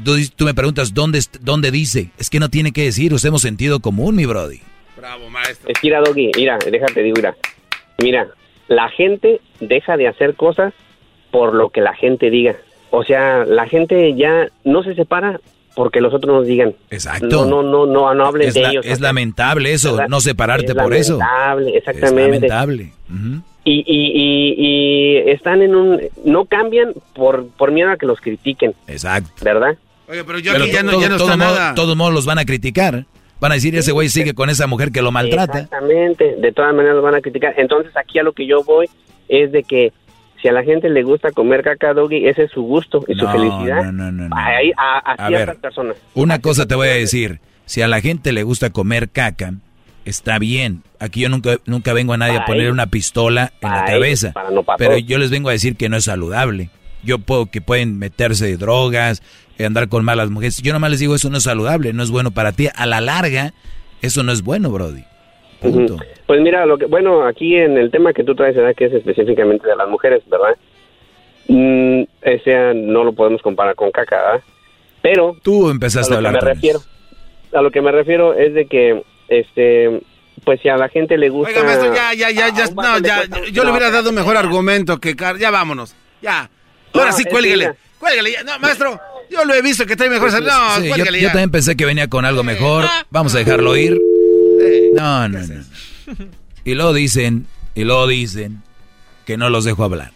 Tú, tú me preguntas dónde, dónde dice. Es que no tiene que decir. Usemos sentido común, mi Brody. Bravo, maestro. Es mira, Doggy, mira, déjate, digo, mira. Mira, la gente deja de hacer cosas por lo que la gente diga. O sea, la gente ya no se separa porque los otros nos digan. Exacto. No, no, no, no, hablen de ellos. Es lamentable eso, no separarte por eso. Lamentable, exactamente. Es lamentable. y, y, y, están en un... No cambian por, por miedo a que los critiquen. Exacto. ¿Verdad? Oye, pero yo aquí ya no, ya no todo está modo- nada. todos modos los van a criticar. Van a decir, ese güey sigue con esa mujer que lo maltrata. Exactamente, de todas maneras lo van a criticar. Entonces aquí a lo que yo voy es de que si a la gente le gusta comer caca doggy, ese es su gusto y su felicidad. no, no, no, no. Ahí, a, a ver. personas. Una cosa te voy a decir, si a la gente le gusta comer caca, está bien. Aquí yo nunca, nunca vengo a nadie a poner una pistola en la cabeza. para no para pero yo les vengo a decir que no es saludable. Yo puedo que pueden meterse drogas, eh, andar con malas mujeres. Yo nomás les digo, eso no es saludable, no es bueno para ti. A la larga, eso no es bueno, Brody. Ujú. Pues mira, lo que, bueno, aquí en el tema que tú traes, ¿verdad? que es específicamente de las mujeres, ¿verdad? Mm, ese no lo podemos comparar con caca, ¿verdad? Pero Tú empezaste a, a lo que hablar me con refiero, a lo que me refiero es de que, este, pues si a la gente le gusta. Oiga, maestro, ya, ya, ya, ya, a no, ya, cuesta- yo le hubiera dado mejor argumento que Car- ya vámonos, ya. Ahora No, sí, que cuélguele, cuélguele, ya. no, maestro, yo lo he visto que trae mejor, no, Sí, yo, también pensé que venía con algo mejor. Vamos a dejarlo ir. No, no, no. Y luego dicen, y luego dicen que no los dejo hablar.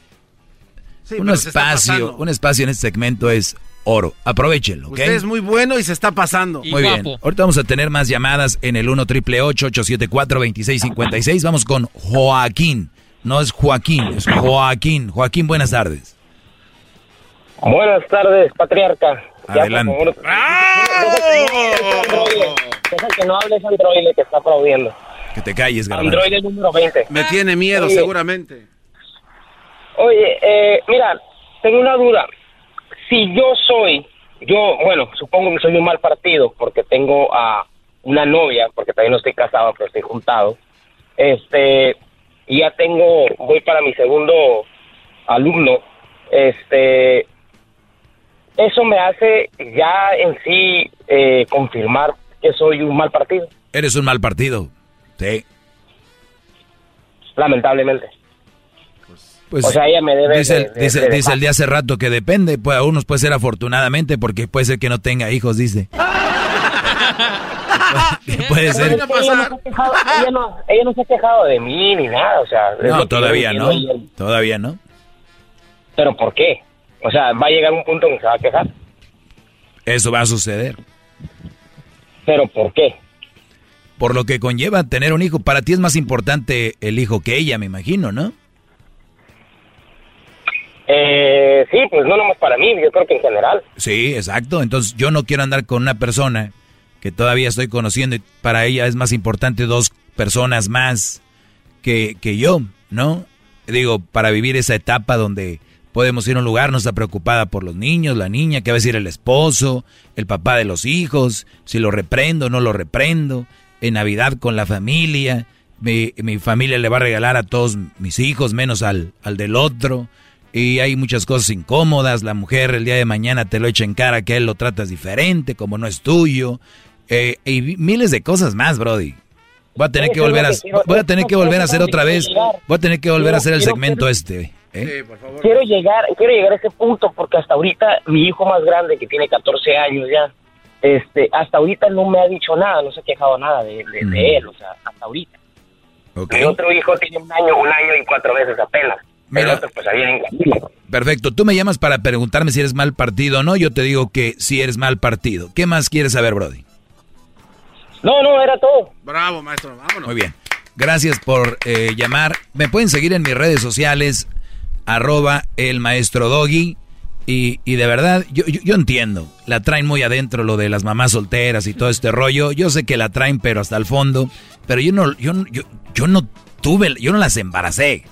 Sí, un espacio, un espacio en este segmento es oro. Aprovechenlo, ¿ok? Usted es muy bueno y se está pasando. Muy bien. Ahorita vamos a tener más llamadas en el 1 triple 874 2656. Vamos con Joaquín. No es Joaquín, es Joaquín. Joaquín, buenas tardes. Buenas tardes, patriarca. Ya, Adelante. por favor, Deja que no hable ese androide que está aplaudiendo. Que te calles, Garbanzo. Androide número 20. Me tiene miedo, Oye. seguramente. Oye, eh, mira, tengo una duda. Si yo soy, yo, bueno, supongo que soy un mal partido porque tengo a una novia, porque todavía no estoy casado, pero estoy juntado. Este, y ya tengo, voy para mi segundo alumno. Este, eso me hace ya en sí eh, confirmar que soy un mal partido, Eres un mal partido. Sí. lamentablemente. Pues, O sea, ella me debe Dice, de- el- de- dice, de dice el de hace rato que depende. Pues a unos puede ser afortunadamente porque puede ser que no tenga hijos, dice. Puede ser. Ella no, se ha quejado, ella, no, ella no se ha quejado de mí ni nada, o sea. No, todavía no. Todavía no. Pero ¿por qué? O sea, va a llegar un punto en que se va a quejar. Eso va a suceder. ¿Pero por qué? Por lo que conlleva tener un hijo. Para ti es más importante el hijo que ella, me imagino, ¿no? Eh, sí, pues no nomás para mí, yo creo que en general. Sí, exacto. Entonces yo no quiero andar con una persona que todavía estoy conociendo y para ella es más importante dos personas más que, que yo, ¿no? Digo, para vivir esa etapa donde podemos ir a un lugar, no está preocupada por los niños, la niña, qué va a decir el esposo, el papá de los hijos, si lo reprendo o no lo reprendo, en Navidad con la familia, mi, mi familia le va a regalar a todos mis hijos, menos al, al del otro, y hay muchas cosas incómodas, la mujer el día de mañana te lo echa en cara que él lo tratas diferente, como no es tuyo, eh, y miles de cosas más, Brody. Voy a tener que volver a, voy a tener que volver a hacer otra vez, voy a tener que volver a hacer el segmento este. ¿Eh? Quiero llegar, quiero llegar a ese punto porque hasta ahorita mi hijo más grande que tiene 14 años ya, este, hasta ahorita no me ha dicho nada, no se ha quejado nada de, de- de él, o sea, hasta ahorita. Mi otro hijo tiene un año, un año y cuatro meses apenas. El Mira. otro pues en camino. Perfecto, tú me llamas para preguntarme si eres mal partido o no, yo te digo que si eres mal partido. ¿Qué más quieres saber, Brody? No, no, era todo. Bravo, maestro, vámonos. Muy bien. Gracias por eh, llamar. Me pueden seguir en mis redes sociales, arroba el maestro Doggy. Y, y de verdad, yo, yo, entiendo, la traen muy adentro lo de las mamás solteras y todo este rollo. Yo sé que la traen, pero hasta el fondo. Pero yo no, yo, yo, yo no tuve, yo no las embaracé.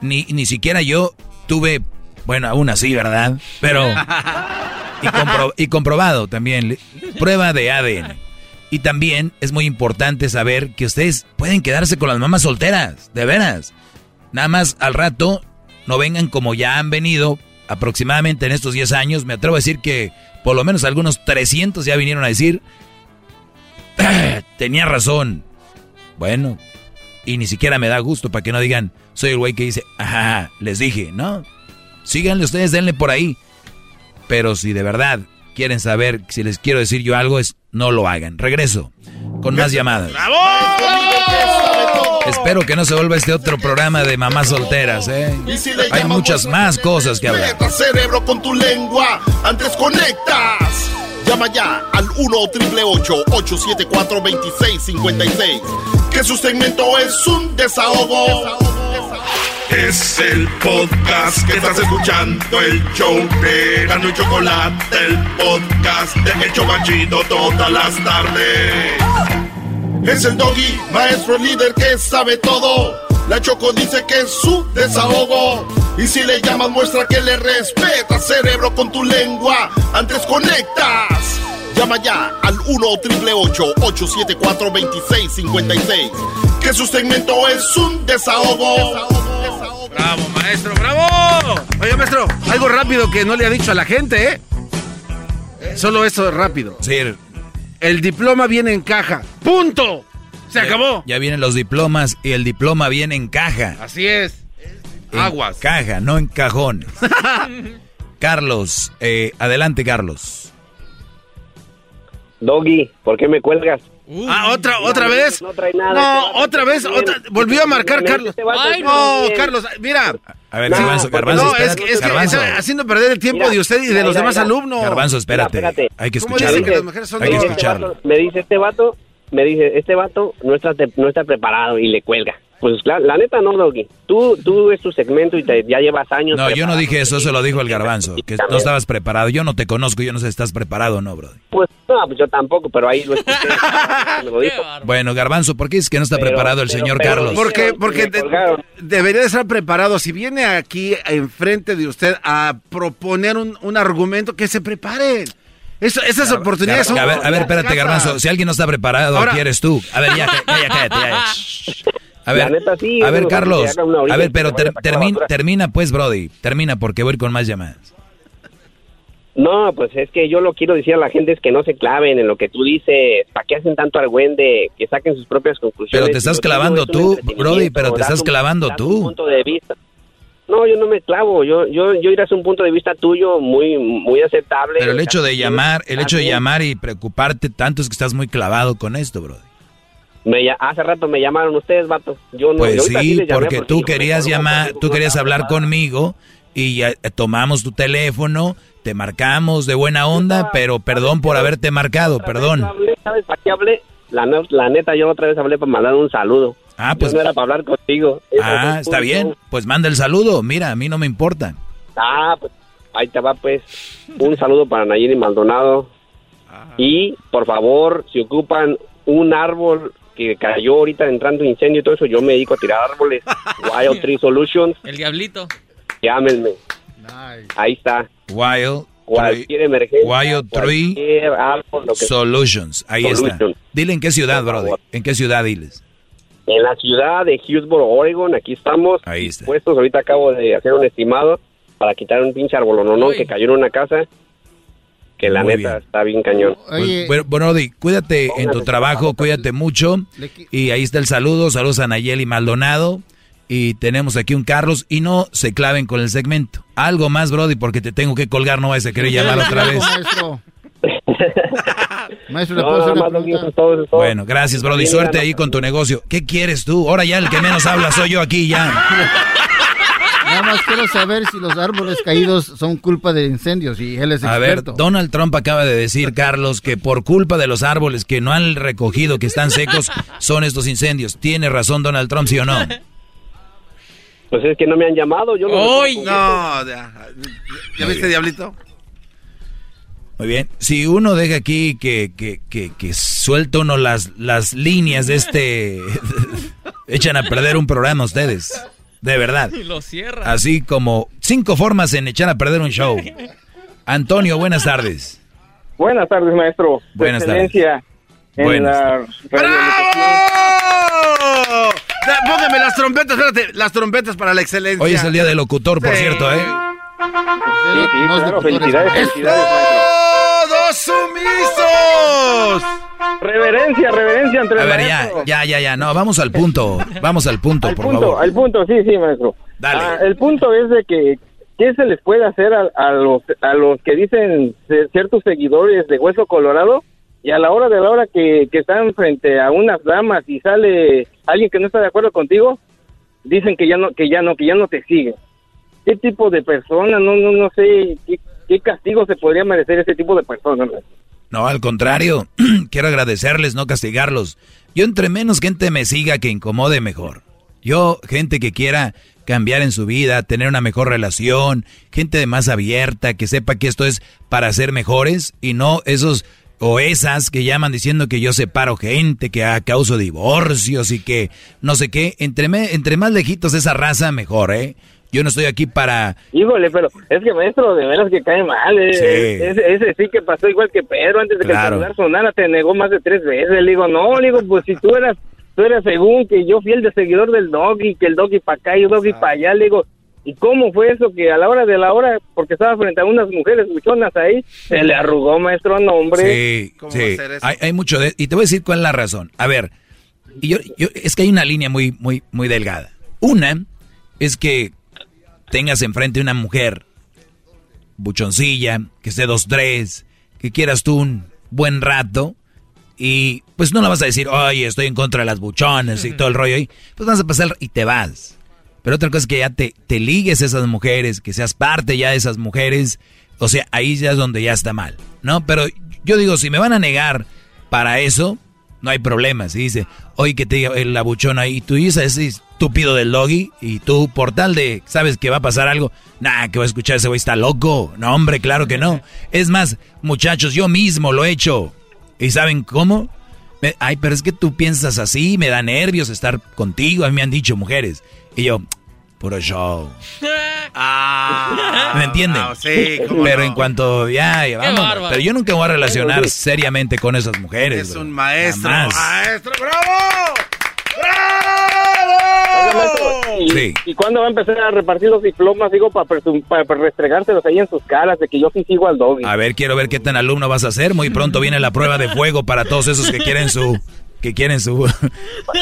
Ni, ni siquiera yo tuve, bueno, aún así, ¿verdad? Pero... Y, y comprobado también, prueba de ADN. Y también es muy importante saber que ustedes pueden quedarse con las mamás solteras, de veras. Nada más al rato no vengan como ya han venido aproximadamente en estos 10 años. Me atrevo a decir que por lo menos algunos 300 ya vinieron a decir, tenía razón. Bueno, y ni siquiera me da gusto para que no digan, soy el güey que dice, ajá, les dije, ¿no? Síganle ustedes, denle por ahí. Pero si de verdad quieren saber si les quiero decir yo algo, es no lo hagan. Regreso con más llamadas. Espero que no se vuelva este otro programa de mamás solteras, ¿eh? Si Hay muchas más cosas que hablar. Cerebro con tu lengua, antes conectas. Llama ya al 1-888-874-2656. Que su segmento es un desahogo. Es el podcast que estás escuchando, el show de Gano y Chocolate, el podcast de El Chocachito todas las tardes. Es el doggy, maestro líder que sabe todo. La Choco dice que es su desahogo. Y si le llamas, muestra que le respeta, cerebro, con tu lengua. Antes conectas. Llama ya al 1-888-874-2656. Que su segmento es un desahogo. Bravo, maestro, bravo. Oye, maestro, algo rápido que no le ha dicho a la gente, ¿eh? Solo eso rápido. Sí. El diploma viene en caja. ¡Punto! Se acabó. Ya vienen los diplomas y el diploma viene en caja. Así es. En Aguas. Caja, no en cajón. Carlos, eh, adelante, Carlos. Doggy, ¿por qué me cuelgas? Ah, otra, otra vez. No trae nada. No, otra vez, otra. Volvió a marcar Carlos. Este Ay, no, bien. Carlos, mira. A ver, No, Garbanzo, porque- Garbanzo, no, es que, es que está haciendo perder el tiempo Mira, de usted y de mira, los mira, demás mira. alumnos. Garbanzo, espérate. espérate. Hay que ¿Cómo escucharlo. dice que las mujeres son Hay que drogas? escucharlo. Me dice este vato, me dice, este vato no está, no está preparado y le cuelga. Pues la, la neta no, Doggy. Tú, tú es tu segmento y te- ya llevas años. No, yo no dije eso, eso lo dijo el Garbanzo. Que no estabas preparado. Yo no te conozco, yo no sé si estás preparado o no, bro. Pues no, pues yo tampoco, pero ahí lo escuché. me lo dijo. Bueno, Garbanzo, ¿por qué es que no está Pero- preparado el pero- señor pero- Carlos? Porque, porque de- debería de estar preparado. Si viene aquí enfrente de usted a proponer un, un argumento, que se prepare. Eso, esas oportunidades son. a ver, a ver, espérate. Garbanzo. Si alguien no está preparado, Ahora- aquí eres tú. A ver, ya, ya, ya, cállate, ya. A ver, La neta, sí, a ver, Carlos. A ver, pero ter- termina, pues, Brody. Termina porque voy con más llamadas. No, pues es que yo lo quiero decir a la gente es que no se claven en lo que tú dices. ¿Para qué hacen tanto argüende? Que saquen sus propias conclusiones. Pero te estás clavando tú, Brody, pero te estás un- clavando tú. un punto de vista. No, yo no me clavo. Yo, yo, yo iré a un punto de vista tuyo muy, muy aceptable. Pero el hecho de llamar, el hecho de llamar y preocuparte tanto es que estás muy clavado con esto, Brody. Me hace rato me llamaron ustedes, vato. Yo no. Pues sí, porque porque tú querías llamar, tú querías hablar conmigo y ya eh, tomamos tu teléfono, te marcamos de buena onda, pero perdón por haberte marcado, perdón. ¿Sabes para qué hablé? La, la neta, yo otra vez hablé para mandar un saludo. Ah, Yo pues, no era para hablar contigo. Ah, es está bien, pues manda el saludo, mira, a mí no me importa. Ah, pues ahí te va pues un saludo para Nayeli Maldonado. Y por favor, si ocupan un árbol que cayó ahorita entrando incendio y todo eso, yo me dedico a tirar árboles. Wild Tree Solutions, El diablito. llámenme. Ahí está. Wild Cualquier emergencia. Wild Tree cualquier árbol, lo que- Solutions, ahí está. Dile en qué ciudad, Brody, en qué ciudad diles. En la ciudad de Hillsboro, Oregon, aquí estamos. Ahí está. Puestos, ahorita acabo de hacer un estimado para quitar un pinche arbolononón que cayó en una casa. Que la Muy neta bien. está bien cañón. Pues, bueno, Brody, cuídate en tu trabajo, cuídate mucho. Y ahí está el saludo, saludos a Nayeli Maldonado. Y tenemos aquí un Carlos. Y no se claven con el segmento. Algo más, Brody, porque te tengo que colgar, no vas a querer llamar otra vez. Maestro. Maestro, ¿le No, puedo hacer una pregunta? Bueno, gracias, Brody. Suerte ahí con tu negocio. ¿Qué quieres tú? Ahora ya el que menos habla soy yo aquí ya. Nada más quiero saber si los árboles caídos son culpa de incendios y él es A ver, experto. Donald Trump acaba de decir, Carlos, que por culpa de los árboles que no han recogido, que están secos, son estos incendios. ¿Tiene razón Donald Trump, sí o no? Pues es que no me han llamado. Yo no. ¡Uy! No, ya. ¿Ya viste, Diablito? Muy bien. Si uno deja aquí que, que, que, que suelta uno las, las líneas de este... echan a perder un programa ustedes. De verdad. Y lo cierra. Así como cinco formas en echar a perder un show. Antonio, buenas tardes. Buenas tardes, maestro. Buenas tardes. excelencia en Buenas la ¡Bravo! Da- Póngame las trompetas, espérate. Las trompetas para la excelencia. Hoy es el día del locutor, por Sí. cierto, ¿eh? Sí, sí, claro, felicidades, felicidades, ¡Todos sumisos! Reverencia, reverencia entre A ver, ya, ya, ya, ya. No, vamos al punto. Vamos al punto, Al por punto, favor. al punto, sí, sí, maestro. Dale. Ah, el punto es de que ¿qué se les puede hacer a, a los a los que dicen ser ciertos seguidores de Hueso Colorado y a la hora de la hora que, que están frente a unas damas y sale alguien que no está de acuerdo contigo, dicen que ya no que ya no que ya no te sigue. ¿Qué tipo de persona? No no no sé qué, qué castigo se podría merecer ese tipo de personas. No, al contrario, quiero agradecerles, no castigarlos. Yo entre menos gente me siga que incomode mejor. Yo, gente que quiera cambiar en su vida, tener una mejor relación, gente más abierta, que sepa que esto es para ser mejores y no esos o esas que llaman diciendo que yo separo gente, que causo divorcios y que no sé qué. Entre, entre más lejitos esa raza, mejor, ¿eh? Yo no estoy aquí para... Híjole, pero es que maestro, de veras que cae mal. Eh. Sí. Ese, ese sí que pasó igual que Pedro, antes de que el Claro. celular sonara, te negó más de tres veces. Le digo, no, le digo, pues si tú eras, tú eras según que yo fui el de seguidor del doggy, que el doggy para acá y el doggy para allá, le digo, ¿y cómo fue eso que a la hora de la hora, porque estaba frente a unas mujeres buchonas ahí, se le arrugó, maestro, no, hombre? Sí, sí. Hay, hay mucho de... Y te voy a decir cuál es la razón. A ver, y yo, yo, es que hay una línea muy, muy, muy delgada. Una es que tengas enfrente una mujer buchoncilla, que esté dos, tres, que quieras tú un buen rato, y pues no la vas a decir, oye, estoy en contra de las buchones y todo el rollo ahí. Pues vas a pasar y te vas. Pero otra cosa es que ya te, te ligues a esas mujeres, que seas parte ya de esas mujeres. O sea, ahí ya es donde ya está mal, ¿no? Pero yo digo, si me van a negar para eso, no hay problema. Si dice, oye, que te diga el la buchona y tú dices ese estúpido del doggy y tú por tal de, sabes que va a pasar algo, nah, que va a escuchar ese güey está loco. No, hombre, claro que no. Es más, muchachos, yo mismo lo he hecho. ¿Y saben cómo? Ay, pero es que tú piensas así, me da nervios estar contigo. A mí me han dicho mujeres. Y yo, puro show. ¿Me entienden? Ah, sí, cómo Pero no. en cuanto ya, bárbaro. Pero yo nunca voy a relacionar seriamente con esas mujeres. Es bro. un maestro. Jamás. ¡Maestro, bravo! ¿Y, Sí. ¿Y cuándo va a empezar a repartir los diplomas, digo, para, para restregárselos ahí en sus caras de que yo sí sigo al doggy? A ver, quiero ver qué tan alumno vas a ser. Muy pronto viene la prueba de fuego para todos esos que quieren su... Que quieren su...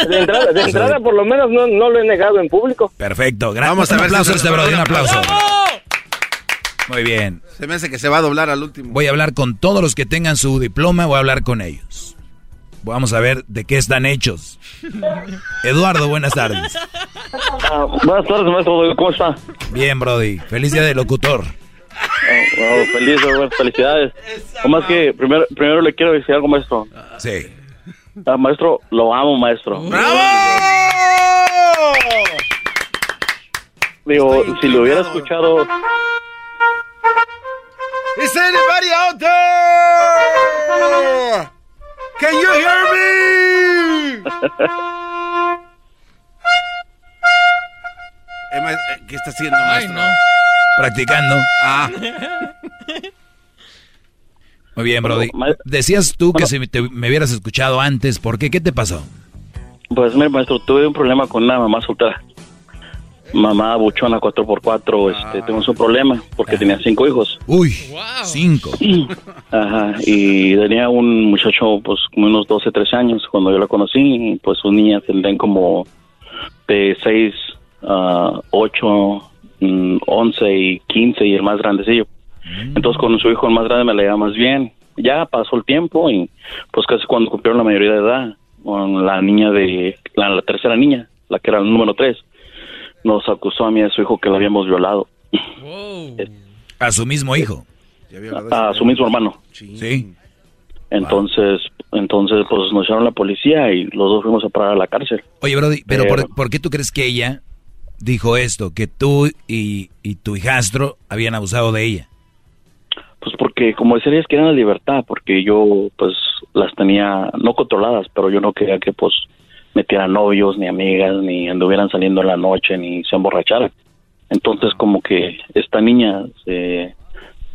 De entrada, de entrada por lo menos no, no lo he negado en público. Perfecto. Gra- Vamos a un ver si aplauso este brody, un aplauso. Muy bien. Se me hace que se va a doblar al último. Voy a hablar con todos los que tengan su diploma, voy a hablar con ellos. Vamos a ver de qué están hechos. Eduardo, buenas tardes. Ah, buenas tardes, maestro. ¿Cómo está? Bien, Brody. Feliz día de locutor. Oh, wow, feliz, bueno, felicidades. Nomás que primero, primero le quiero decir algo, maestro. Sí. Ah, maestro, lo amo, maestro. Digo, si lo hubiera escuchado, Is anybody out there? Can you hear me? Eh, eh, ¿Qué está haciendo, maestro? Practicando. Ah. Muy bien, Brody. Decías tú que si te- me hubieras escuchado antes, ¿por qué? ¿Qué te pasó? pues mire, maestro, tuve un problema con una mamá soltera. Mamá buchona 4x4, este, tuvimos un problema porque tenía cinco hijos. Uy, cinco. Ajá, y tenía un muchacho, pues, como unos 12, 13 años cuando yo la conocí, y, pues sus niñas tendrían como de 6, a 8, mm, 11 y 15 y el más grandecillo. Entonces con su hijo el más grande me la llevaba más bien. Ya pasó el tiempo y pues casi cuando cumplieron la mayoría de edad, con la niña de, la, la tercera niña, la que era el número 3, nos acusó a mí y a su hijo que la habíamos violado. A su mismo hijo. A su mismo hermano. Sí. Entonces, entonces pues nos echaron la policía y los dos fuimos a parar a la cárcel. Oye, Brody, pero ¿por, por qué tú crees que ella dijo esto? Que tú y, y tu hijastro habían abusado de ella. Porque como decía ellas querían la libertad, porque yo pues las tenía no controladas, pero yo no quería que pues metieran novios, ni amigas, ni anduvieran saliendo en la noche, ni se emborracharan. Entonces como que esta niña se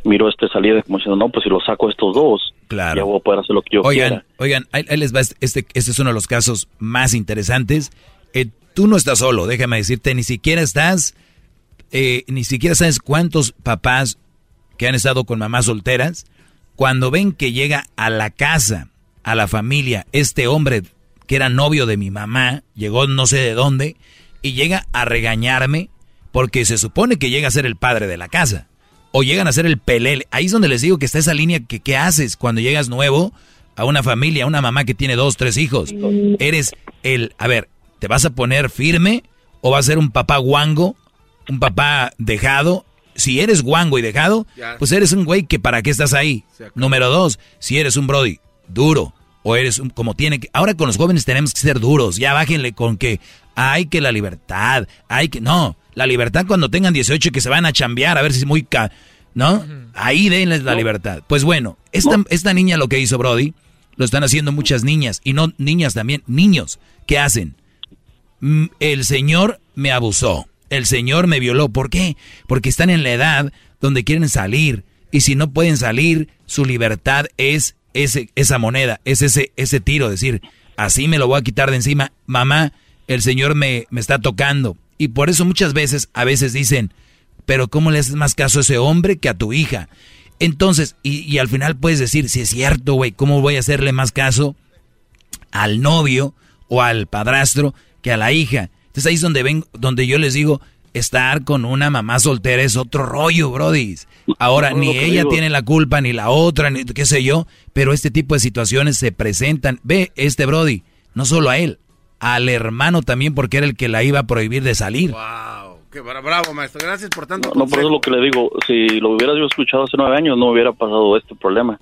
miró esta salida como diciendo, no, pues si lo saco estos dos, Claro. ya voy a poder hacer lo que yo Oigan, quiera. oigan, ahí, ahí les va, este, este este es uno de los casos más interesantes. Eh, tú no estás solo, déjame decirte, ni siquiera estás, eh, ni siquiera sabes cuántos papás que han estado con mamás solteras, cuando ven que llega a la casa, a la familia, este hombre que era novio de mi mamá, llegó no sé de dónde, y llega a regañarme, porque se supone que llega a ser el padre de la casa o llegan a ser el pelele. Ahí es donde les digo que está esa línea que qué haces cuando llegas nuevo a una familia, a una mamá que tiene dos, tres hijos. Eres el, a ver, ¿te vas a poner firme o vas a ser un papá guango, un papá dejado? Si eres guango y dejado, Ya. pues eres un güey que para qué estás ahí. Número dos, si eres un brody duro o eres un, como tiene que... Ahora con los jóvenes tenemos que ser duros, ya bájenle con que hay que la libertad, hay que... No, la libertad cuando tengan 18 y que se van a chambear a ver si es muy... ca- ¿No? Ahí denles la libertad. Pues bueno, esta, esta niña lo que hizo Brody, lo están haciendo muchas niñas, y no niñas también, niños, ¿qué hacen? Mm, el Señor me abusó, el Señor me violó. ¿Por qué? Porque están en la edad donde quieren salir y si no pueden salir, su libertad es ese, esa moneda, es ese, ese tiro, decir, así me lo voy a quitar de encima, mamá, el Señor me, está tocando. Y por eso muchas veces, a veces dicen, pero ¿cómo le haces más caso a ese hombre que a tu hija? Entonces, y, y al final puedes decir, si es cierto, güey, ¿cómo voy a hacerle más caso al novio o al padrastro que a la hija. Entonces ahí es donde ven, donde yo les digo, estar con una mamá soltera es otro rollo, Brody. Ahora, No, ni ella digo. tiene la culpa, ni la otra, ni qué sé yo, pero este tipo de situaciones se presentan. Ve, este Brody, no solo a él, al hermano también, porque era el que la iba a prohibir de salir. Wow, qué bra- bravo, maestro. Gracias por tanto No, por eso es lo que le digo, si lo hubieras yo escuchado hace nueve años no hubiera pasado este problema.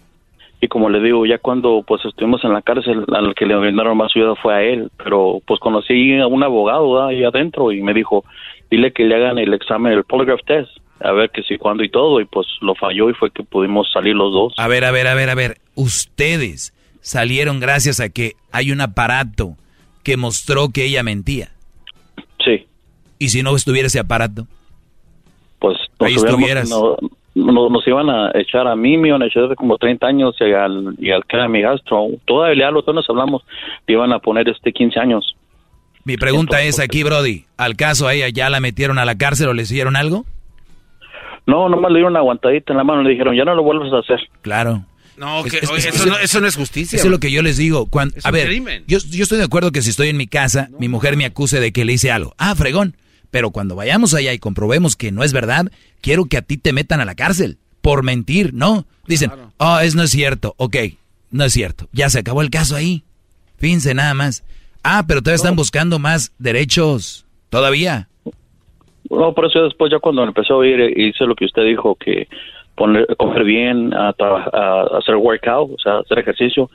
Y como le digo, ya cuando pues estuvimos en la cárcel, al que le brindaron más ayuda fue a él, pero pues conocí a un abogado ¿verdad? ahí adentro y me dijo, dile que le hagan el examen, el polygraph test, a ver que si cuándo y todo, y pues lo falló y fue que pudimos salir los dos. A ver, a ver, a ver, a ver. Ustedes salieron gracias a que hay un aparato que mostró que ella mentía. Sí. ¿Y si no estuviera ese aparato? Pues Ahí estuvieras. no- no- nos iban a echar a mí, me iban a echar de como 30 años y al, y al que era mi gastro. Todavía dos nos hablamos, le iban a poner este 15 años. Mi pregunta es aquí, Brody. ¿Al caso a ella ya la metieron a la cárcel o le hicieron algo? No, nomás le dieron una aguantadita en la mano y le dijeron, ya no lo vuelvas a hacer. Claro. No, que- es- oye, es- eso, no, eso no es justicia. Eso es lo que yo les digo. Cuando, Es a un ver, crimen. yo, yo estoy de acuerdo que si estoy en mi casa, mi mujer me acuse de que le hice algo. Ah, fregón. Pero cuando vayamos allá y comprobemos que no es verdad, quiero que a ti te metan a la cárcel por mentir, ¿no? Dicen, oh, es no es cierto. Ok, no es cierto. Ya se acabó el caso ahí. Fíjense nada más. Ah, pero todavía están buscando más derechos. Todavía. No, por eso después ya cuando empezó a oír, eh, hice lo que usted dijo, que poner, comer bien, a, hacer workout, o sea, hacer ejercicio.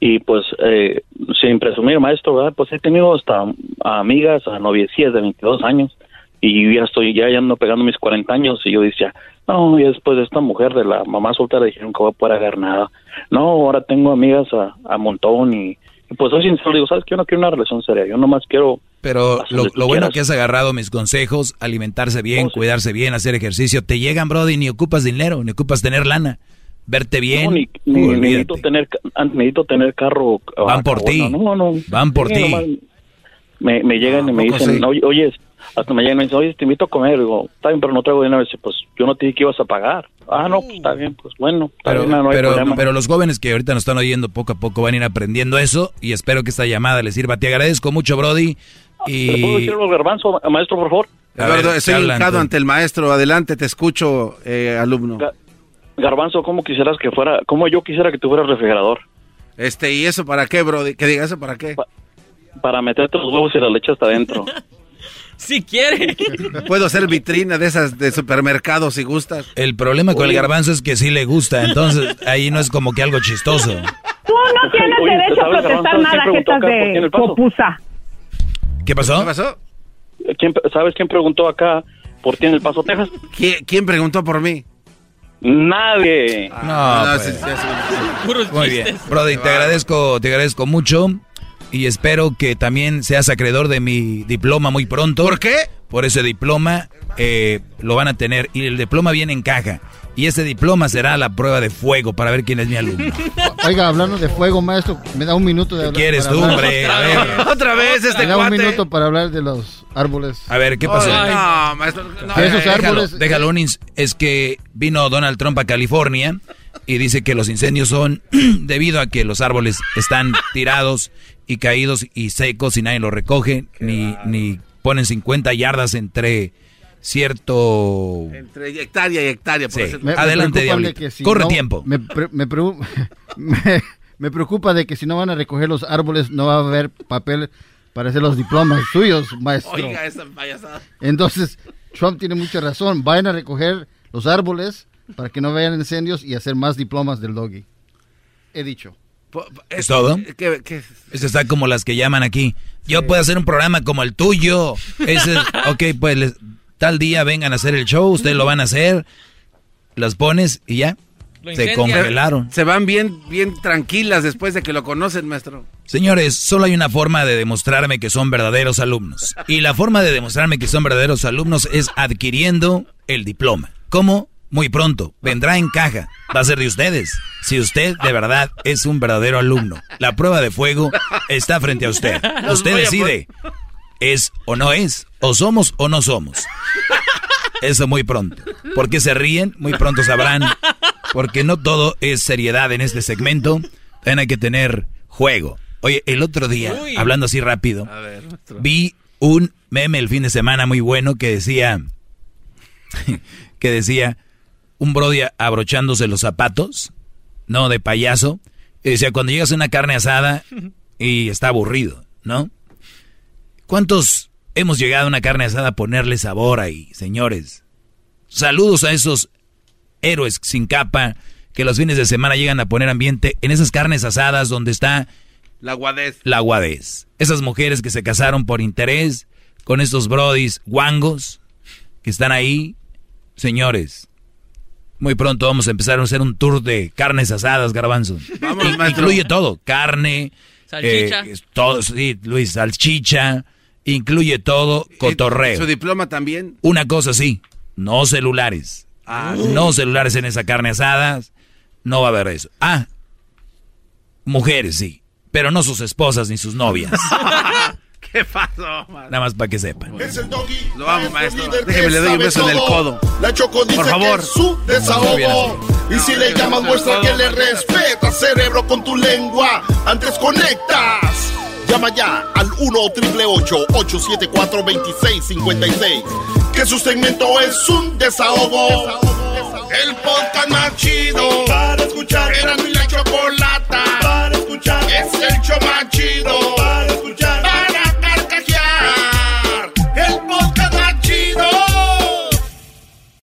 Y pues, eh, sin presumir, maestro, ¿verdad? Pues he tenido hasta amigas, a noviecillas de 22 años. Y ya estoy, ya, ya ando pegando mis 40 años. Y yo decía, no, y después de esta mujer, de la mamá soltera, dijeron que voy a poder agarrar nada. No, ahora tengo amigas a, montón. Y pues soy sincero, digo, ¿sabes que Yo no quiero una relación seria. Yo nomás quiero Pero lo, lo bueno quieras. que has agarrado mis consejos, alimentarse bien, cuidarse bien, hacer ejercicio, te llegan, Brody, ni ocupas dinero, ni ocupas tener lana. Verte bien. No, ni, ni- necesito tener ah, necesito tener carro Van ah, por ti. no no Van por Sí, ti. me, me llegan y me dicen sí? oye, oye hasta me llegan y me dicen oye te invito a comer digo está bien pero no traigo dinero dice pues yo no te dije que ibas a pagar ah no pues está bien pues bueno está Pero, bien, no pero, los jóvenes que ahorita nos están oyendo poco a poco van a ir aprendiendo eso y espero que esta llamada les sirva. Te agradezco mucho, Brody. ¿Le puedo Y decir algo, garbanzo maestro por favor A ver, Eduardo, estoy ¿qué hincado tú? ante el maestro. Adelante, te escucho, eh, alumno. Ga- garbanzo cómo quisieras que fuera cómo yo quisiera que tuviera refrigerador Este, ¿y eso para qué, bro? Que diga eso para qué. para meterte los huevos y la leche hasta adentro Si quiere. Puedo hacer vitrina de esas de supermercados si gustas. el problema con el garbanzo es que sí le gusta, entonces ahí no es como que algo chistoso. Tú no tienes Oye, derecho a ¿sabes, protestar nada ¿Quién que preguntó estás acá por quién de popusa. ¿Qué pasó? ¿Qué pasó? ¿Quién, ¿sabes quién preguntó acá por ti en el Paso Texas ¿Quién, quién preguntó por mí? nadie No, no, pues. sí, sí, sí. Muy bien. Brody, te agradezco, te agradezco mucho y espero que también seas acreedor de mi diploma muy pronto. ¿Por qué? Por ese diploma eh, lo van a tener y el diploma viene en caja. Y ese diploma será la prueba de fuego para ver quién es mi alumno. Oiga, hablando de fuego, maestro, me da un minuto de ¿Qué hablar. quieres para tú, hombre? A ver, Otra vez este Me da un minuto para hablar de los árboles. a ver, ¿qué pasó? Ay, no, maestro. no, Que esos eh, árboles- Déjalo, déjalo, un ins- es que vino Donald Trump a California y dice que los incendios son debido a que los árboles están tirados y caídos y secos y nadie los recoge, ni, ni ponen 50 yardas entre cierto... Entre hectárea y hectárea. por Sí. Me- Adelante, Diablito. si Corre no- tiempo. Me, pre- me preu- me- me preocupa de que si no van a recoger los árboles, no va a haber papel para hacer los diplomas suyos, maestro. Oiga, esa payasada. Entonces, Trump tiene mucha razón. Vayan a recoger los árboles para que no vean incendios y hacer más diplomas del doggy. He dicho. ¿Es todo? ¿Qué- qué- está como las que llaman aquí. Yo puedo hacer un programa como el tuyo. Ese, ok, pues les- tal día vengan a hacer el show, ustedes lo van a hacer. Las pones y ya. Lo Se congelaron. Se van bien, bien tranquilas después de que lo conocen, maestro. Señores, solo hay una forma de demostrarme que son verdaderos alumnos. Y la forma de demostrarme que son verdaderos alumnos es adquiriendo el diploma. ¿Cómo? Muy pronto. Vendrá en caja. Va a ser de ustedes. Si usted de verdad es un verdadero alumno. La prueba de fuego está frente a usted. Usted decide. ¿Es o no es? ¿O somos o no somos? Eso muy pronto. ¿Por qué se ríen? Muy pronto sabrán. Porque no todo es seriedad en este segmento. También hay que tener juego. Oye, el otro día, Uy. hablando así rápido, ver, vi un meme el fin de semana muy bueno que decía, que decía, un brody abrochándose los zapatos, no de payaso, y decía, cuando llegas a una carne asada y está aburrido, ¿no? ¿Cuántos hemos llegado a una carne asada a ponerle sabor ahí, señores? Saludos a esos héroes sin capa que los fines de semana llegan a poner ambiente en esas carnes asadas donde está La guadez. la aguadez. Esas mujeres que se casaron por interés con estos brodis guangos que están ahí. Señores, muy pronto vamos a empezar a hacer un tour de carnes asadas, garbanzo. Vamos. Incluye todo, carne, Salchicha. eh, todo, sí, Luis, salchicha, incluye todo, Su cotorreo. diploma también. Una cosa sí, no celulares. Ah, No celulares en esa carne asada. No va a haber eso. Ah, mujeres sí, pero no sus esposas ni sus novias. ¿Qué pasó. Nada más para que sepan. Es el doggy. Lo vamos, maestro. Déjeme le doy un beso todo. en el codo. La Choco dice Por favor. su desahogo. Y si no, le llamas, muestra que le respeta, cerebro, con tu lengua. Antes conectas. Llama ya al 1-888-874-2656. Que su segmento es un desahogo. desahogo. El podcast más chido. Para escuchar. Era mi la chocolata. Para escuchar. Es el show más chido. Para escuchar.